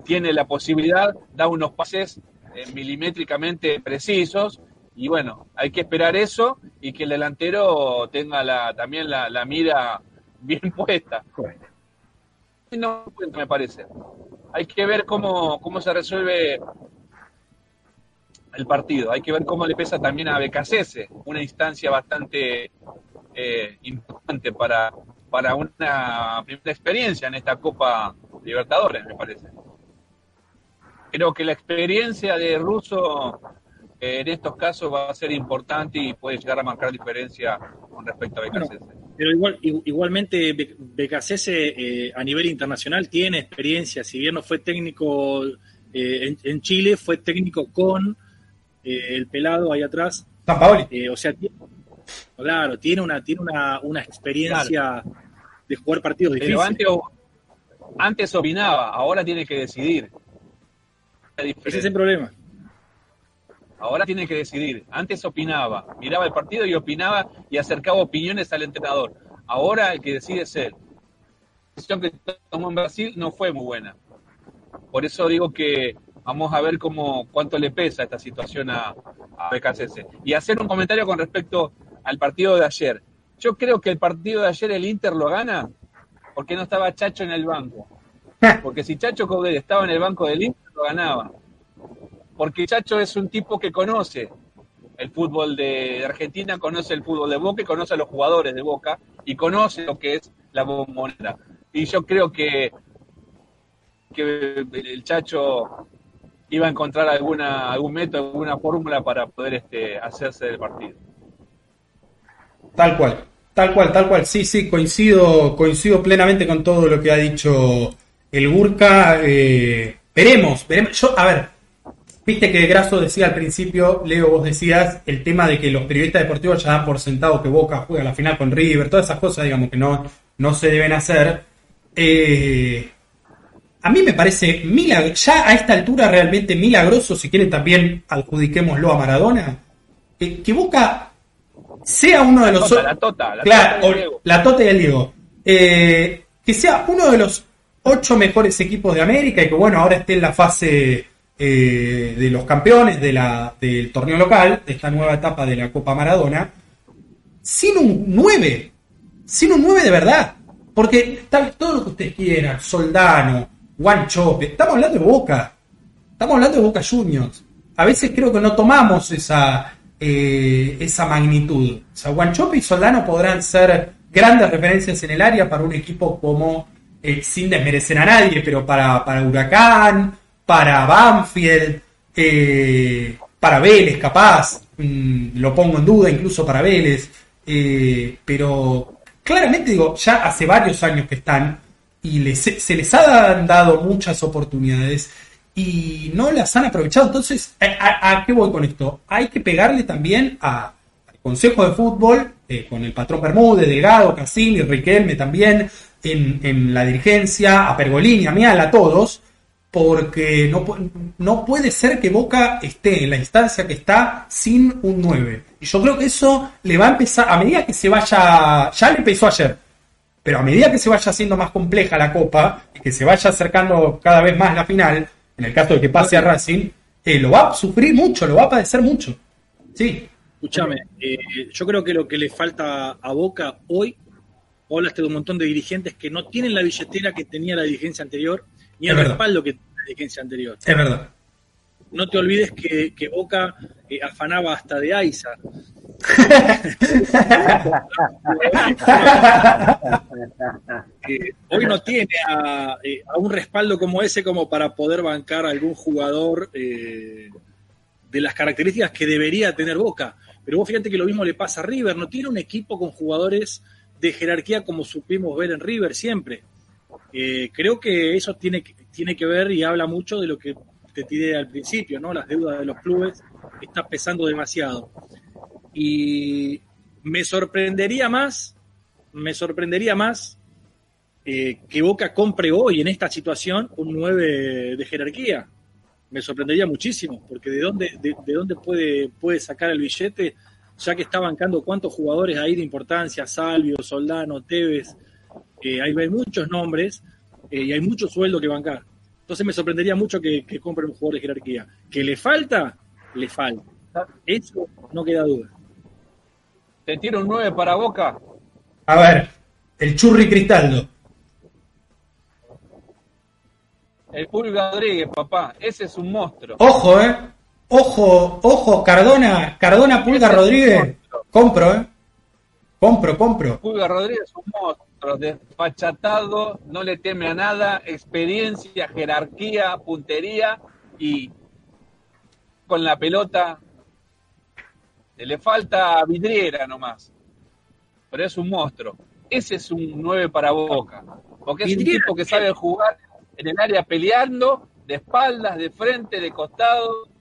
tiene la posibilidad, da unos pases eh, milimétricamente precisos y bueno, hay que esperar eso y que el delantero tenga la, también la, la mira bien puesta. No me parece. Hay que ver cómo, cómo se resuelve el partido. Hay que ver cómo le pesa también a Becasese, una instancia bastante eh, importante para, para una primera experiencia en esta Copa Libertadores, me parece. Creo que la experiencia de Russo eh, en estos casos va a ser importante y puede llegar a marcar diferencia con respecto a Bueno, Becasese. Pero igual, igualmente Be- Becasese eh, a nivel internacional tiene experiencia, si bien no fue técnico eh, en, en Chile, fue técnico con eh, el pelado ahí atrás, San Paoli. Eh, o sea, tiene, claro, tiene una, tiene una, una experiencia de jugar partidos Pero difíciles. antes, antes opinaba, ahora tiene que decidir. Ese es el problema. Ahora tiene que decidir. Antes opinaba, miraba el partido y opinaba y acercaba opiniones al entrenador. Ahora el que decide es él. La decisión que tomó en Brasil no fue muy buena. Por eso digo que vamos a ver cómo cuánto le pesa esta situación a, a BKCS. Y hacer un comentario con respecto al partido de ayer. Yo creo que el partido de ayer el Inter lo gana porque no estaba Chacho en el banco. Porque si Chacho Coudet estaba en el banco del Inter, lo ganaba. Porque Chacho es un tipo que conoce el fútbol de Argentina, conoce el fútbol de Boca y conoce a los jugadores de Boca y conoce lo que es la bombonera. Y yo creo que, que el Chacho iba a encontrar alguna algún método, alguna fórmula para poder este, hacerse del partido. Tal cual, tal cual, tal cual. Sí, sí, coincido, coincido plenamente con todo lo que ha dicho el Gurka. Eh, veremos, veremos. Yo, a ver, viste que Grasso decía al principio, Leo, vos decías el tema de que los periodistas deportivos ya dan por sentado que Boca juega la final con River, todas esas cosas, digamos, que no, no se deben hacer. Eh, a mí me parece milag- ya a esta altura realmente milagroso, si quieren también adjudiquémoslo a Maradona, eh, que Boca sea uno de La los tota, la tota, la Claro, tota o- del Diego. la Tota y el Diego. Eh, que sea uno de los ocho mejores equipos de América y que bueno, ahora esté en la fase eh, de los campeones del torneo local, de esta nueva etapa de la Copa Maradona, sin un 9, sin un 9 de verdad. Porque tal, todo lo que ustedes quieran, Soldano, Guanchope, estamos hablando de Boca. Estamos hablando de Boca Juniors. A veces creo que no tomamos esa, eh, esa magnitud. O sea, Guanchope y Soldano podrán ser grandes referencias en el área para un equipo como, eh, sin desmerecer a nadie, pero para, para Huracán, para Banfield, eh, para Vélez capaz, mm, lo pongo en duda incluso para Vélez, eh, pero claramente digo, ya hace varios años que están y les- se les han dado muchas oportunidades y no las han aprovechado. Entonces, ¿a, qué voy con esto? Hay que pegarle también a- al Consejo de Fútbol, eh, con el patrón Bermúdez, Delgado, Cassini, Riquelme también, en, en la dirigencia, a Pergolini, a Mial, a todos, porque no, no puede ser que Boca esté en la instancia que está sin un 9. Y yo creo que eso le va a empezar, a medida que se vaya, ya le empezó ayer, pero a medida que se vaya haciendo más compleja la Copa y que se vaya acercando cada vez más la final, en el caso de que pase a Racing, eh, lo va a sufrir mucho, lo va a padecer mucho. Sí, Escúchame, eh, yo creo que lo que le falta a Boca hoy, hablaste de un montón de dirigentes que no tienen la billetera que tenía la dirigencia anterior, ni el respaldo que tenía la dirigencia anterior. es verdad. No te olvides que, que Boca eh, afanaba hasta de Aiza. Eh, hoy no tiene a, eh, a un respaldo como ese como para poder bancar a algún jugador de las características que debería tener Boca. Pero vos fíjate que lo mismo le pasa a River, no tiene un equipo con jugadores de jerarquía como supimos ver en River siempre. Eh, creo que eso tiene, tiene que ver y habla mucho de lo que te tiré al principio, ¿no? Las deudas de los clubes está pesando demasiado. Y me sorprendería más, me sorprendería más eh, que Boca compre hoy en esta situación un 9 de jerarquía. Me sorprendería muchísimo, porque de dónde, de, de dónde puede, puede sacar el billete, ya que está bancando cuántos jugadores hay de importancia, Salvio, Soldano, Tevez, eh, hay, hay muchos nombres eh, y hay mucho sueldo que bancar. Entonces me sorprendería mucho que, que compre un jugador de jerarquía. ¿Que le falta? Le falta. Eso no queda duda. Te tiro un 9 para Boca. A ver, el Churri Cristaldo. El Pulga Rodríguez, papá. Ese es un monstruo. Ojo, eh. Ojo, ojo, Cardona, Cardona Pulga Rodríguez. Compro, eh. Compro, compro. Pulga Rodríguez es un monstruo. Despachatado, no le teme a nada. Experiencia, jerarquía, puntería. y con la pelota le falta vidriera nomás. Pero es un monstruo. Ese es un 9 para Boca. Porque es un tipo que sabe jugar en el área peleando, de espaldas, de frente, de costado.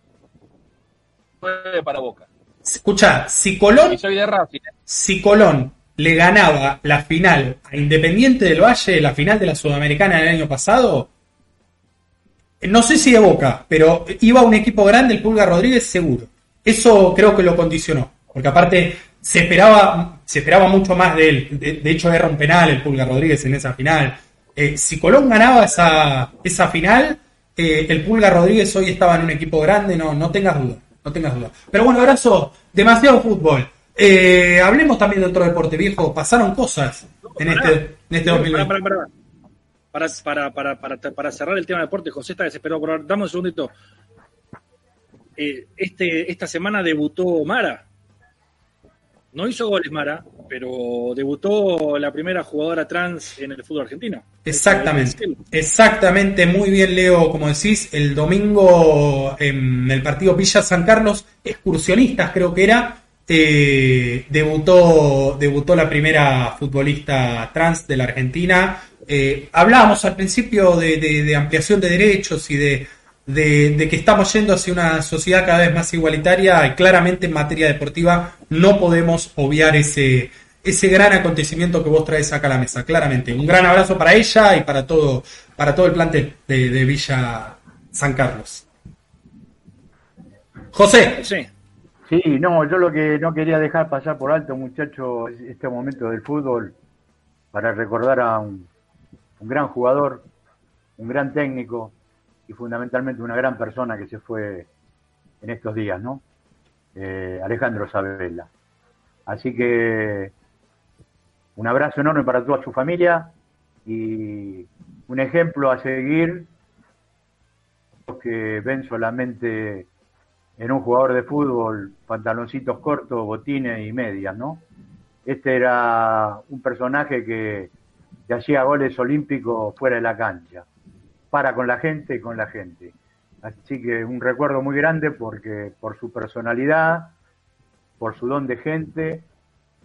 9 para Boca. Escucha, si Colón, soy de. ¿eh? si Colón le ganaba la final a Independiente del Valle, la final de la Sudamericana del año pasado, no sé si de Boca, pero iba un equipo grande, el Pulga Rodríguez, seguro. Eso creo que lo condicionó, porque aparte se esperaba, se esperaba mucho más de él. De, de hecho, era un penal el Pulga Rodríguez en esa final. Eh, si Colón ganaba esa, esa final, eh, el Pulga Rodríguez hoy estaba en un equipo grande, no, no tengas duda, no tengas duda. Pero bueno, abrazo, demasiado fútbol. Eh, hablemos también de otro deporte viejo, pasaron cosas en este, en este Para, 2020. para, para, para, para, para, cerrar el tema de deporte, José está desesperado por. Dame un segundito. Eh, este, esta semana debutó Mara. No hizo goles Mara, pero debutó la primera jugadora trans en el fútbol argentino. Exactamente, exactamente, muy bien Leo, como decís, el domingo en el partido Villa San Carlos, excursionistas creo que era, eh, debutó, debutó la primera futbolista trans de la Argentina. Eh, hablábamos al principio de, de- de ampliación de derechos y de, de- de que estamos yendo hacia una sociedad cada vez más igualitaria y claramente en materia deportiva no podemos obviar ese, ese gran acontecimiento que vos traes acá a la mesa, claramente. Un gran abrazo para ella y para todo, para todo el plantel de, de Villa San Carlos. José, Sí, Sí, no, yo lo que no quería dejar pasar por alto, muchachos, es este momento del fútbol para recordar a un, un gran jugador, un gran técnico fundamentalmente una gran persona que se fue en estos días, ¿no? Eh, Alejandro Sabela. Así que un abrazo enorme para toda su familia y un ejemplo a seguir los que ven solamente en un jugador de fútbol pantaloncitos cortos, botines y medias, ¿no? Este era un personaje que hacía goles olímpicos fuera de la cancha, para con la gente y con la gente. Así que un recuerdo muy grande porque por su personalidad, por su don de gente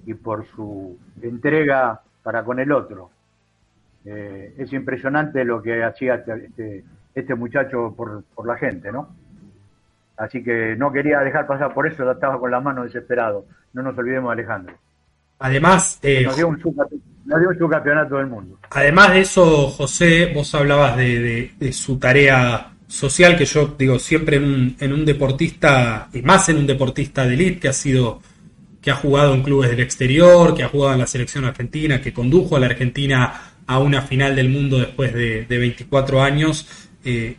y por su entrega para con el otro. Eh, es impresionante lo que hacía este, este, este muchacho por, por la gente, ¿no? Así que no quería dejar pasar por eso, estaba con las manos desesperado. No nos olvidemos de Alejandro. además, eh, Nos dio un, subcampe- nos dio un subcampeonato del mundo. Además de eso, José, vos hablabas de, su tarea social, que yo digo siempre en un, en un deportista, y más en un deportista de elite que ha sido, que ha jugado en clubes del exterior, que ha jugado en la selección argentina, que condujo a la Argentina a una final del mundo después de, de 24 años. eh,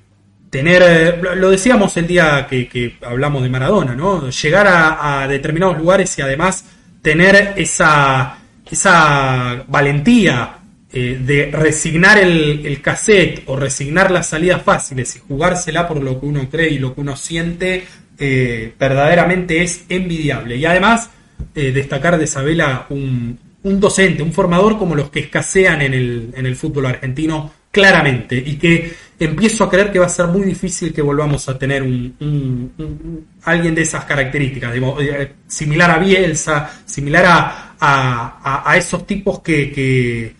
tener, lo- decíamos el día que, que hablamos de Maradona, ¿no? Llegar a determinados lugares y además tener esa, esa valentía eh, de resignar el, el cassette o resignar las salidas fáciles y jugársela por lo que uno cree y lo que uno siente, eh, verdaderamente es envidiable. Y además, eh, destacar de Isabela un, un docente, un formador como los que escasean en el, en el fútbol argentino, claramente, y que empiezo a creer que va a ser muy difícil que volvamos a tener un, un- un- alguien de esas características, digo, eh, similar a Bielsa, similar a, a- esos tipos que, que,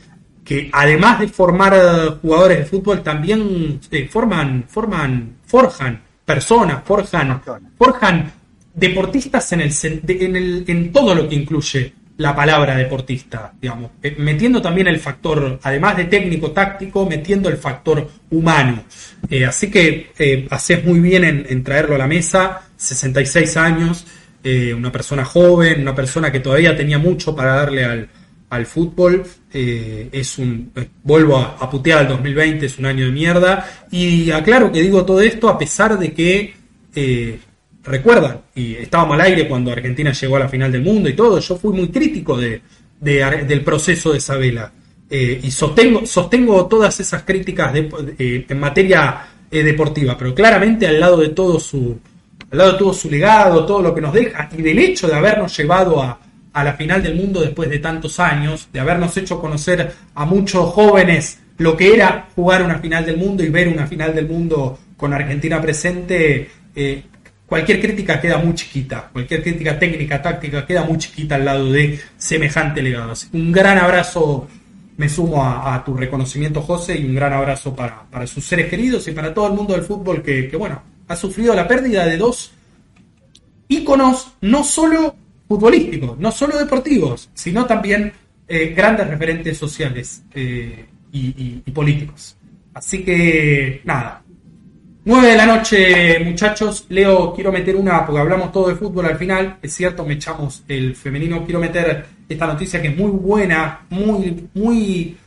que además de formar jugadores de fútbol, también eh, forman, forman, forjan personas, forjan, forjan. deportistas en el, en el en todo lo que incluye la palabra deportista, digamos, eh, metiendo también el factor, además de técnico táctico, metiendo el factor humano. Eh, así que eh, haces muy bien en, traerlo a la mesa, 66 años, una persona joven, una persona que todavía tenía mucho para darle al, al fútbol. es un, vuelvo a, putear al 2020, es un año de mierda. Y aclaro que digo todo esto a pesar de que, recuerdan, y estábamos al aire cuando Argentina llegó a la final del mundo y todo, yo fui muy crítico de, del proceso de Sabela. Eh, y sostengo, sostengo todas esas críticas de- eh, en materia eh, deportiva, pero claramente al lado de todo su, al lado de todo su legado, todo lo que nos deja, y del hecho de habernos llevado a, a la final del mundo después de tantos años, de habernos hecho conocer a muchos jóvenes lo que era jugar una final del mundo y ver una final del mundo con Argentina presente, cualquier crítica queda muy chiquita, cualquier crítica técnica, táctica queda muy chiquita al lado de semejante legado. Un gran abrazo, me sumo a, tu reconocimiento, José, y un gran abrazo para, sus seres queridos y para todo el mundo del fútbol que, que, bueno, ha sufrido la pérdida de dos íconos, no solo futbolísticos, no solo deportivos, sino también eh, grandes referentes sociales eh, y, políticos. Así que, nada. 9 de la noche, muchachos. Leo, quiero meter una, porque hablamos todo de fútbol al final. Es cierto, me echamos el femenino. Quiero meter esta noticia que es muy buena, muy, muy,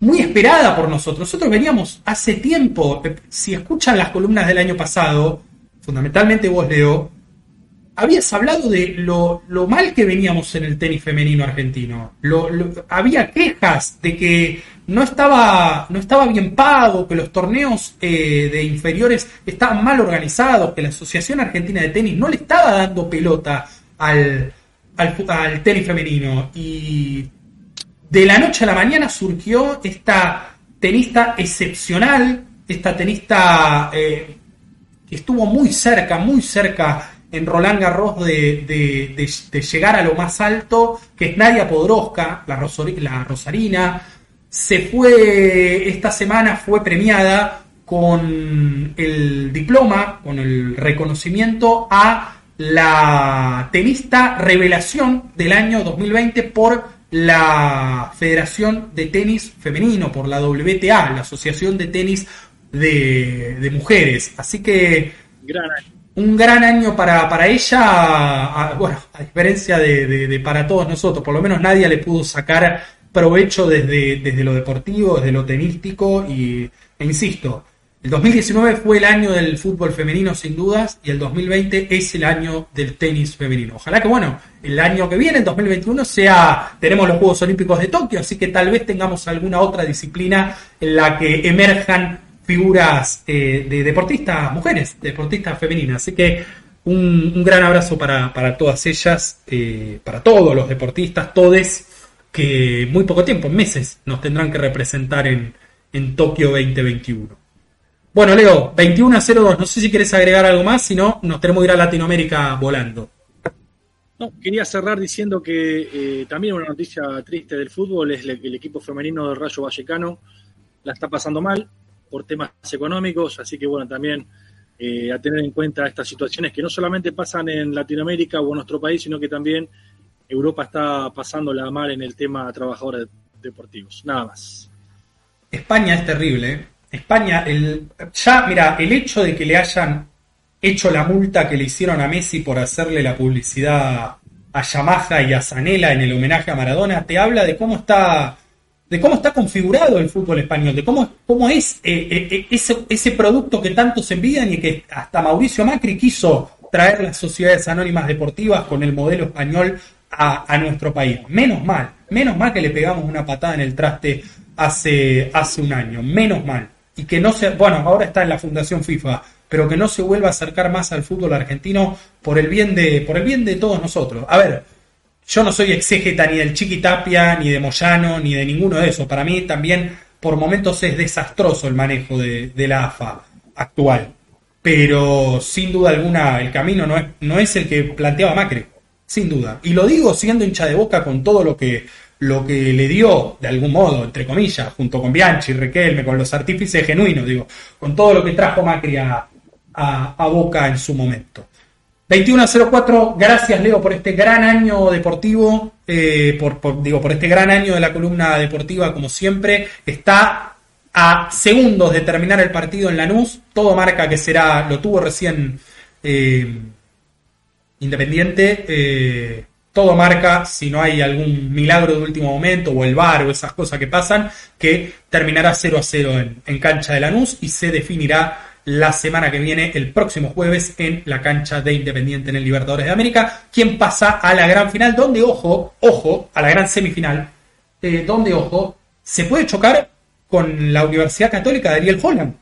muy esperada por nosotros. Nosotros veníamos hace tiempo, eh, si escuchan las columnas del año pasado, fundamentalmente vos, Leo, habías hablado de lo, mal que veníamos en el tenis femenino argentino. había quejas de que no estaba, no estaba bien pago, que los torneos eh, de inferiores estaban mal organizados, que la Asociación Argentina de Tenis no le estaba dando pelota al, al, tenis femenino. Y de la noche a la mañana surgió esta tenista excepcional, esta tenista eh, que estuvo muy cerca, muy cerca en Roland Garros de, llegar a lo más alto, que es Nadia Podroska, la, la rosarina. Se fue, esta semana fue premiada con el diploma, con el reconocimiento a la tenista revelación del año 2020 por la Federación de Tenis Femenino, por la WTA, la Asociación de Tenis de, Mujeres. Así que un gran año para, para ella, bueno, a diferencia de, para todos nosotros, por lo menos nadie le pudo sacar provecho desde, desde lo deportivo, desde lo tenístico, y, e insisto, el 2019 fue el año del fútbol femenino sin dudas, y el 2020 es el año del tenis femenino. Ojalá que, bueno, el año que viene, el 2021, sea, tenemos los Juegos Olímpicos de Tokio, así que tal vez tengamos alguna otra disciplina en la que emerjan figuras eh, de deportistas, mujeres, deportistas femeninas. Así que un, gran abrazo para, todas ellas, eh, para todos los deportistas, todes, que muy poco tiempo, meses, nos tendrán que representar en, en Tokio 2021. Bueno, Leo, 21 a 02, no sé si quieres agregar algo más, si no, nos tenemos que ir a Latinoamérica volando. No, quería cerrar diciendo que eh, también una noticia triste del fútbol es el, el equipo femenino del Rayo Vallecano la está pasando mal, por temas económicos, así que bueno, también eh, a tener en cuenta estas situaciones que no solamente pasan en Latinoamérica o en nuestro país, sino que también Europa está pasando la mal en el tema trabajadores deportivos. Nada más. España es terrible. ¿eh? España, el, ya, mira, el hecho de que le hayan hecho la multa que le hicieron a Messi por hacerle la publicidad a Yamaha y a Zanela en el homenaje a Maradona, te habla de cómo está de cómo está configurado el fútbol español, de cómo, cómo es eh, eh, eh, ese, ese, producto que tanto se y que hasta Mauricio Macri quiso traer las sociedades anónimas deportivas con el modelo español a, nuestro país. Menos mal, menos mal que le pegamos una patada en el traste hace, hace un año, menos mal. Y que no se, bueno, ahora está en la Fundación FIFA, pero que no se vuelva a acercar más al fútbol argentino por el bien de, por el bien de todos nosotros. A ver, yo no soy exégeta ni del Chiquitapia, ni de Moyano, ni de ninguno de esos. Para mí también por momentos es desastroso el manejo de, la AFA actual. Pero sin duda alguna el camino no es, el que planteaba Macri, sin duda. Y lo digo siendo hincha de boca con todo lo que, lo que le dio, de algún modo, entre comillas, junto con Bianchi, Riquelme, con los artífices genuinos, digo, con todo lo que trajo Macri a Boca en su momento. 21.04, gracias Leo por este gran año deportivo, eh, por, digo, por este gran año de la columna deportiva, como siempre. Está a segundos de terminar el partido en Lanús, todo marca que será, lo tuvo recién eh, Independiente, eh, todo marca, si no hay algún milagro de último momento o el bar o esas cosas que pasan, que terminará 0 a 0 en, en cancha de Lanús y se definirá la semana que viene, el próximo jueves, en la cancha de Independiente en el Libertadores de América, quien pasa a la gran final, donde, ojo, ojo, a la gran semifinal, eh, donde, ojo, se puede chocar con la Universidad Católica de Ariel Holland.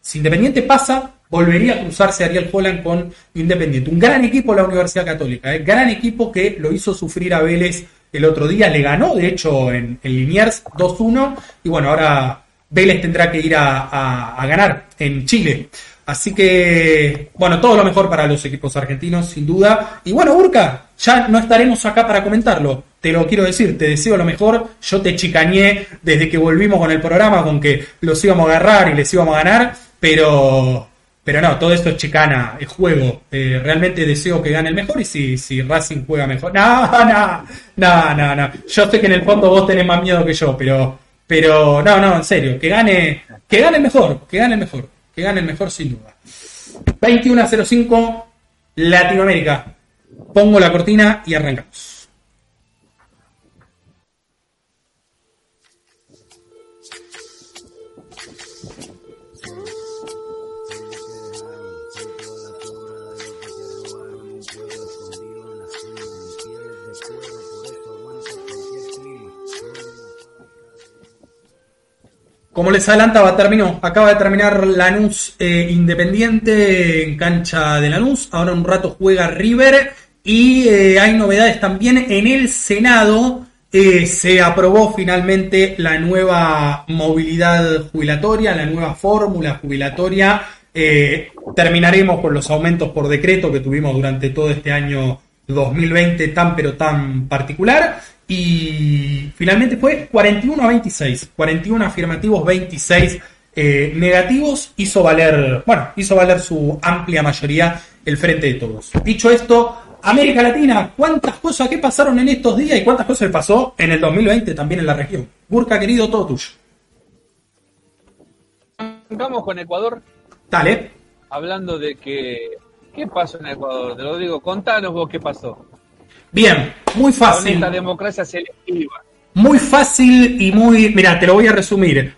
Si Independiente pasa, volvería a cruzarse Ariel Holland con Independiente. Un gran equipo la Universidad Católica, ¿eh? gran equipo que lo hizo sufrir a Vélez el otro día, le ganó de hecho en, en Liniers 2-1 y bueno, ahora Vélez tendrá que ir a, a- ganar en Chile. Así que, bueno, todo lo mejor para los equipos argentinos, sin duda. Y bueno, Urca, ya no estaremos acá para comentarlo. Te lo quiero decir, te deseo lo mejor. Yo te chicañé desde que volvimos con el programa con que los íbamos a agarrar y les íbamos a ganar, pero, pero no, todo esto es chicana, es juego. Eh, realmente deseo que gane el mejor y si, si Racing juega mejor. No, no, no, no, no. Yo sé que en el fondo vos tenés más miedo que yo, pero, pero no, no, en serio, que gane, que gane mejor, que gane mejor, que gane el mejor sin duda. 21 a 05, Latinoamérica. Pongo la cortina y arrancamos. Como les adelantaba, terminó. Acaba de terminar Lanús eh, Independiente en cancha de Lanús. Ahora un rato juega River. Y eh, hay novedades también en el Senado. eh, se aprobó finalmente la nueva movilidad jubilatoria, la nueva fórmula jubilatoria. Terminaremos con los aumentos por decreto que tuvimos durante todo este año 2020 tan pero tan particular. Y finalmente fue 41 a 26. 41 afirmativos, 26 eh, negativos. Hizo valer, bueno, hizo valer su amplia mayoría el frente de todos. Dicho esto, América Latina, ¿cuántas cosas que pasaron en estos días y cuántas cosas pasó en el 2020 también en la región? Burka, querido, todo tuyo. Arrancamos con Ecuador, Dale. hablando de que. ¿Qué pasó en Ecuador? Te lo digo, contanos vos qué pasó. Bien, muy Con fácil. esta democracia selectiva. Muy fácil y muy. Mira, te lo voy a resumir.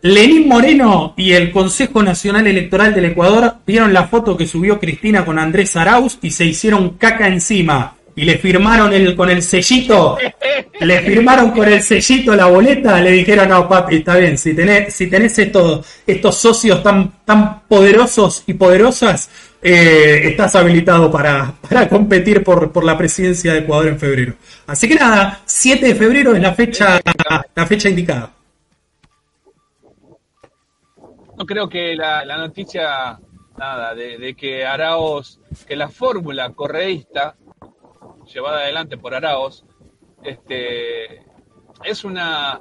Lenín Moreno y el Consejo Nacional Electoral del Ecuador vieron la foto que subió Cristina con Andrés Arauz y se hicieron caca encima. Y le firmaron el, con el sellito, le firmaron con el sellito la boleta, le dijeron, no papi, está bien, si tenés, si tenés estos, estos socios tan, tan poderosos y poderosas, eh, estás habilitado para, para competir por, por la presidencia de Ecuador en febrero. Así que nada, 7 de febrero es la fecha, la fecha indicada. No creo que la, la noticia, nada, de, de que Araos, que la fórmula correísta, llevada adelante por Araos, este, es una,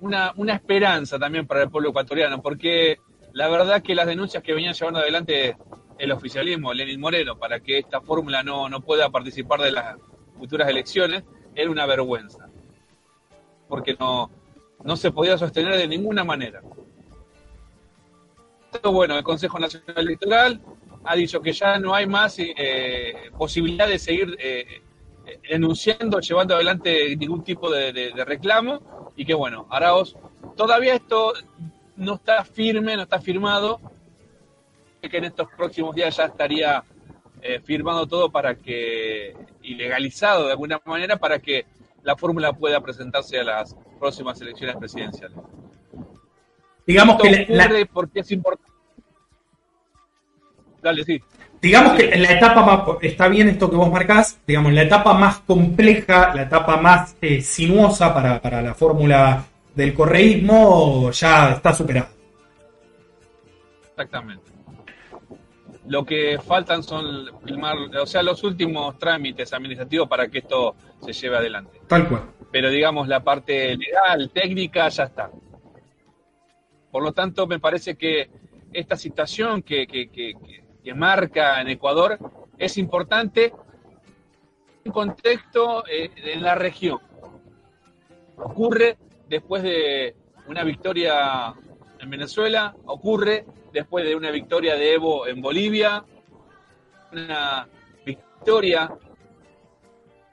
una, una esperanza también para el pueblo ecuatoriano, porque la verdad que las denuncias que venían llevando adelante el oficialismo, Lenin Moreno, para que esta fórmula no, no pueda participar de las futuras elecciones, era una vergüenza, porque no, no se podía sostener de ninguna manera. Pero bueno, el Consejo Nacional Electoral ha dicho que ya no hay más eh, posibilidad de seguir eh, denunciando, llevando adelante ningún tipo de reclamo y que bueno, Araos, todavía esto no está firme, no está firmado, que en estos próximos días ya estaría eh, firmado todo para que, y legalizado de alguna manera, para que la fórmula pueda presentarse a las próximas elecciones presidenciales. Digamos Esto que la- la, porque es importante. Dale, sí. digamos que en la etapa más, está bien esto que vos marcás, digamos, la etapa más compleja, la etapa más eh, sinuosa para, para la fórmula del correísmo ya está superada. Exactamente. Lo que faltan son filmar, o sea, los últimos trámites administrativos para que esto se lleve adelante. Tal cual. Pero digamos, la parte legal, técnica, ya está. Por lo tanto, me parece que esta situación que, que, que, que- marca en Ecuador es importante en contexto eh, en la región. Ocurre después de una victoria en Venezuela, ocurre después de una victoria de Evo en Bolivia, una victoria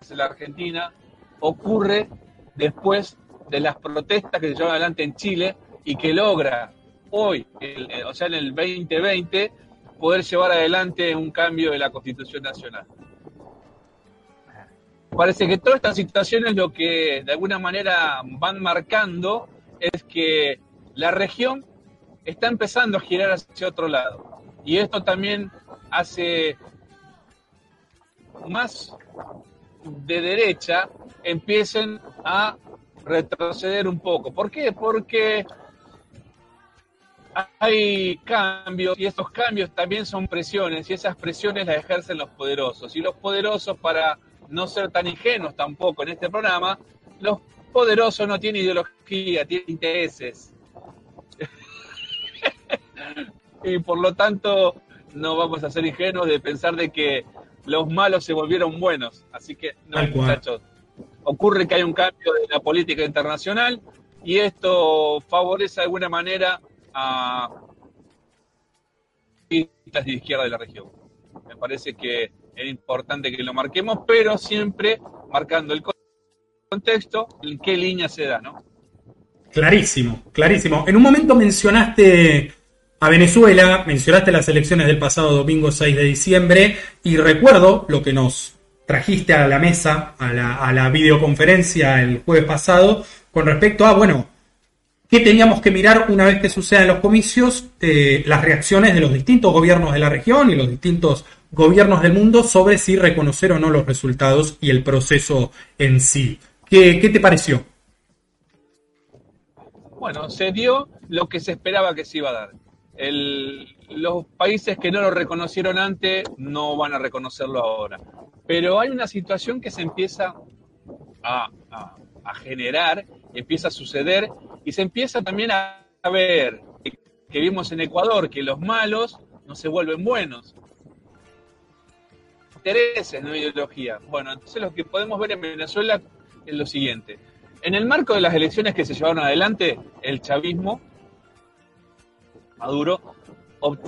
en la Argentina, ocurre después de las protestas que se llevan adelante en Chile y que logra hoy, eh, o sea, en el 2020, poder llevar adelante un cambio de la Constitución Nacional. Parece que todas estas situaciones lo que de alguna manera van marcando es que la región está empezando a girar hacia otro lado. Y esto también hace más de derecha empiecen a retroceder un poco. ¿Por qué? Porque hay cambios y estos cambios también son presiones y esas presiones las ejercen los poderosos. Y los poderosos, para no ser tan ingenuos tampoco en este programa, los poderosos no tienen ideología, tienen intereses. Y por lo tanto no vamos a ser ingenuos de pensar de que los malos se volvieron buenos. Así que, no, muchachos, ocurre que hay un cambio de la política internacional y esto favorece de alguna manera a las de izquierda de la región. Me parece que es importante que lo marquemos, pero siempre marcando el contexto, en qué línea se da, ¿no? Clarísimo, clarísimo. En un momento mencionaste a Venezuela, mencionaste las elecciones del pasado domingo 6 de diciembre y recuerdo lo que nos trajiste a la mesa, a la, a la videoconferencia el jueves pasado, con respecto a, bueno, ¿qué teníamos que mirar una vez que sucedan los comicios? Eh, las reacciones de los distintos gobiernos de la región y los distintos gobiernos del mundo sobre si reconocer o no los resultados y el proceso en sí. ¿Qué, qué te pareció? Bueno, se dio lo que se esperaba que se iba a dar los países que no lo reconocieron antes no van a reconocerlo ahora. Pero hay una situación que se empieza a, generar, empieza a suceder y se empieza también a ver que, vimos en Ecuador que los malos no se vuelven buenos. Intereses, no ideología. Bueno, entonces lo que podemos ver en Venezuela es lo siguiente. En el marco de las elecciones que se llevaron adelante, el chavismo Maduro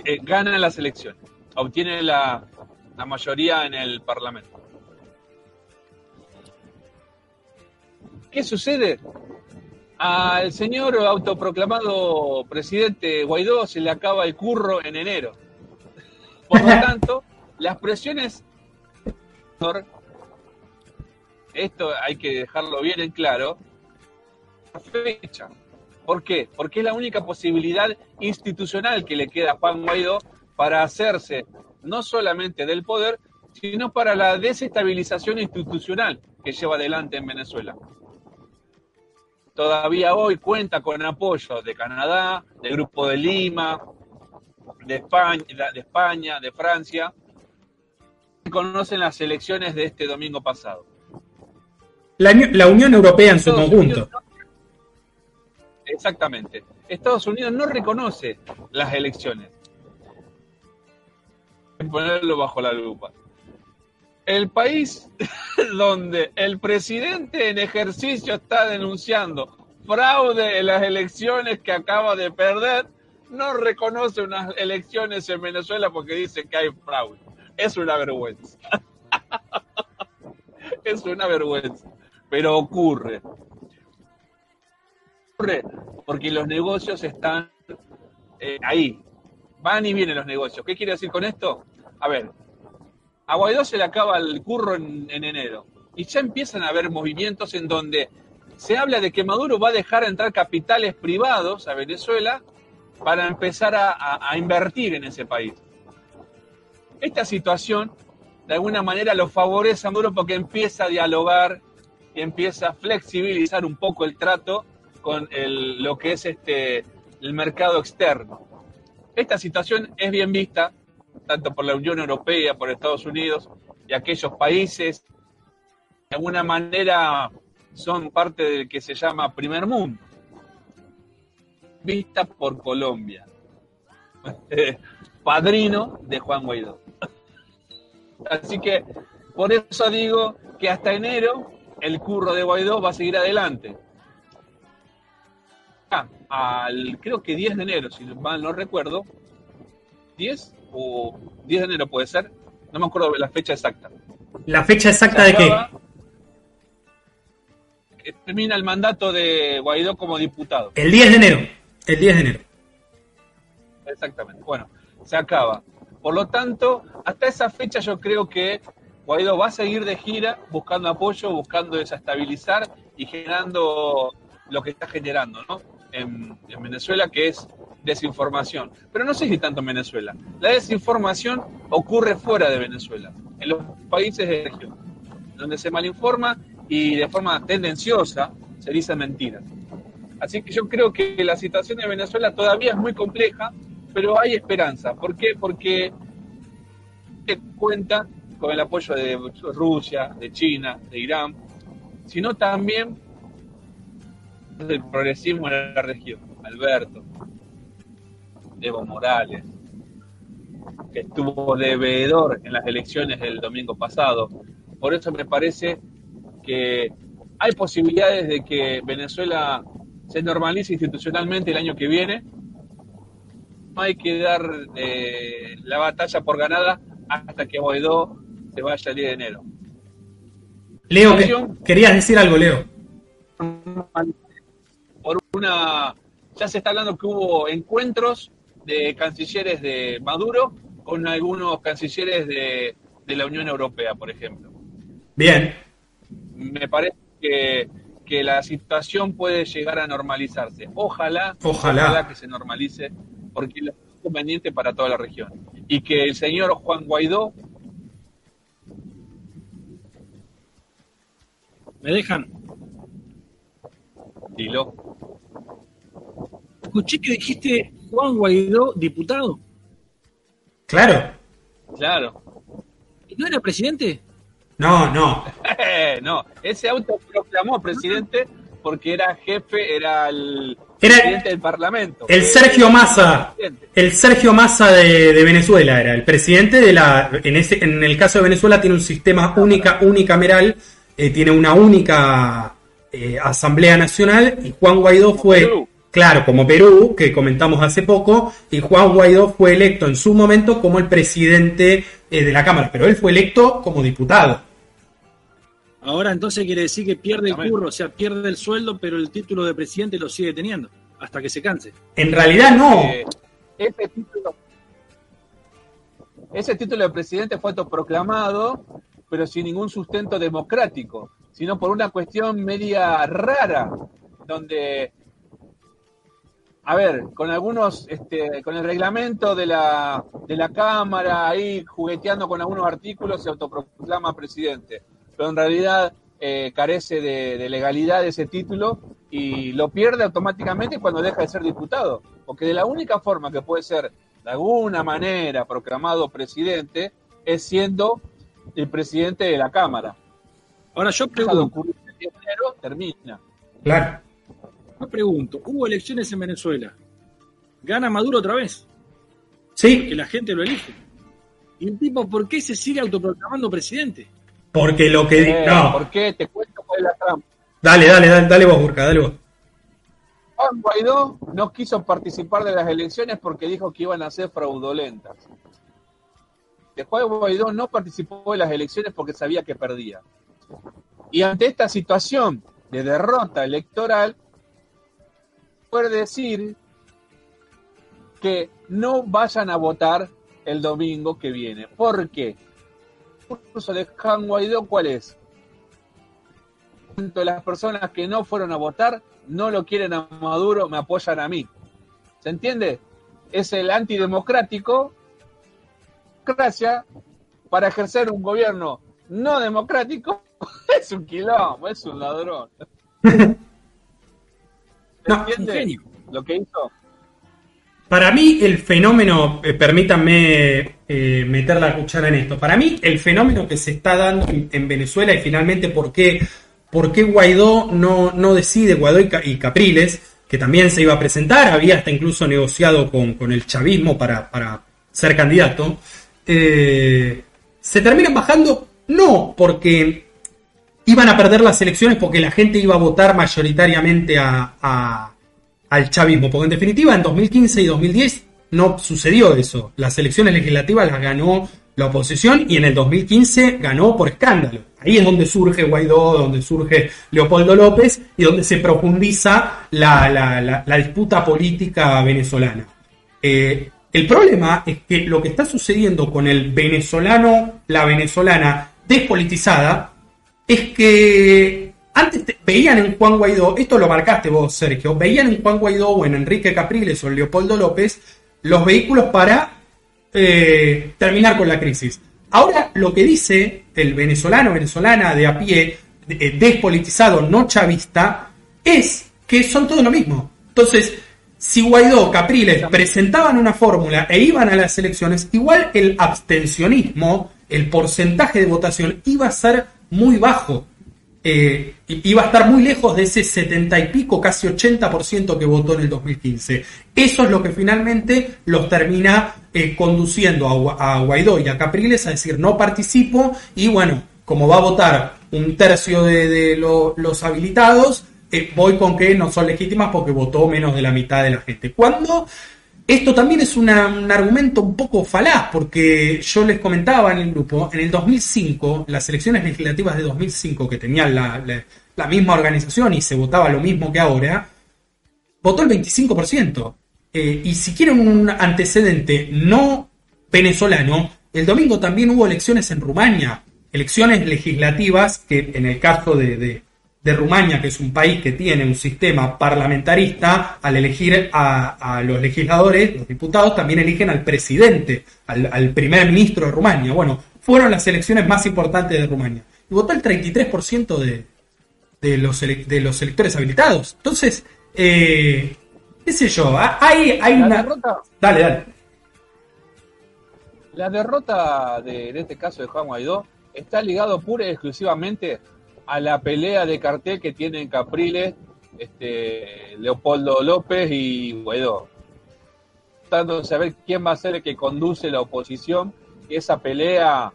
eh, gana las elecciones, obtiene la, mayoría en el Parlamento. ¿Qué sucede? Al señor autoproclamado presidente Guaidó se le acaba el curro en enero. Por lo tanto, las presiones... Esto hay que dejarlo bien en claro. Fecha. ¿Por qué? Porque es la única posibilidad institucional que le queda a Juan Guaidó para hacerse no solamente del poder, sino para la desestabilización institucional que lleva adelante en Venezuela. Todavía hoy cuenta con apoyo de Canadá, del Grupo de Lima, de España, de, España, de Francia, que conocen las elecciones de este domingo pasado. La, Unión Europea en su conjunto. Exactamente. Estados Unidos no reconoce las elecciones. Ponerlo bajo la lupa. El país donde el presidente en ejercicio está denunciando fraude en las elecciones que acaba de perder, no reconoce unas elecciones en Venezuela porque dice que hay fraude. Es una vergüenza. es una vergüenza. Pero ocurre porque los negocios están eh, ahí. Van y vienen los negocios. ¿Qué quiere decir con esto? A ver, a Guaidó se le acaba el curro en, enero. Y ya empiezan a haber movimientos en donde se habla de que Maduro va a dejar entrar capitales privados a Venezuela para empezar a, invertir en ese país. Esta situación, de alguna manera, lo favorece a Maduro porque empieza a dialogar y empieza a flexibilizar un poco el trato con lo que es este, el mercado externo. Esta situación es bien vista tanto por la Unión Europea, por Estados Unidos y aquellos países de alguna manera son parte del que se llama primer mundo. Vista por Colombia. Padrino de Juan Guaidó. Así que por eso digo que hasta enero el curro de Guaidó va a seguir adelante al creo que 10 de enero, si mal no recuerdo, 10 o 10 de enero puede ser, no me acuerdo la fecha exacta. ¿La fecha exacta de qué? termina el mandato de Guaidó como diputado. El 10 de enero, el 10 de enero. Exactamente, bueno, se acaba. Por lo tanto, hasta esa fecha yo creo que Guaidó va a seguir de gira buscando apoyo, buscando desestabilizar y generando lo que está generando, ¿no? En, Venezuela, que es desinformación. Pero no sé si tanto en Venezuela. La desinformación ocurre fuera de Venezuela, en los países de la región, donde se malinforma y de forma tendenciosa se dicen mentiras. Así que yo creo que la situación de Venezuela todavía es muy compleja, pero hay esperanza. ¿Por qué? Porque cuenta con el apoyo de Rusia, de China, de Irán, sino también del progresismo en la región. Alberto, Evo Morales, que estuvo de veedor en las elecciones del domingo pasado. Por eso me parece que hay posibilidades de que Venezuela se normalice institucionalmente el año que viene. No hay que dar eh, la batalla por ganada hasta que Guaidó se vaya el día de enero. Leo, querías decir algo, Leo. Una, ya se está hablando que hubo encuentros de cancilleres de Maduro con algunos cancilleres de, la Unión Europea, por ejemplo. Bien. Me parece que, que, la situación puede llegar a normalizarse. Ojalá, ojalá, que se normalice, porque es conveniente para toda la región. Y que el señor Juan Guaidó... ¿Me dejan? Dilo. Escuché que dijiste Juan Guaidó, diputado. Claro. Claro. ¿No era presidente? No, no. no, ese autoproclamó presidente porque era jefe, era el presidente del Parlamento. El Sergio Massa, el Sergio Massa de, Venezuela era el presidente de la. En, ese, en el caso de Venezuela tiene un sistema única, unicameral, eh, tiene una única eh, Asamblea Nacional y Juan Guaidó fue Claro, como Perú, que comentamos hace poco, y Juan Guaidó fue electo en su momento como el presidente eh, de la Cámara, pero él fue electo como diputado. Ahora entonces quiere decir que pierde el curro, o sea, pierde el sueldo, pero el título de presidente lo sigue teniendo, hasta que se canse. En realidad no. Eh, ese, título, ese título de presidente fue autoproclamado, pero sin ningún sustento democrático, sino por una cuestión media rara, donde a ver, con algunos, este, con el reglamento de la, de la Cámara, ahí jugueteando con algunos artículos, se autoproclama presidente. Pero en realidad eh, carece de, legalidad ese título y lo pierde automáticamente cuando deja de ser diputado. Porque de la única forma que puede ser de alguna manera proclamado presidente es siendo el presidente de la Cámara. Ahora yo pregunto. termina. Claro. Me pregunto, hubo elecciones en Venezuela. ¿Gana Maduro otra vez? Sí. Que la gente lo elige. ¿Y el tipo por qué se sigue autoproclamando presidente? Porque lo que... Eh, no. ¿Por qué? Te cuento cuál es la trampa. Dale, dale, dale, dale vos, Burka, dale vos. Juan Guaidó no quiso participar de las elecciones porque dijo que iban a ser fraudulentas. Juan Guaidó no participó de las elecciones porque sabía que perdía. Y ante esta situación de derrota electoral, puede decir que no vayan a votar el domingo que viene. ¿Por qué? El curso de Juan Guaidó, ¿cuál es? de las personas que no fueron a votar no lo quieren a Maduro, me apoyan a mí. ¿Se entiende? Es el antidemocrático, democracia, para ejercer un gobierno no democrático, es un quilombo, es un ladrón. No. Lo que hizo. Para mí el fenómeno, eh, permítanme eh, meter la cuchara en esto, para mí el fenómeno que se está dando en, Venezuela y finalmente por qué, por qué Guaidó no, no decide, Guaidó y, Capriles, que también se iba a presentar, había hasta incluso negociado con, con el chavismo para, para ser candidato, eh, se terminan bajando no porque iban a perder las elecciones porque la gente iba a votar mayoritariamente a, al chavismo. Porque en definitiva en 2015 y 2010 no sucedió eso. Las elecciones legislativas las ganó la oposición y en el 2015 ganó por escándalo. Ahí es donde surge Guaidó, donde surge Leopoldo López y donde se profundiza la, disputa política venezolana. Eh, el problema es que lo que está sucediendo con el venezolano, la venezolana despolitizada, es que antes veían en Juan Guaidó, esto lo marcaste vos, Sergio, veían en Juan Guaidó o en Enrique Capriles o en Leopoldo López los vehículos para eh, terminar con la crisis. Ahora lo que dice el venezolano, venezolana de a pie, eh, despolitizado, no chavista, es que son todo lo mismo. Entonces, si Guaidó, Capriles presentaban una fórmula e iban a las elecciones, igual el abstencionismo, el porcentaje de votación iba a ser muy bajo. Eh, iba a estar muy lejos de ese 70 y pico, casi 80% que votó en el 2015. Eso es lo que finalmente los termina eh, conduciendo a, Guaidó y a Capriles a decir no participo y bueno, como va a votar un tercio de, los habilitados, eh, voy con que no son legítimas porque votó menos de la mitad de la gente. Cuando esto también es un argumento un poco falaz, porque yo les comentaba en el grupo, en el 2005, las elecciones legislativas de 2005, que tenían la, misma organización y se votaba lo mismo que ahora, votó el 25%. Eh, y si quieren un antecedente no venezolano, el domingo también hubo elecciones en Rumania, elecciones legislativas que en el caso de de Rumania, que es un país que tiene un sistema parlamentarista, al elegir a, los legisladores, los diputados, también eligen al presidente, al, primer ministro de Rumania. Bueno, fueron las elecciones más importantes de Rumania. Y votó el 33% de, de, los de los electores habilitados. Entonces, eh, qué sé yo, hay, hay una... Derrota, dale, dale. La derrota de, en este caso de Juan Guaidó está ligado pura y exclusivamente a la pelea de cartel que tienen Capriles, este, Leopoldo López y Guaidó. Tratando de saber quién va a ser el que conduce la oposición, esa pelea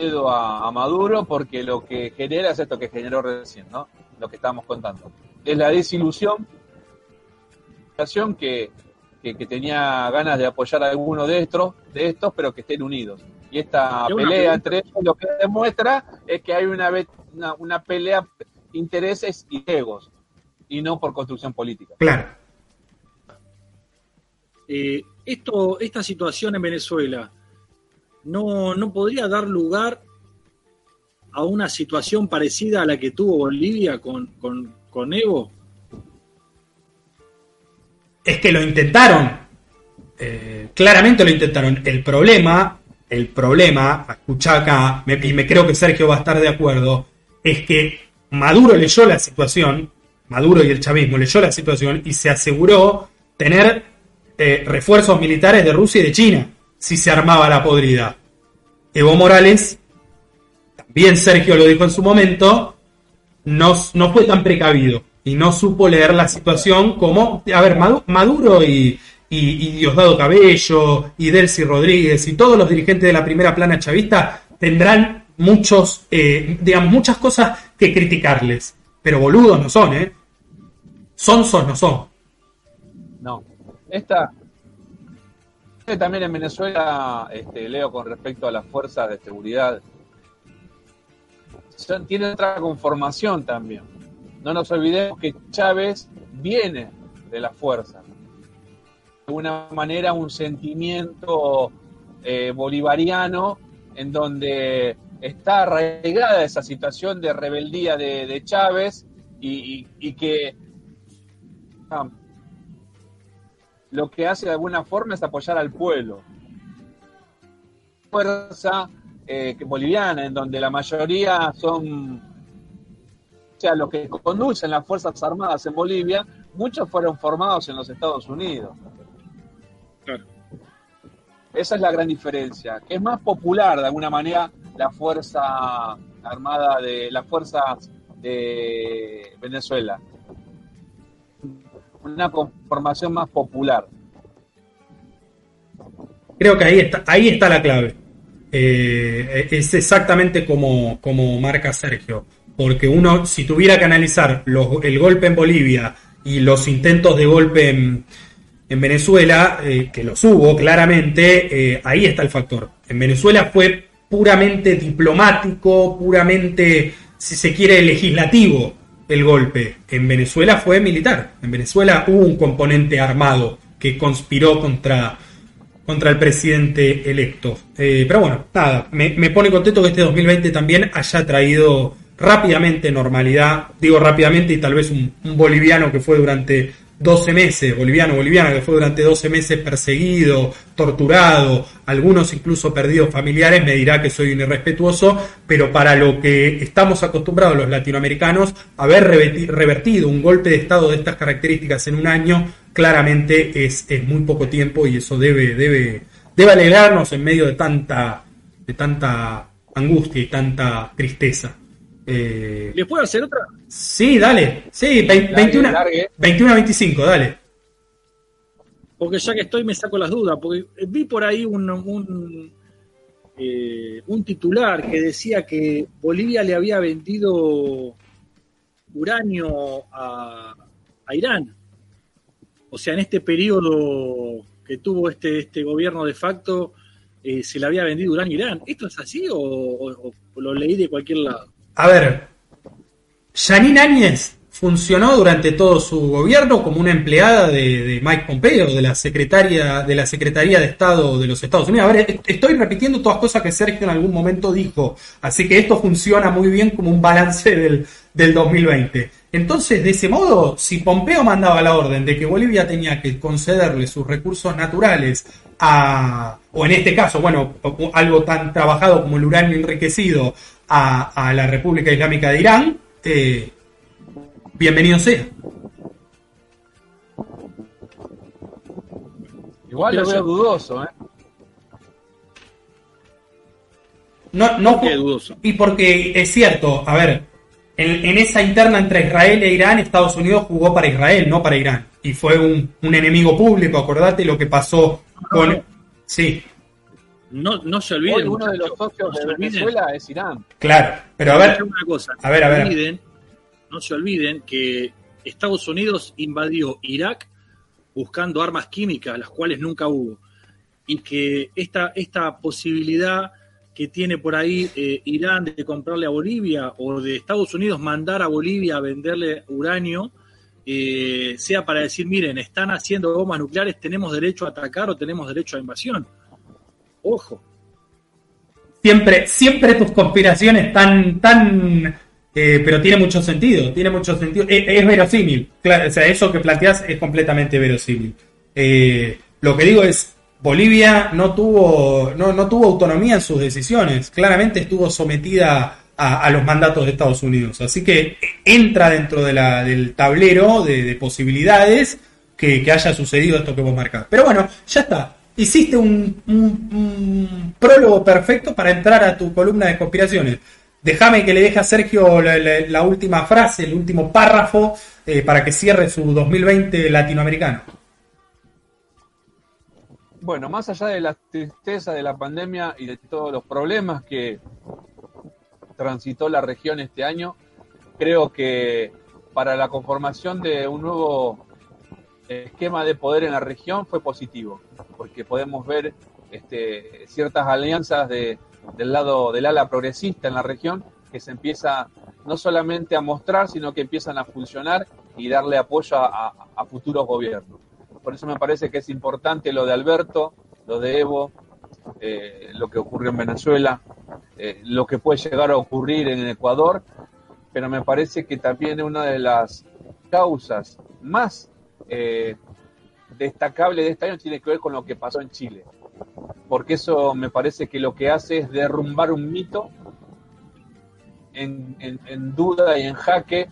a, a Maduro, porque lo que genera es esto que generó recién, ¿no? Lo que estamos contando. Es la desilusión que, que, que tenía ganas de apoyar a alguno de estos, de estos, pero que estén unidos. Y esta pelea entre ellos lo que demuestra es que hay una, una, pelea intereses y egos, y no por construcción política. Claro. Eh, esto, esta situación en Venezuela no, no podría dar lugar a una situación parecida a la que tuvo Bolivia con, con Evo? Es que lo intentaron. Eh, claramente lo intentaron. El problema el problema, escucha acá, y me creo que Sergio va a estar de acuerdo, es que Maduro leyó la situación, Maduro y el chavismo leyó la situación y se aseguró tener eh, refuerzos militares de Rusia y de China si se armaba la podrida. Evo Morales, también Sergio lo dijo en su momento, no, no fue tan precavido y no supo leer la situación como, a ver, Maduro y, y, Diosdado Cabello y Delcy Rodríguez y todos los dirigentes de la primera plana chavista tendrán muchos, eh, digamos, muchas cosas que criticarles. Pero boludos no son, ¿eh? Sonsos no son. No. Esta. También en Venezuela, este, leo con respecto a las fuerzas de seguridad, tiene otra conformación también. No nos olvidemos que Chávez viene de las fuerzas alguna manera un sentimiento eh, bolivariano en donde está arraigada esa situación de rebeldía de, Chávez y, que ah, lo que hace de alguna forma es apoyar al pueblo. Fuerza eh, boliviana, en donde la mayoría son, o sea, los que conducen las Fuerzas Armadas en Bolivia, muchos fueron formados en los Estados Unidos. Esa es la gran diferencia, que es más popular de alguna manera la fuerza armada de las fuerzas de Venezuela. Una conformación más popular. Creo que ahí está, ahí está la clave. Eh, es exactamente como, como marca Sergio. Porque uno, si tuviera que analizar el golpe en Bolivia y los intentos de golpe en, en Venezuela, eh, que los hubo claramente, eh, ahí está el factor. En Venezuela fue puramente diplomático, puramente, si se quiere, legislativo el golpe. En Venezuela fue militar. En Venezuela hubo un componente armado que conspiró contra, contra el presidente electo. Eh, pero bueno, nada, me, pone contento que este 2020 también haya traído rápidamente normalidad, digo rápidamente y tal vez un boliviano que fue durante 12 meses, boliviano, boliviana, que fue durante 12 meses perseguido, torturado, algunos incluso perdidos familiares, me dirá que soy un irrespetuoso, pero para lo que estamos acostumbrados los latinoamericanos, haber revertido un golpe de Estado de estas características en un año, claramente es, es muy poco tiempo y eso debe, debe, debe alegrarnos en medio de tanta, de tanta angustia y tanta tristeza. Eh, ¿Les puedo hacer otra? Sí, dale. Sí, 21, 21 a 25, dale. Porque ya que estoy me saco las dudas, porque vi por ahí un, un, eh, un titular que decía que Bolivia le había vendido uranio a, a Irán. O sea, en este periodo que tuvo este, este gobierno de facto, eh, se le había vendido uranio a Irán. ¿Esto es así o lo leí de cualquier lado? A ver, Janine Áñez funcionó durante todo su gobierno como una empleada de, Mike Pompeo, de la secretaria de la Secretaría de Estado de los Estados Unidos. A ver, estoy repitiendo todas cosas que Sergio en algún momento dijo, así que esto funciona muy bien como un balance del, del 2020. Entonces, de ese modo, si Pompeo mandaba la orden de que Bolivia tenía que concederle sus recursos naturales a, o en este caso, bueno, algo tan trabajado como el uranio enriquecido a, la República Islámica de Irán, eh, bienvenido sea. Igual lo veo dudoso, ¿eh? No, no, dudoso? Y porque es cierto, a ver, en, esa interna entre Israel e Irán, Estados Unidos jugó para Israel, no para Irán. Y fue un, un enemigo público, acordate lo que pasó con... Sí, no, no se olviden. uno de los socios de Venezuela es Irán. Claro, pero a ver. Una cosa, a ver, a ver. no se olviden que Estados Unidos invadió Irak buscando armas químicas, las cuales nunca hubo. Y que esta, esta posibilidad que tiene por ahí eh, Irán de comprarle a Bolivia o de Estados Unidos mandar a Bolivia a venderle uranio, eh, sea para decir, miren, están haciendo bombas nucleares, tenemos derecho a atacar o tenemos derecho a invasión. Ojo. Siempre, siempre tus conspiraciones tan, tan, eh, pero tiene mucho sentido, tiene mucho sentido, eh, es, verosímil, o sea, eso que planteas es completamente verosímil. Eh, lo que digo es, Bolivia no tuvo, no, no tuvo autonomía en sus decisiones, claramente estuvo sometida a, los mandatos de Estados Unidos, así que entra dentro del tablero de, posibilidades que, que, haya sucedido esto que vos marcás. Pero bueno, ya está, hiciste un, prólogo perfecto para entrar a tu columna de conspiraciones. Déjame que le deje a Sergio la, última frase, el último párrafo, eh, para que cierre su 2020 latinoamericano. Bueno, más allá de la tristeza de la pandemia y de todos los problemas que transitó la región este año, creo que para la conformación de un nuevo esquema de poder en la región fue positivo, porque podemos ver este, ciertas alianzas de, del lado del ala progresista en la región que se empieza no solamente a mostrar, sino que empiezan a funcionar y darle apoyo a, futuros gobiernos. Por eso me parece que es importante lo de Alberto, lo de Evo, eh, lo que ocurrió en Venezuela, eh, lo que puede llegar a ocurrir en Ecuador, pero me parece que también una de las causas más eh, destacable de este año tiene que ver con lo que pasó en Chile. Porque eso me parece que lo que hace es derrumbar un mito en, duda y en jaque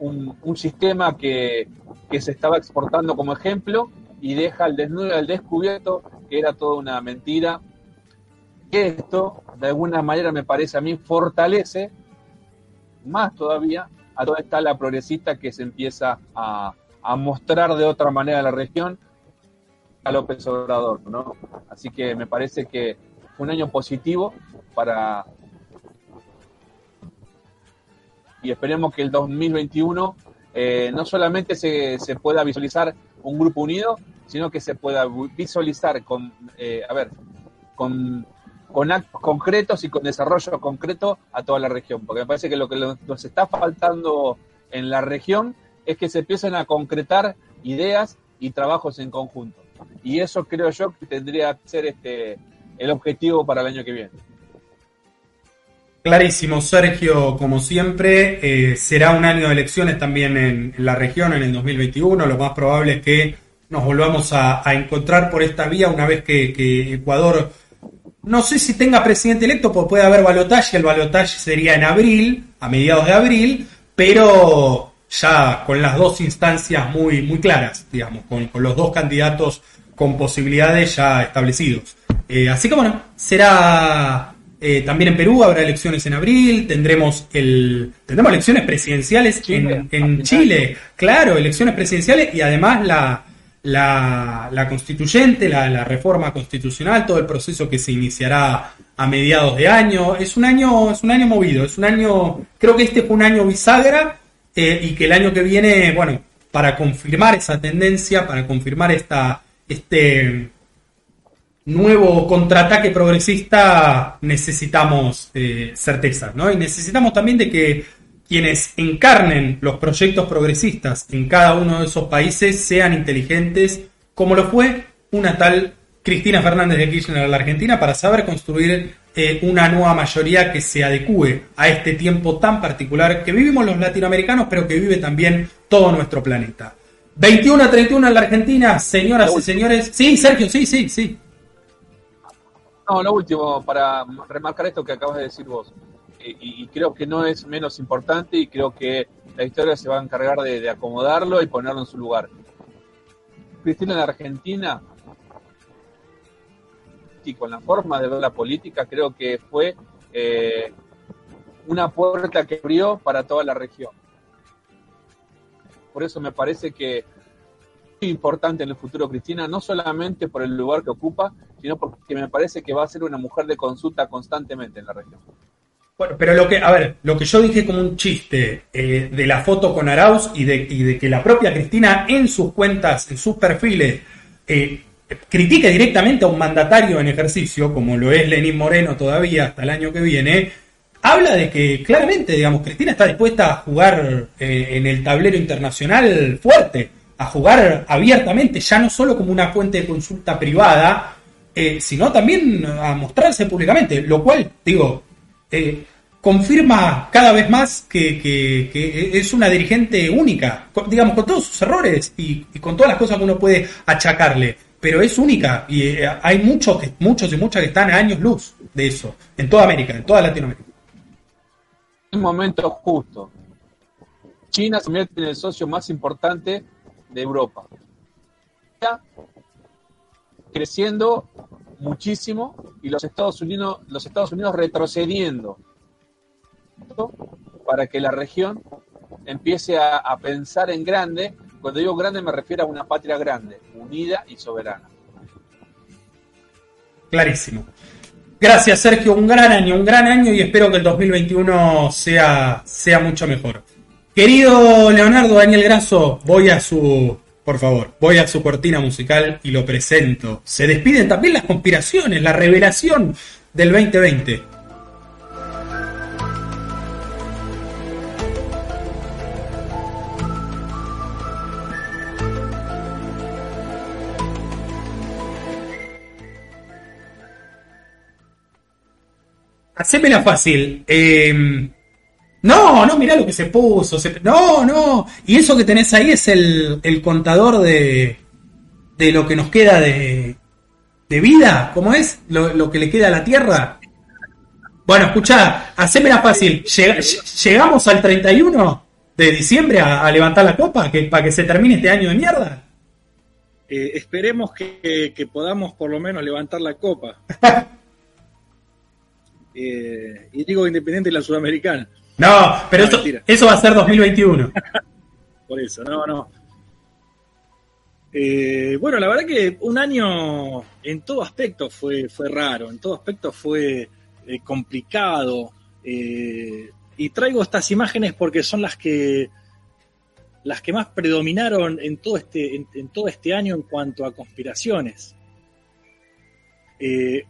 un, sistema que, se estaba exportando como ejemplo y deja al desnudo al descubierto que era toda una mentira. Esto, de alguna manera, me parece a mí, fortalece más todavía a toda esta la progresista que se empieza a, a mostrar de otra manera la región a López Obrador, ¿no? Así que me parece que fue un año positivo para y esperemos que el 2021 eh, no solamente se, se, pueda visualizar un grupo unido, sino que se pueda visualizar con, eh, a ver, con, con actos concretos y con desarrollo concreto a toda la región, porque me parece que lo que nos está faltando en la región es que se empiecen a concretar ideas y trabajos en conjunto. Y eso creo yo que tendría que ser este, el objetivo para el año que viene. Clarísimo, Sergio, como siempre, eh, será un año de elecciones también en, la región en el 2021. Lo más probable es que nos volvamos a, encontrar por esta vía una vez que, Ecuador, no sé si tenga presidente electo, porque puede haber balotaje, el balotaje sería en abril, a mediados de abril, pero ya con las dos instancias muy, muy claras, digamos, con, los dos candidatos con posibilidades ya establecidos. Eh, así que bueno, será eh, también en Perú habrá elecciones en abril, tendremos el tendremos elecciones presidenciales en, Chile, claro, elecciones presidenciales y además la, la, constituyente, la, reforma constitucional, todo el proceso que se iniciará a mediados de año. Es un año, es un año movido, es un año, creo que este fue un año bisagra eh, y que el año que viene, bueno, para confirmar esa tendencia, para confirmar esta, este, nuevo contraataque progresista necesitamos eh, certeza, ¿no? Y necesitamos también de que quienes encarnen los proyectos progresistas en cada uno de esos países sean inteligentes, como lo fue una tal Cristina Fernández de Kirchner a la Argentina, para saber construir eh, una nueva mayoría que se adecue a este tiempo tan particular que vivimos los latinoamericanos, pero que vive también todo nuestro planeta. 21 a 31 en la Argentina, señoras y señores. Sí, Sergio, sí, sí, sí. No, lo último, para remarcar esto que acabas de decir vos, y, creo que no es menos importante y creo que la historia se va a encargar de, acomodarlo y ponerlo en su lugar. Cristina en Argentina, y con la forma de ver la política, creo que fue eh, una puerta que abrió para toda la región. Por eso me parece que importante en el futuro Cristina, no solamente por el lugar que ocupa, sino porque me parece que va a ser una mujer de consulta constantemente en la región. Bueno, pero lo que, a ver, lo que yo dije como un chiste eh, de la foto con Arauz y de, de, que la propia Cristina en sus cuentas, en sus perfiles, eh, critique directamente a un mandatario en ejercicio, como lo es Lenín Moreno todavía hasta el año que viene, habla de que claramente, digamos, Cristina está dispuesta a jugar eh, en el tablero internacional fuerte a jugar abiertamente, ya no solo como una fuente de consulta privada, eh, sino también a mostrarse públicamente, lo cual, digo, eh, confirma cada vez más que, es una dirigente única, digamos, con todos sus errores y, con todas las cosas que uno puede achacarle, pero es única y eh, hay muchos, muchos y muchas que están a años luz de eso, en toda América, en toda Latinoamérica. Un momento justo. China se convierte en el socio más importante de Europa. Creciendo muchísimo y los Estados Unidos, los Estados Unidos retrocediendo para que la región empiece a, a pensar en grande. Cuando digo grande me refiero a una patria grande, unida y soberana. Clarísimo. Gracias, Sergio. Un gran año, un gran año y espero que el 2021 sea, sea mucho mejor. Querido Leonardo Daniel Grasso, voy a su, por favor, voy a su cortina musical y lo presento. Se despiden también las conspiraciones, la revelación del 2020. Hacémela fácil. Eh, no, no, mirá lo que se puso. no, no. Y eso que tenés ahí es el, contador de, de lo que nos queda de, de vida. ¿Cómo es? Lo, que le queda a la Tierra. Bueno, escuchá, hacémela fácil. ¿Llegamos al 31 de diciembre a, levantar la copa que, para que se termine este año de mierda? Eh, esperemos que, podamos por lo menos levantar la copa. Eh, y digo independiente de la sudamericana. No, pero eso, va a ser 2021. Por eso, no, no. Eh, bueno, la verdad que un año en todo aspecto fue, fue raro, en todo aspecto fue eh, complicado. Eh, y traigo estas imágenes porque son las que las que más predominaron en todo este, en, todo este año en cuanto a conspiraciones.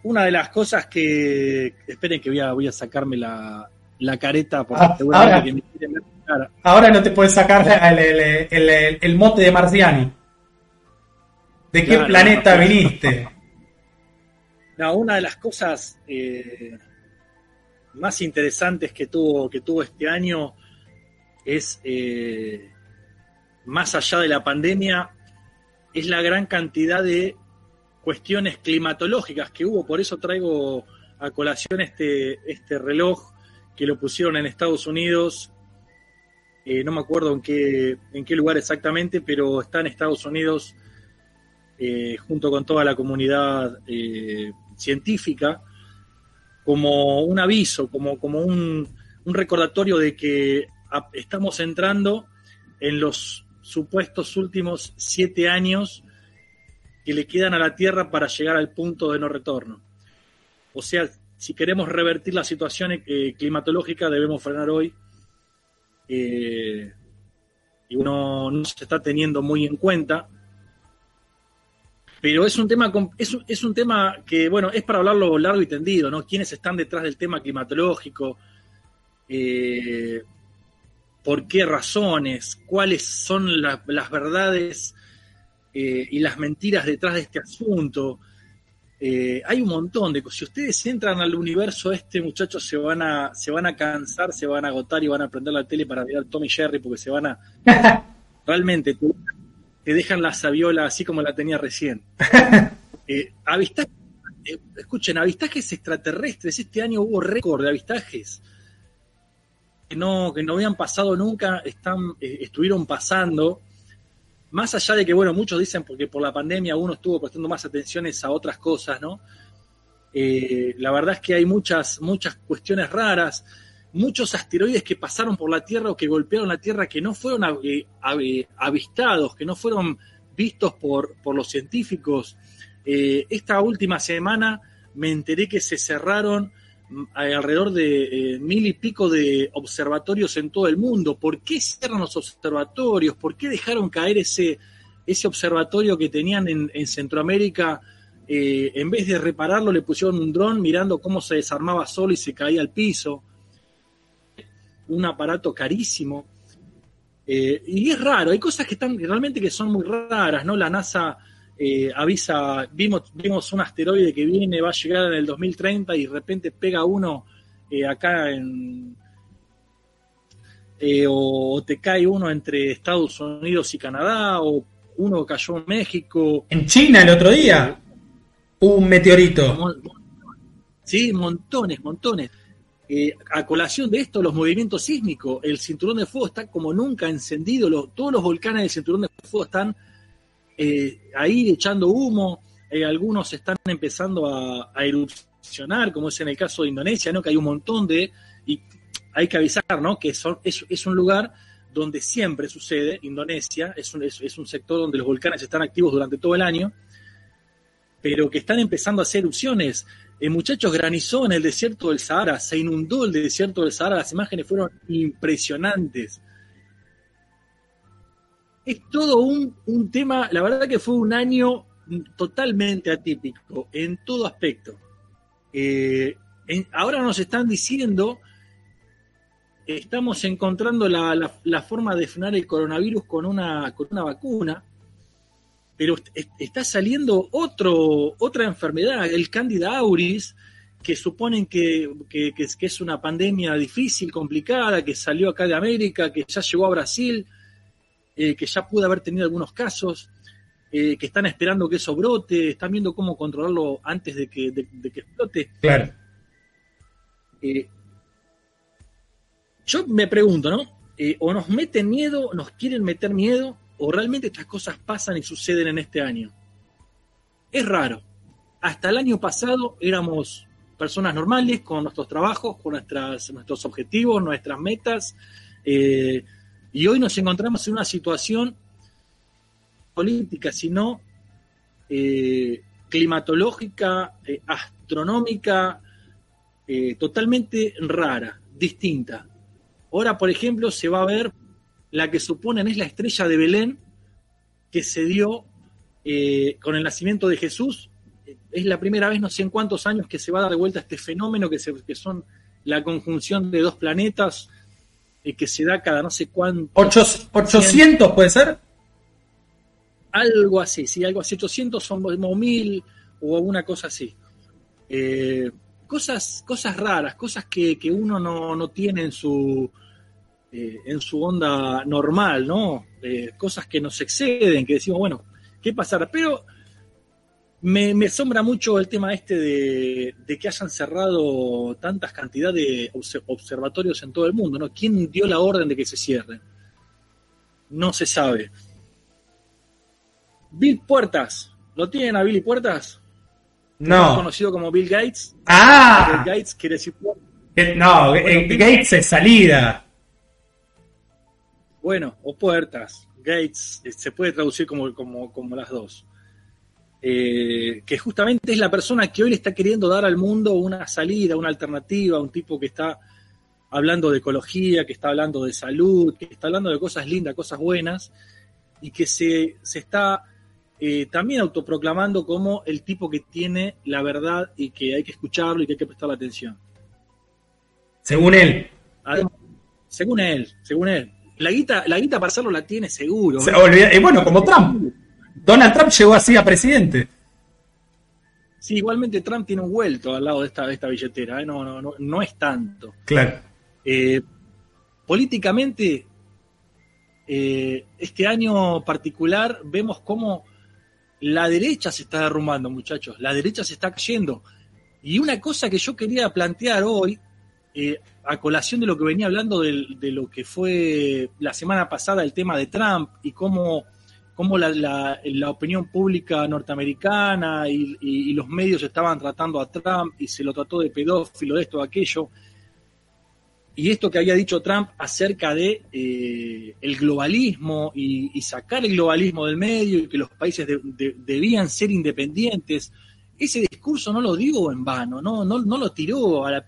Una de las cosas que. Esperen que voy a, voy a sacarme la, la careta porque ah, ahora, que me ahora no te puedes sacar el, mote de marciano. ¿De qué planeta viniste? No, una de las cosas eh, más interesantes que tuvo, que tuvo este año es, eh, más allá de la pandemia, es la gran cantidad de cuestiones climatológicas que hubo. Por eso traigo a colación este, este reloj que lo pusieron en Estados Unidos. Eh, no me acuerdo en qué, en qué lugar exactamente, pero está en Estados Unidos eh, junto con toda la comunidad eh, científica como un aviso, como, como un, un recordatorio de que estamos entrando en los supuestos últimos siete años que le quedan a la Tierra para llegar al punto de no retorno. O sea, si queremos revertir la situación eh, climatológica, debemos frenar hoy. Eh, y uno no se está teniendo muy en cuenta. Pero es un tema es, es un tema que, bueno, es para hablarlo largo y tendido, ¿no? ¿Quiénes están detrás del tema climatológico? Eh, ¿Por qué razones? ¿Cuáles son las verdades eh, y las mentiras detrás de este asunto. Eh, hay un montón de cosas. Si ustedes entran al universo este, muchachos, se van a, se van a cansar, se van a agotar y van a prender la tele para mirar Tommy Jerry porque se van a. realmente te, dejan la sabiola así como la tenía recién. Eh, eh, escuchen, avistajes extraterrestres. Este año hubo récord de avistajes que no, que no habían pasado nunca, están, estuvieron pasando más allá de que, bueno, muchos dicen porque por la pandemia uno estuvo prestando más atenciones a otras cosas, ¿no? Eh, la verdad es que hay muchas, muchas cuestiones raras, muchos asteroides que pasaron por la Tierra o que golpearon la Tierra que no fueron eh, avistados, que no fueron vistos por, por los científicos. Eh, esta última semana me enteré que se cerraron alrededor de eh, mil y pico de observatorios en todo el mundo. ¿Por qué cierran los observatorios? ¿Por qué dejaron caer ese, ese observatorio que tenían en, Centroamérica? Eh, en vez de repararlo, le pusieron un dron mirando cómo se desarmaba solo y se caía al piso. Un aparato carísimo. Eh, y es raro, hay cosas que están realmente que son muy raras, ¿no? La NASA eh, avisa, vimos, vimos un asteroide que viene, va a llegar en el 2030 y de repente pega uno eh, acá en... Eh, o te cae uno entre Estados Unidos y Canadá, o uno cayó en México. En China el otro día, un meteorito. Sí, montones, montones. a colación de esto, los movimientos sísmicos, el cinturón de fuego está como nunca encendido, todos los volcanes del cinturón de fuego están eh, ahí echando humo, eh, algunos están empezando a, erupcionar, como es en el caso de Indonesia, ¿no? que hay un montón de, y hay que avisar ¿no? que es, es, un lugar donde siempre sucede, Indonesia, es un, es, un sector donde los volcanes están activos durante todo el año, pero que están empezando a hacer erupciones. Eh, muchachos, granizó en el desierto del Sahara, se inundó el desierto del Sahara, las imágenes fueron impresionantes es todo un, tema, la verdad que fue un año totalmente atípico en todo aspecto. Eh, ahora nos están diciendo, estamos encontrando la, forma de frenar el coronavirus con una, con una vacuna, pero está saliendo otro, otra enfermedad, el Candida auris, que suponen que, que, que es una pandemia difícil, complicada, que salió acá de América, que ya llegó a Brasil eh, que ya pudo haber tenido algunos casos, eh, que están esperando que eso brote, están viendo cómo controlarlo antes de que, que explote. Claro. Eh, yo me pregunto, ¿no? o nos meten miedo, nos quieren meter miedo, o realmente estas cosas pasan y suceden en este año. Es raro. Hasta el año pasado éramos personas normales con nuestros trabajos, con nuestras, nuestros objetivos, nuestras metas. Eh, y hoy nos encontramos en una situación política, sino eh, climatológica, eh, astronómica, eh, totalmente rara, distinta. Ahora, por ejemplo, se va a ver la que suponen es la estrella de Belén que se dio con el nacimiento de Jesús. Es la primera vez, no sé en cuántos años, que se va a dar vuelta este fenómeno que, se, que son la conjunción de dos planetas, que se da cada no sé cuánto. 800 puede ser. Algo así, sí, algo así. 800 son como mil o alguna cosa así. Eh, cosas, cosas raras, cosas que, que uno no, no tiene en su, eh, en su onda normal, ¿no? Eh, cosas que nos exceden, que decimos, bueno, ¿qué pasará? Pero me, me asombra mucho el tema este de, de que hayan cerrado tantas cantidades de obse- observatorios en todo el mundo, ¿no? ¿Quién dio la orden de que se cierren? No se sabe. Bill Puertas, ¿lo tienen a Billy Puertas? No. Conocido como Bill Gates. Ah, Bill Gates quiere decir puerta. que- no, eh, Gates es salida. Bueno, o puertas, gates, eh, se puede traducir como, como, como las dos. Eh, que justamente es la persona que hoy le está queriendo dar al mundo una salida, una alternativa, un tipo que está hablando de ecología, que está hablando de salud, que está hablando de cosas lindas, cosas buenas, y que se, se está eh, también autoproclamando como el tipo que tiene la verdad y que hay que escucharlo y que hay que prestarle atención. Según él. Además, según él, según él. La guita, la guita para hacerlo la tiene seguro. Y bueno, como Trump. Donald Trump llegó así a presidente. Sí, igualmente Trump tiene un vuelto al lado de esta, de esta billetera, ¿eh? no, no, no, no es tanto. Claro. Eh, políticamente, eh, este año particular vemos cómo la derecha se está derrumbando, muchachos, la derecha se está cayendo. Y una cosa que yo quería plantear hoy, a colación de lo que venía hablando de, lo que fue la semana pasada el tema de Trump y cómo, cómo la, la- la opinión pública norteamericana y, los medios estaban tratando a Trump y se lo trató de pedófilo, de esto, de aquello. Y esto que había dicho Trump acerca de eh, el globalismo y, sacar el globalismo del medio y que los países de- de- debían ser independientes, ese discurso no lo dio en vano, no, no, no lo tiró a la-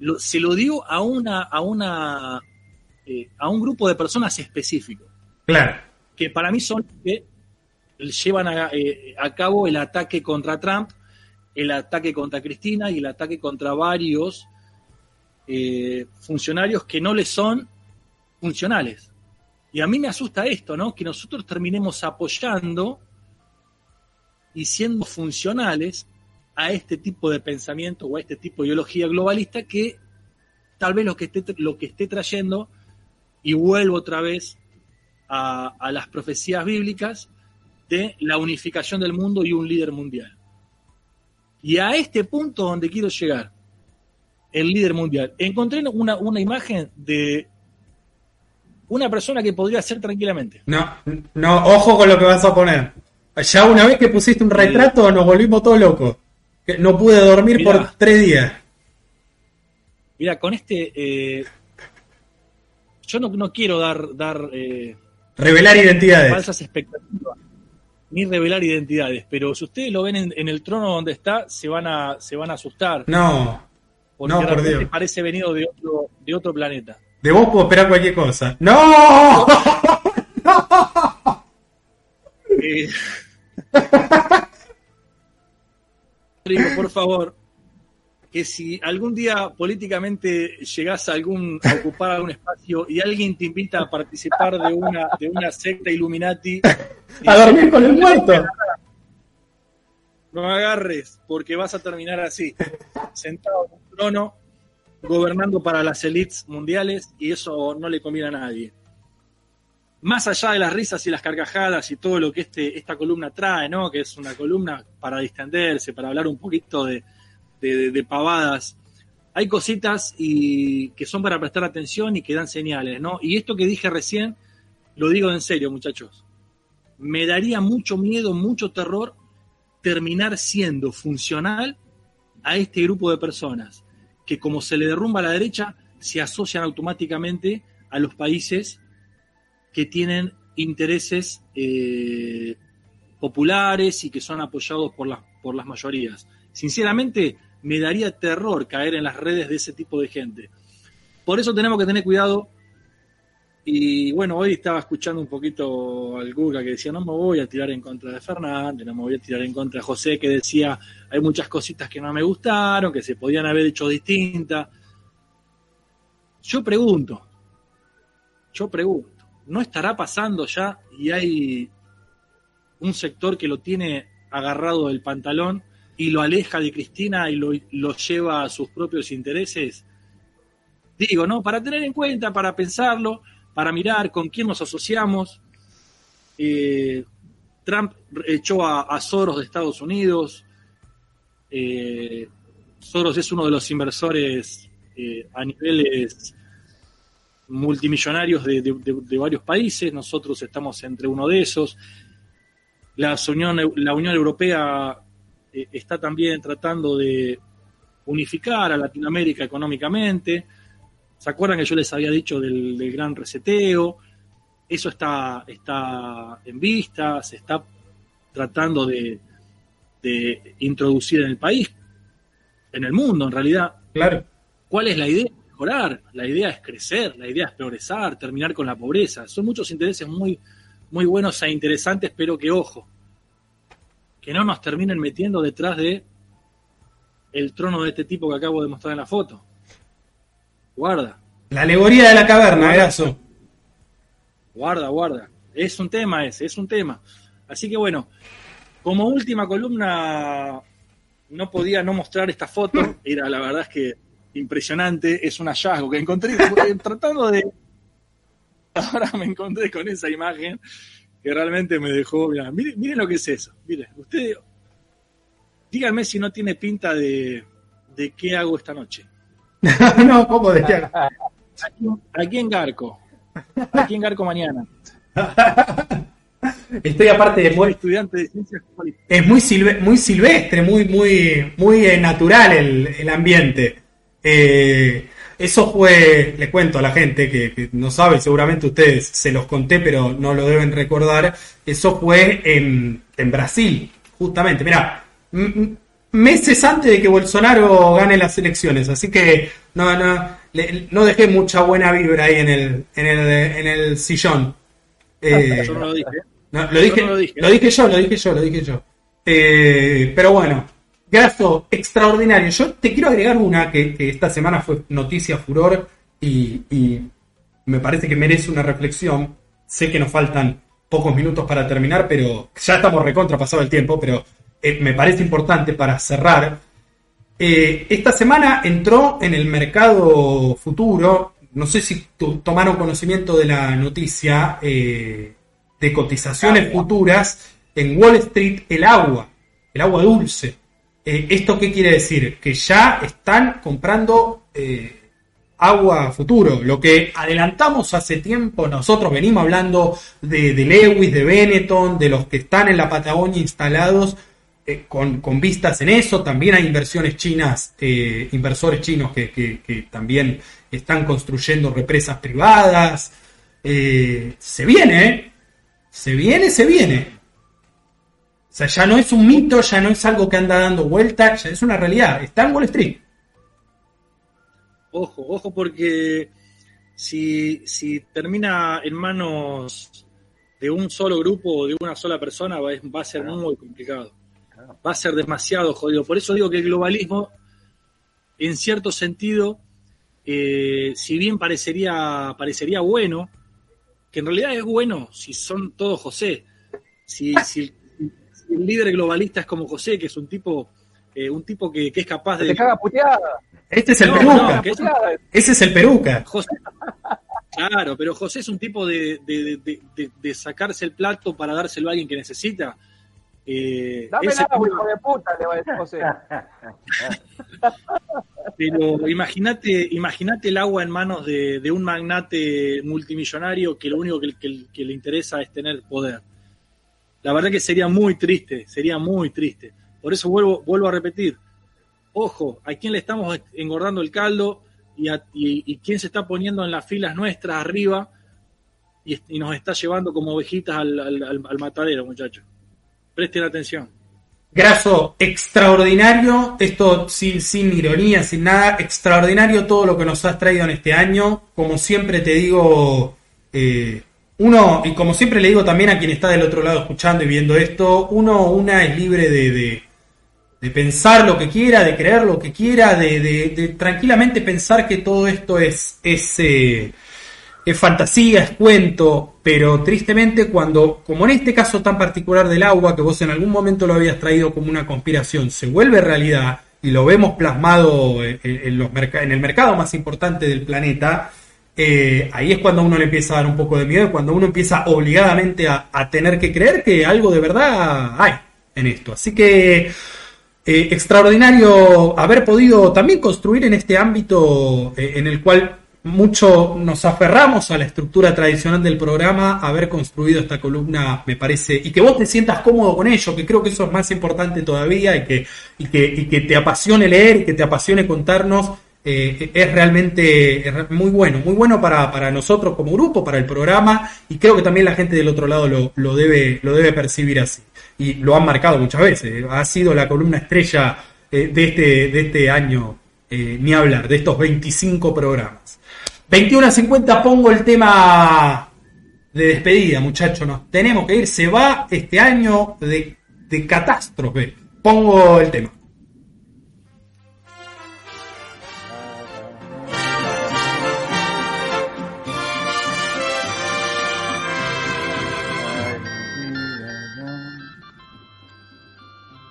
lo- se lo dio a una, a una eh, a un grupo de personas específico, Claro. Que para mí son que llevan a, eh, a cabo el ataque contra Trump, el ataque contra Cristina y el ataque contra varios eh, funcionarios que no le son funcionales. Y a mí me asusta esto, ¿no? Que nosotros terminemos apoyando y siendo funcionales a este tipo de pensamiento o a este tipo de ideología globalista que tal vez lo que esté, lo que esté trayendo, y vuelvo otra vez a, a las profecías bíblicas, de la unificación del mundo y un líder mundial. Y a este punto donde quiero llegar, el líder mundial, encontré una, una imagen de una persona que podría ser tranquilamente. No, no, ojo con lo que vas a poner. Ya una vez que pusiste un retrato nos volvimos todos locos. Que No pude dormir Mirá. por tres días. Mira, con este, eh, yo no, no quiero dar, dar eh, Revelar identidades. falsas expectativas ni revelar identidades, pero si ustedes lo ven en, en el trono donde está, se van a, se van a asustar. No, porque no, por Dios. parece venido de otro, de otro planeta. de vos puedo esperar cualquier cosa. ¡No! Eh, digo, por favor, que si algún día políticamente llegás a, algún, a ocupar algún espacio y alguien te invita a participar de una, de una secta Illuminati, A dormir con el muerto. no agarres, porque vas a terminar así, sentado en un trono, gobernando para las élites mundiales, y eso no le conviene a nadie. Más allá de las risas y las carcajadas y todo lo que este, esta columna trae, ¿no? Que es una columna para distenderse, para hablar un poquito de, de- pavadas. Hay cositas y que son para prestar atención y que dan señales, ¿no? Y esto que dije recién, lo digo en serio, muchachos. Me daría mucho miedo, mucho terror terminar siendo funcional a este grupo de personas que como se le derrumba a la derecha, se asocian automáticamente a los países que tienen intereses eh, populares y que son apoyados por por las mayorías. Sinceramente, me daría terror caer en las redes de ese tipo de gente. Por eso tenemos que tener cuidado. Y bueno, hoy estaba escuchando un poquito al Guga que decía, no me voy a tirar en contra de Fernández, no me voy a tirar en contra de José, que decía, hay muchas cositas que no me gustaron, que se podían haber hecho distintas. Yo pregunto, yo pregunto, ¿no estará pasando ya y hay un sector que lo tiene agarrado del pantalón y lo aleja de Cristina y lo, lleva a sus propios intereses? Digo, ¿no? Para tener en cuenta, para pensarlo, para mirar con quién nos asociamos. Eh, Trump echó a, Soros de Estados Unidos. Eh, Soros es uno de los inversores eh, a niveles multimillonarios de, de, varios países. Nosotros estamos entre uno de esos. La Unión, la Unión Europea está también tratando de unificar a Latinoamérica económicamente. ¿Se acuerdan que yo les había dicho del, del gran reseteo? Eso está, está en vista, se está tratando de, de, introducir en el país, en el mundo en realidad. Claro. ¿Cuál es la idea? Mejorar, la idea es crecer, la idea es progresar, terminar con la pobreza. Son muchos intereses muy, muy buenos e interesantes, pero que ojo, que no nos terminen metiendo detrás de el trono de este tipo que acabo de mostrar en la foto. Guarda. La alegoría de la caverna, Eraso. Guarda, guarda. Es un tema ese, es un tema. Así que bueno, como última columna no podía no mostrar esta foto. Era la verdad es que impresionante, es un hallazgo que encontré tratando de... Ahora me encontré con esa imagen que realmente me dejó... Mirá, miren, miren lo que es eso. Miren, ustedes... Díganme si no tiene pinta de, de qué hago esta noche. no, ¿cómo de qué hago? Aquí, en Garco. Aquí en Garco mañana. Estoy aparte de muy estudiante de ciencias políticas. Es muy, silve, muy silvestre, muy, muy, muy eh, natural el, el ambiente. Eh, eso fue, le cuento a la gente que, que, no sabe, seguramente ustedes se los conté, pero no lo deben recordar. Eso fue en, en Brasil, justamente. Mira, meses antes de que Bolsonaro gane las elecciones, así que no, no, le, no dejé mucha buena vibra ahí en el, en el, en el sillón. Eh, Yo no lo dije. No, lo, dije, no lo, dije. lo dije yo, lo dije yo, lo dije yo. Eh, pero bueno, Graso, extraordinario. Yo te quiero agregar una que, que esta semana fue noticia furor y, y, me parece que merece una reflexión. Sé que nos faltan pocos minutos para terminar, pero ya estamos recontra pasado el tiempo, pero eh, me parece importante para cerrar. Eh, esta semana entró en el mercado futuro, no sé si tomaron conocimiento de la noticia, eh, de cotizaciones futuras en Wall Street el agua, el agua dulce. Eh, ¿Esto qué quiere decir? Que ya están comprando eh, agua futuro. Lo que adelantamos hace tiempo, nosotros venimos hablando de, Lewis, de Benetton, de los que están en la Patagonia instalados eh, con, con, vistas en eso. También hay inversiones chinas, eh, inversores chinos que, que, también están construyendo represas privadas. se viene. Se viene, se viene. Sea, ya no es un mito, ya no es algo que anda dando vuelta, ya es una realidad. Está en Wall Street. Ojo, ojo, porque si, si termina en manos de un solo grupo o de una sola persona, va, va a ser muy complicado. Va a ser demasiado jodido. Por eso digo que el globalismo, en cierto sentido, eh, si bien parecería, parecería bueno, que en realidad es bueno si son todos José. Si, si, líder globalista es como José, que es un tipo, eh, un tipo que, que, es capaz de. Te caga puteada. Este es el no, peruca. No, es, Ese es el peruca. José, claro, pero José es un tipo de, de, de, de, sacarse el plato para dárselo a alguien que necesita. Eh, Dame el agua, hijo de puta, le va a decir José. Pero imagínate, imagínate el agua en manos de, de, un magnate multimillonario que lo único que, que, que, le interesa es tener poder. La verdad que sería muy triste, sería muy triste. Por eso vuelvo, vuelvo a repetir. Ojo, ¿a quién le estamos engordando el caldo y, a, y, quién se está poniendo en las filas nuestras arriba y, y nos está llevando como ovejitas al, al, al matadero, muchachos? Presten atención. Graso, extraordinario, esto sin, sin, ironía, sin nada, extraordinario todo lo que nos has traído en este año. Como siempre te digo, eh, uno, y como siempre le digo también a quien está del otro lado escuchando y viendo esto, uno, una es libre de, de, pensar lo que quiera, de creer lo que quiera, de, de tranquilamente pensar que todo esto es, es, eh, es fantasía, es cuento, pero tristemente cuando, como en este caso tan particular del agua, que vos en algún momento lo habías traído como una conspiración, se vuelve realidad y lo vemos plasmado en, los en el mercado más importante del planeta, eh, ahí es cuando uno le empieza a dar un poco de miedo, cuando uno empieza obligadamente a, tener que creer que algo de verdad hay en esto. Así que eh, extraordinario haber podido también construir en este ámbito eh, en el cual mucho nos aferramos a la estructura tradicional del programa, haber construido esta columna, me parece, y que vos te sientas cómodo con ello, que creo que eso es más importante todavía, y que, y que, y que te apasione leer, y que te apasione contarnos, eh, es realmente muy bueno, muy bueno para, para, nosotros como grupo, para el programa, y creo que también la gente del otro lado lo, lo, debe, lo debe percibir así. Y lo han marcado muchas veces, ha sido la columna estrella eh, de, este, de este año, eh, ni hablar, de estos 25 programas. 21 a 50 pongo el tema de despedida, muchachos. Nos tenemos que ir. Se va este año de, de catástrofe. Pongo el tema.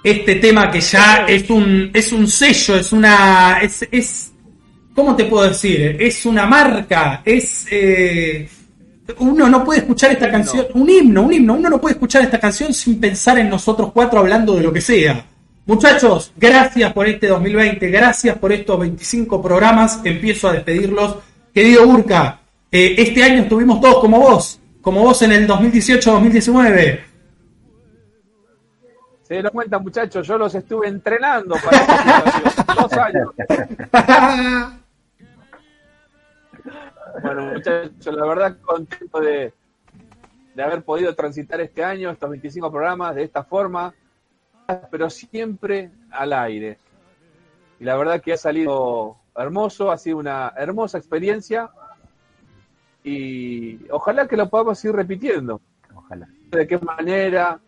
Este tema que ya es un, es un sello, es una. es, es ¿cómo te puedo decir? Es una marca, es... Eh, uno no puede escuchar esta canción, un himno, un himno, uno no puede escuchar esta canción sin pensar en nosotros cuatro hablando de lo que sea. Muchachos, gracias por este 2020, gracias por estos 25 programas, empiezo a despedirlos. Querido Urca, eh, este año estuvimos todos como vos, como vos en el 2018-2019. Se lo cuenta, muchachos, yo los estuve entrenando para esta situación. Dos años. Bueno, muchachos, la verdad contento de, de haber podido transitar este año, estos 25 programas, de esta forma, pero siempre al aire. Y la verdad que ha salido hermoso, ha sido una hermosa experiencia y ojalá que lo podamos ir repitiendo. Ojalá. De qué manera,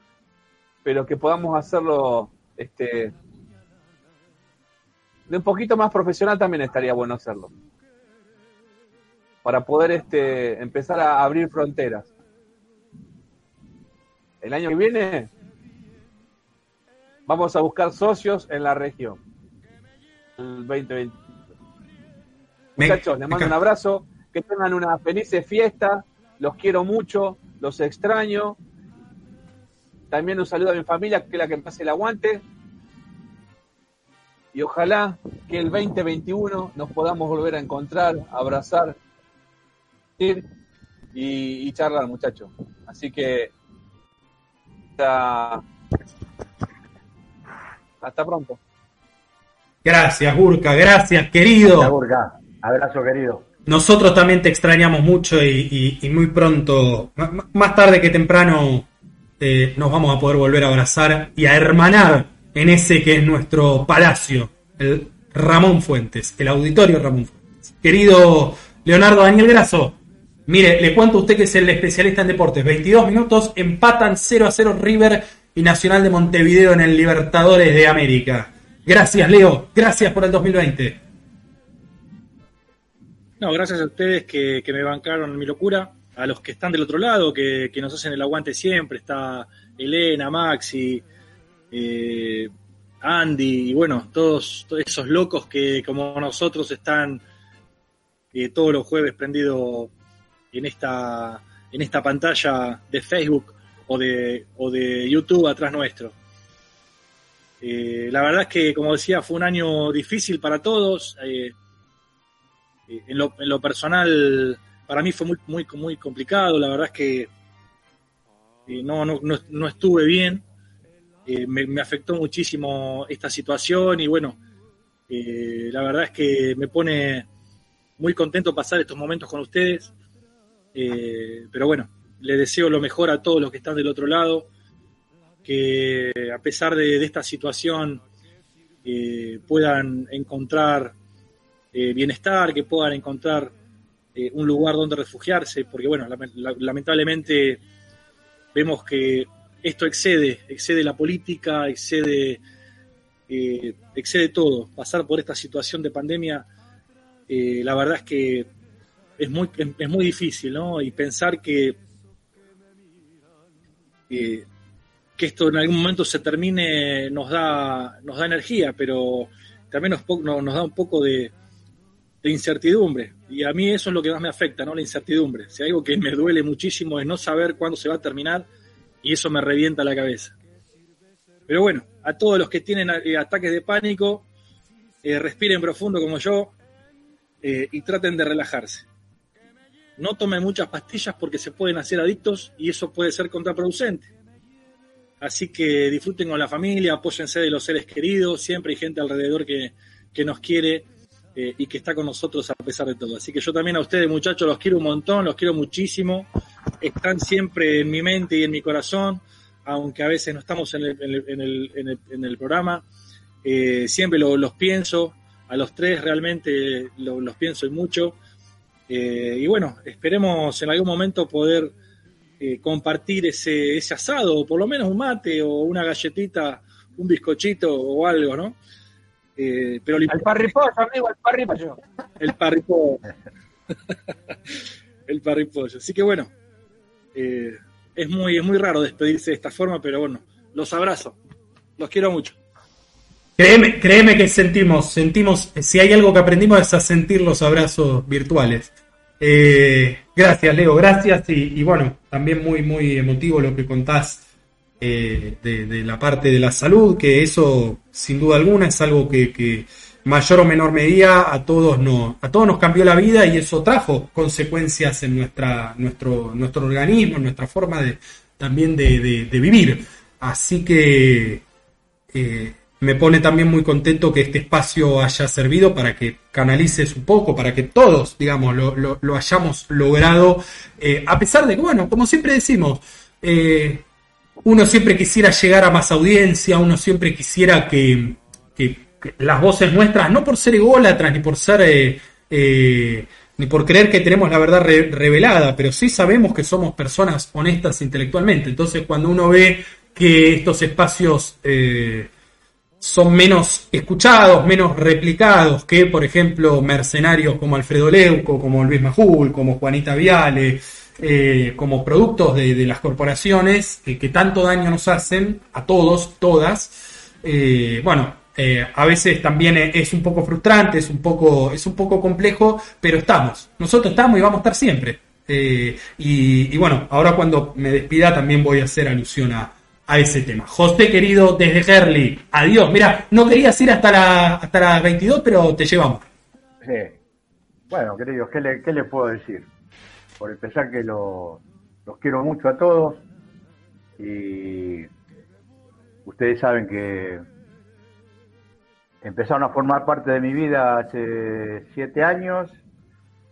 pero que podamos hacerlo este, de un poquito más profesional también estaría bueno hacerlo para poder este, empezar a abrir fronteras. El año que viene vamos a buscar socios en la región. El 2020. Muchachos, les mando un abrazo, que tengan una feliz fiesta, los quiero mucho, los extraño. También un saludo a mi familia, que es la que pase el aguante. Y ojalá que el 2021 nos podamos volver a encontrar, abrazar y, y charlar, muchachos. Así que hasta, hasta pronto. Gracias, Burka, gracias, querido. Gracias, Abrazo, querido. Nosotros también te extrañamos mucho y, muy pronto, más tarde que temprano, eh, nos vamos a poder volver a abrazar y a hermanar en ese que es nuestro palacio, el Ramón Fuentes, el auditorio Ramón Fuentes. Querido Leonardo Daniel Graso, Mire, le cuento a usted que es el especialista en deportes. 22 minutos, empatan 0 a 0 River y Nacional de Montevideo en el Libertadores de América. Gracias, Leo. Gracias por el 2020. No, gracias a ustedes que, me bancaron mi locura. A los que están del otro lado, que, nos hacen el aguante siempre. Está Elena, Maxi, eh, Andy y bueno, todos, esos locos que como nosotros están eh, todos los jueves prendidos en esta, en esta pantalla de Facebook o de, o de YouTube atrás nuestro. Eh, la verdad es que, como decía, fue un año difícil para todos. En, lo, en, lo, personal, para mí fue muy, muy, muy complicado. La verdad es que no, no, no, estuve bien. Me, me, afectó muchísimo esta situación y bueno, la verdad es que me pone muy contento pasar estos momentos con ustedes. Eh, pero bueno, le deseo lo mejor a todos los que están del otro lado, que a pesar de, esta situación eh, puedan encontrar eh, bienestar, que puedan encontrar un lugar donde refugiarse, porque bueno, lamentablemente vemos que esto excede, excede la política, excede, excede todo. Pasar por esta situación de pandemia, la verdad es que es muy, es muy difícil, ¿no? Y pensar que, que, esto en algún momento se termine nos da, nos da energía, pero también nos, nos da un poco de, de incertidumbre. Y a mí eso es lo que más me afecta, ¿no? La incertidumbre. Si algo que me duele muchísimo es no saber cuándo se va a terminar y eso me revienta la cabeza. Pero bueno, a todos los que tienen eh, ataques de pánico, eh, respiren profundo como yo eh, y traten de relajarse. No tomen muchas pastillas porque se pueden hacer adictos y eso puede ser contraproducente. Así que disfruten con la familia, apóyense de los seres queridos, siempre hay gente alrededor que, que nos quiere eh, y que está con nosotros a pesar de todo. Así que yo también a ustedes, muchachos, los quiero un montón, los quiero muchísimo. Están siempre en mi mente y en mi corazón, aunque a veces no estamos en el, programa. Eh, siempre los pienso, a los tres realmente los pienso y mucho. Eh, y bueno, esperemos en algún momento poder compartir ese, ese asado, o por lo menos un mate o una galletita, un bizcochito o algo, ¿no? Eh, pero el parripollo, amigo, el parripollo. El parripollo. el parripollo. Así que bueno, eh, es, muy, es muy raro despedirse de esta forma, pero bueno, los abrazo. Los quiero mucho. Créeme, créeme que sentimos, sentimos, si hay algo que aprendimos es a sentir los abrazos virtuales. Eh, gracias, Leo, gracias. Y, y, bueno, también muy, muy emotivo lo que contás eh, de, la parte de la salud, que eso sin duda alguna es algo que, mayor o menor medida a todos, no, a todos nos cambió la vida y eso trajo consecuencias en nuestra, nuestro, nuestro organismo, en nuestra forma de, también de, vivir. Así que eh, me pone también muy contento que este espacio haya servido para que canalices un poco, para que todos, digamos, lo, lo, hayamos logrado, eh, a pesar de que, bueno, como siempre decimos, uno siempre quisiera llegar a más audiencia, uno siempre quisiera que, las voces nuestras, no por ser ególatras ni por ser eh, eh, ni por creer que tenemos la verdad revelada, pero sí sabemos que somos personas honestas intelectualmente. Entonces, cuando uno ve que estos espacios eh, son menos escuchados, menos replicados que, por ejemplo, mercenarios como Alfredo Leuco, como Luis Majul, como Juanita Viale, eh, como productos de, las corporaciones que tanto daño nos hacen a todos, todas. Eh, bueno, eh, a veces también es un poco frustrante, es un poco, es un poco complejo, pero estamos. Nosotros estamos y vamos a estar siempre. Y, bueno, ahora cuando me despida también voy a hacer alusión a, ese tema. José querido, desde Herley, adiós. Mira, no querías ir hasta, la, hasta las 22, pero te llevamos. Bueno, queridos, ¿qué le, qué le puedo decir? Por empezar que los quiero mucho a todos y ustedes saben que empezaron a formar parte de mi vida hace siete años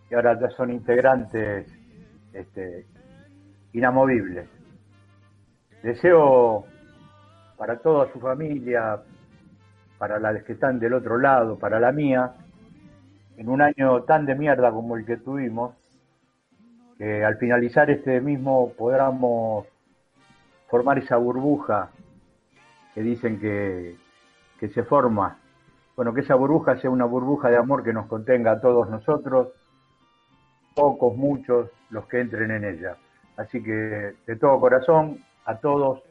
y ahora ya son integrantes este, inamovibles. Deseo para toda su familia, para las que están del otro lado, para la mía, en un año tan de mierda como el que tuvimos, que al finalizar este mismo podamos formar esa burbuja que dicen que, que se forma. Bueno, que esa burbuja sea una burbuja de amor que nos contenga a todos nosotros, pocos, muchos, los que entren en ella. Así que de todo corazón, a todos,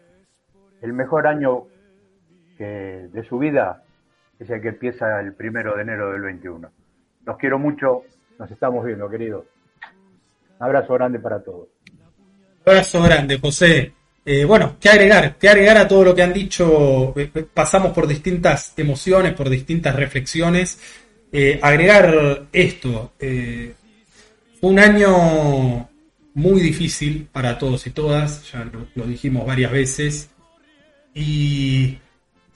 el mejor año que de su vida es el que empieza el primero de enero del 21. Los quiero mucho, nos estamos viendo, queridos. Abrazo grande para todos. Abrazo grande, José. Eh, bueno, ¿qué agregar? ¿Qué agregar a todo lo que han dicho? Eh, eh, pasamos por distintas emociones, por distintas reflexiones. agregar esto. fue un año muy difícil para todos y todas, ya lo, dijimos varias veces. Y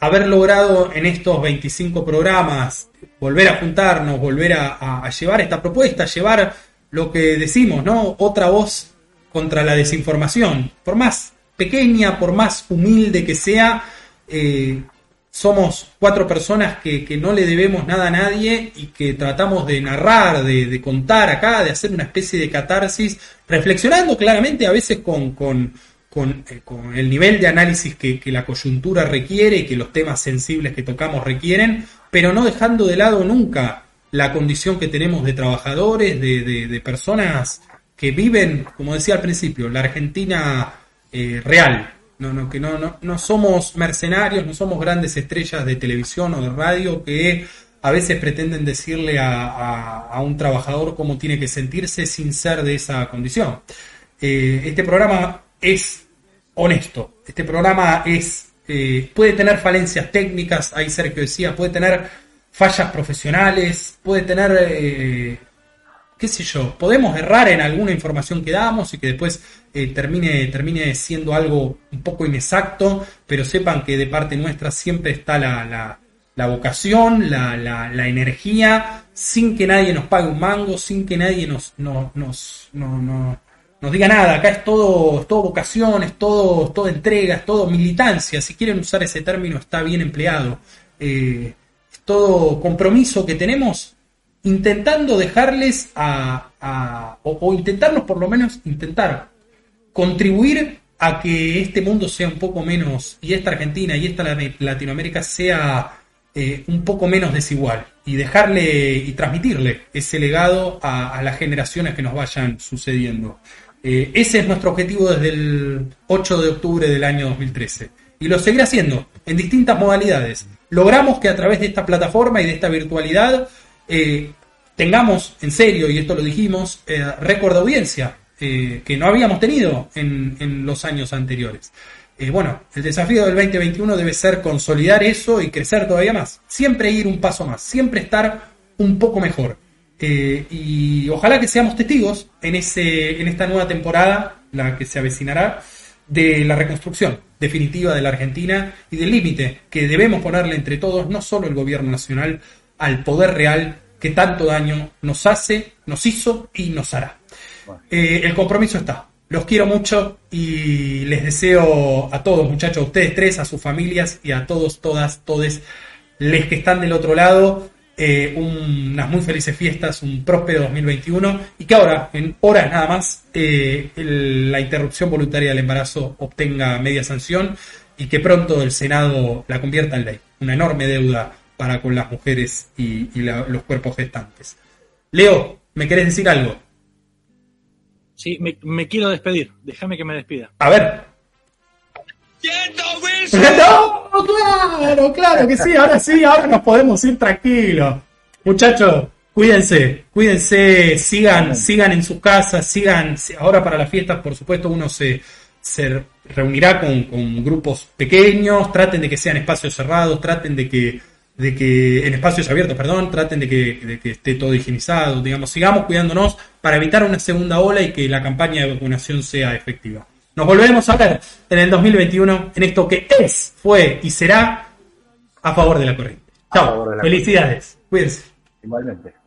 haber logrado en estos 25 programas volver a juntarnos, volver a llevar esta propuesta, llevar lo que decimos, ¿no? Otra voz contra la desinformación. Por más pequeña, por más humilde que sea, eh, somos cuatro personas que, no le debemos nada a nadie y que tratamos de narrar, de, contar acá, de hacer una especie de catarsis, reflexionando claramente a veces con, con, con, eh, el nivel de análisis que, que, la coyuntura requiere y que los temas sensibles que tocamos requieren, pero no dejando de lado nunca la condición que tenemos de trabajadores, de, personas que viven, como decía al principio, la Argentina eh, real. No, que no, no, no somos mercenarios, no somos grandes estrellas de televisión o de radio que a veces pretenden decirle a, un trabajador cómo tiene que sentirse sin ser de esa condición. Eh, este programa es honesto, este programa es eh, puede tener falencias técnicas, ahí Sergio decía, puede tener fallas profesionales, puede tener, eh, qué sé yo, podemos errar en alguna información que damos y que después termine, termine siendo algo un poco inexacto, pero sepan que de parte nuestra siempre está la la vocación, la, la, energía, sin que nadie nos pague un mango, sin que nadie nos, nos, nos diga nada. Acá es todo, todo vocación, es todo, todo entrega, es todo militancia. Si quieren usar ese término, está bien empleado. Eh, es todo compromiso que tenemos intentando dejarles a, o, intentarnos por lo menos intentar contribuir a que este mundo sea un poco menos y esta Argentina y esta Latinoamérica sea eh, un poco menos desigual y dejarle y transmitirle ese legado a, las generaciones que nos vayan sucediendo. Eh, ese es nuestro objetivo desde el 8 de octubre del año 2013 y lo seguirá haciendo en distintas modalidades. Logramos que a través de esta plataforma y de esta virtualidad eh, tengamos, en serio, y esto lo dijimos, récord de audiencia que no habíamos tenido en los años anteriores. Eh, bueno, el desafío del 2021 debe ser consolidar eso y crecer todavía más. Siempre ir un paso más, siempre estar un poco mejor. Eh, y ojalá que seamos testigos en, ese, en esta nueva temporada, la que se avecinará, de la reconstrucción definitiva de la Argentina y del límite que debemos ponerle entre todos, no solo el gobierno nacional, al poder real que tanto daño nos hace, nos hizo y nos hará. Eh, el compromiso está. Los quiero mucho y les deseo a todos, muchachos, a ustedes tres, a sus familias y a todos, todas, todes, les que están del otro lado, eh, unas muy felices fiestas, un próspero 2021 y que ahora, en horas nada más, eh, la interrupción voluntaria del embarazo obtenga media sanción y que pronto el Senado la convierta en ley. Una enorme deuda para con las mujeres y, los cuerpos gestantes. Leo, ¿me querés decir algo? Sí, me, quiero despedir. Déjame que me despida. A ver. No, claro, claro que sí. Ahora sí, ahora nos podemos ir tranquilos. Muchachos, cuídense, cuídense, sigan, sigan en sus casas, sigan. Ahora para las fiestas, por supuesto, uno se, se reunirá con, con grupos pequeños. Traten de que sean espacios cerrados, traten de que de que en espacios abiertos, perdón, traten de que, esté todo higienizado, digamos, sigamos cuidándonos para evitar una segunda ola y que la campaña de vacunación sea efectiva. Nos volveremos a ver en el 2021 en esto que es, fue y será a favor de la corriente. Chao, felicidades, cuídense. Igualmente.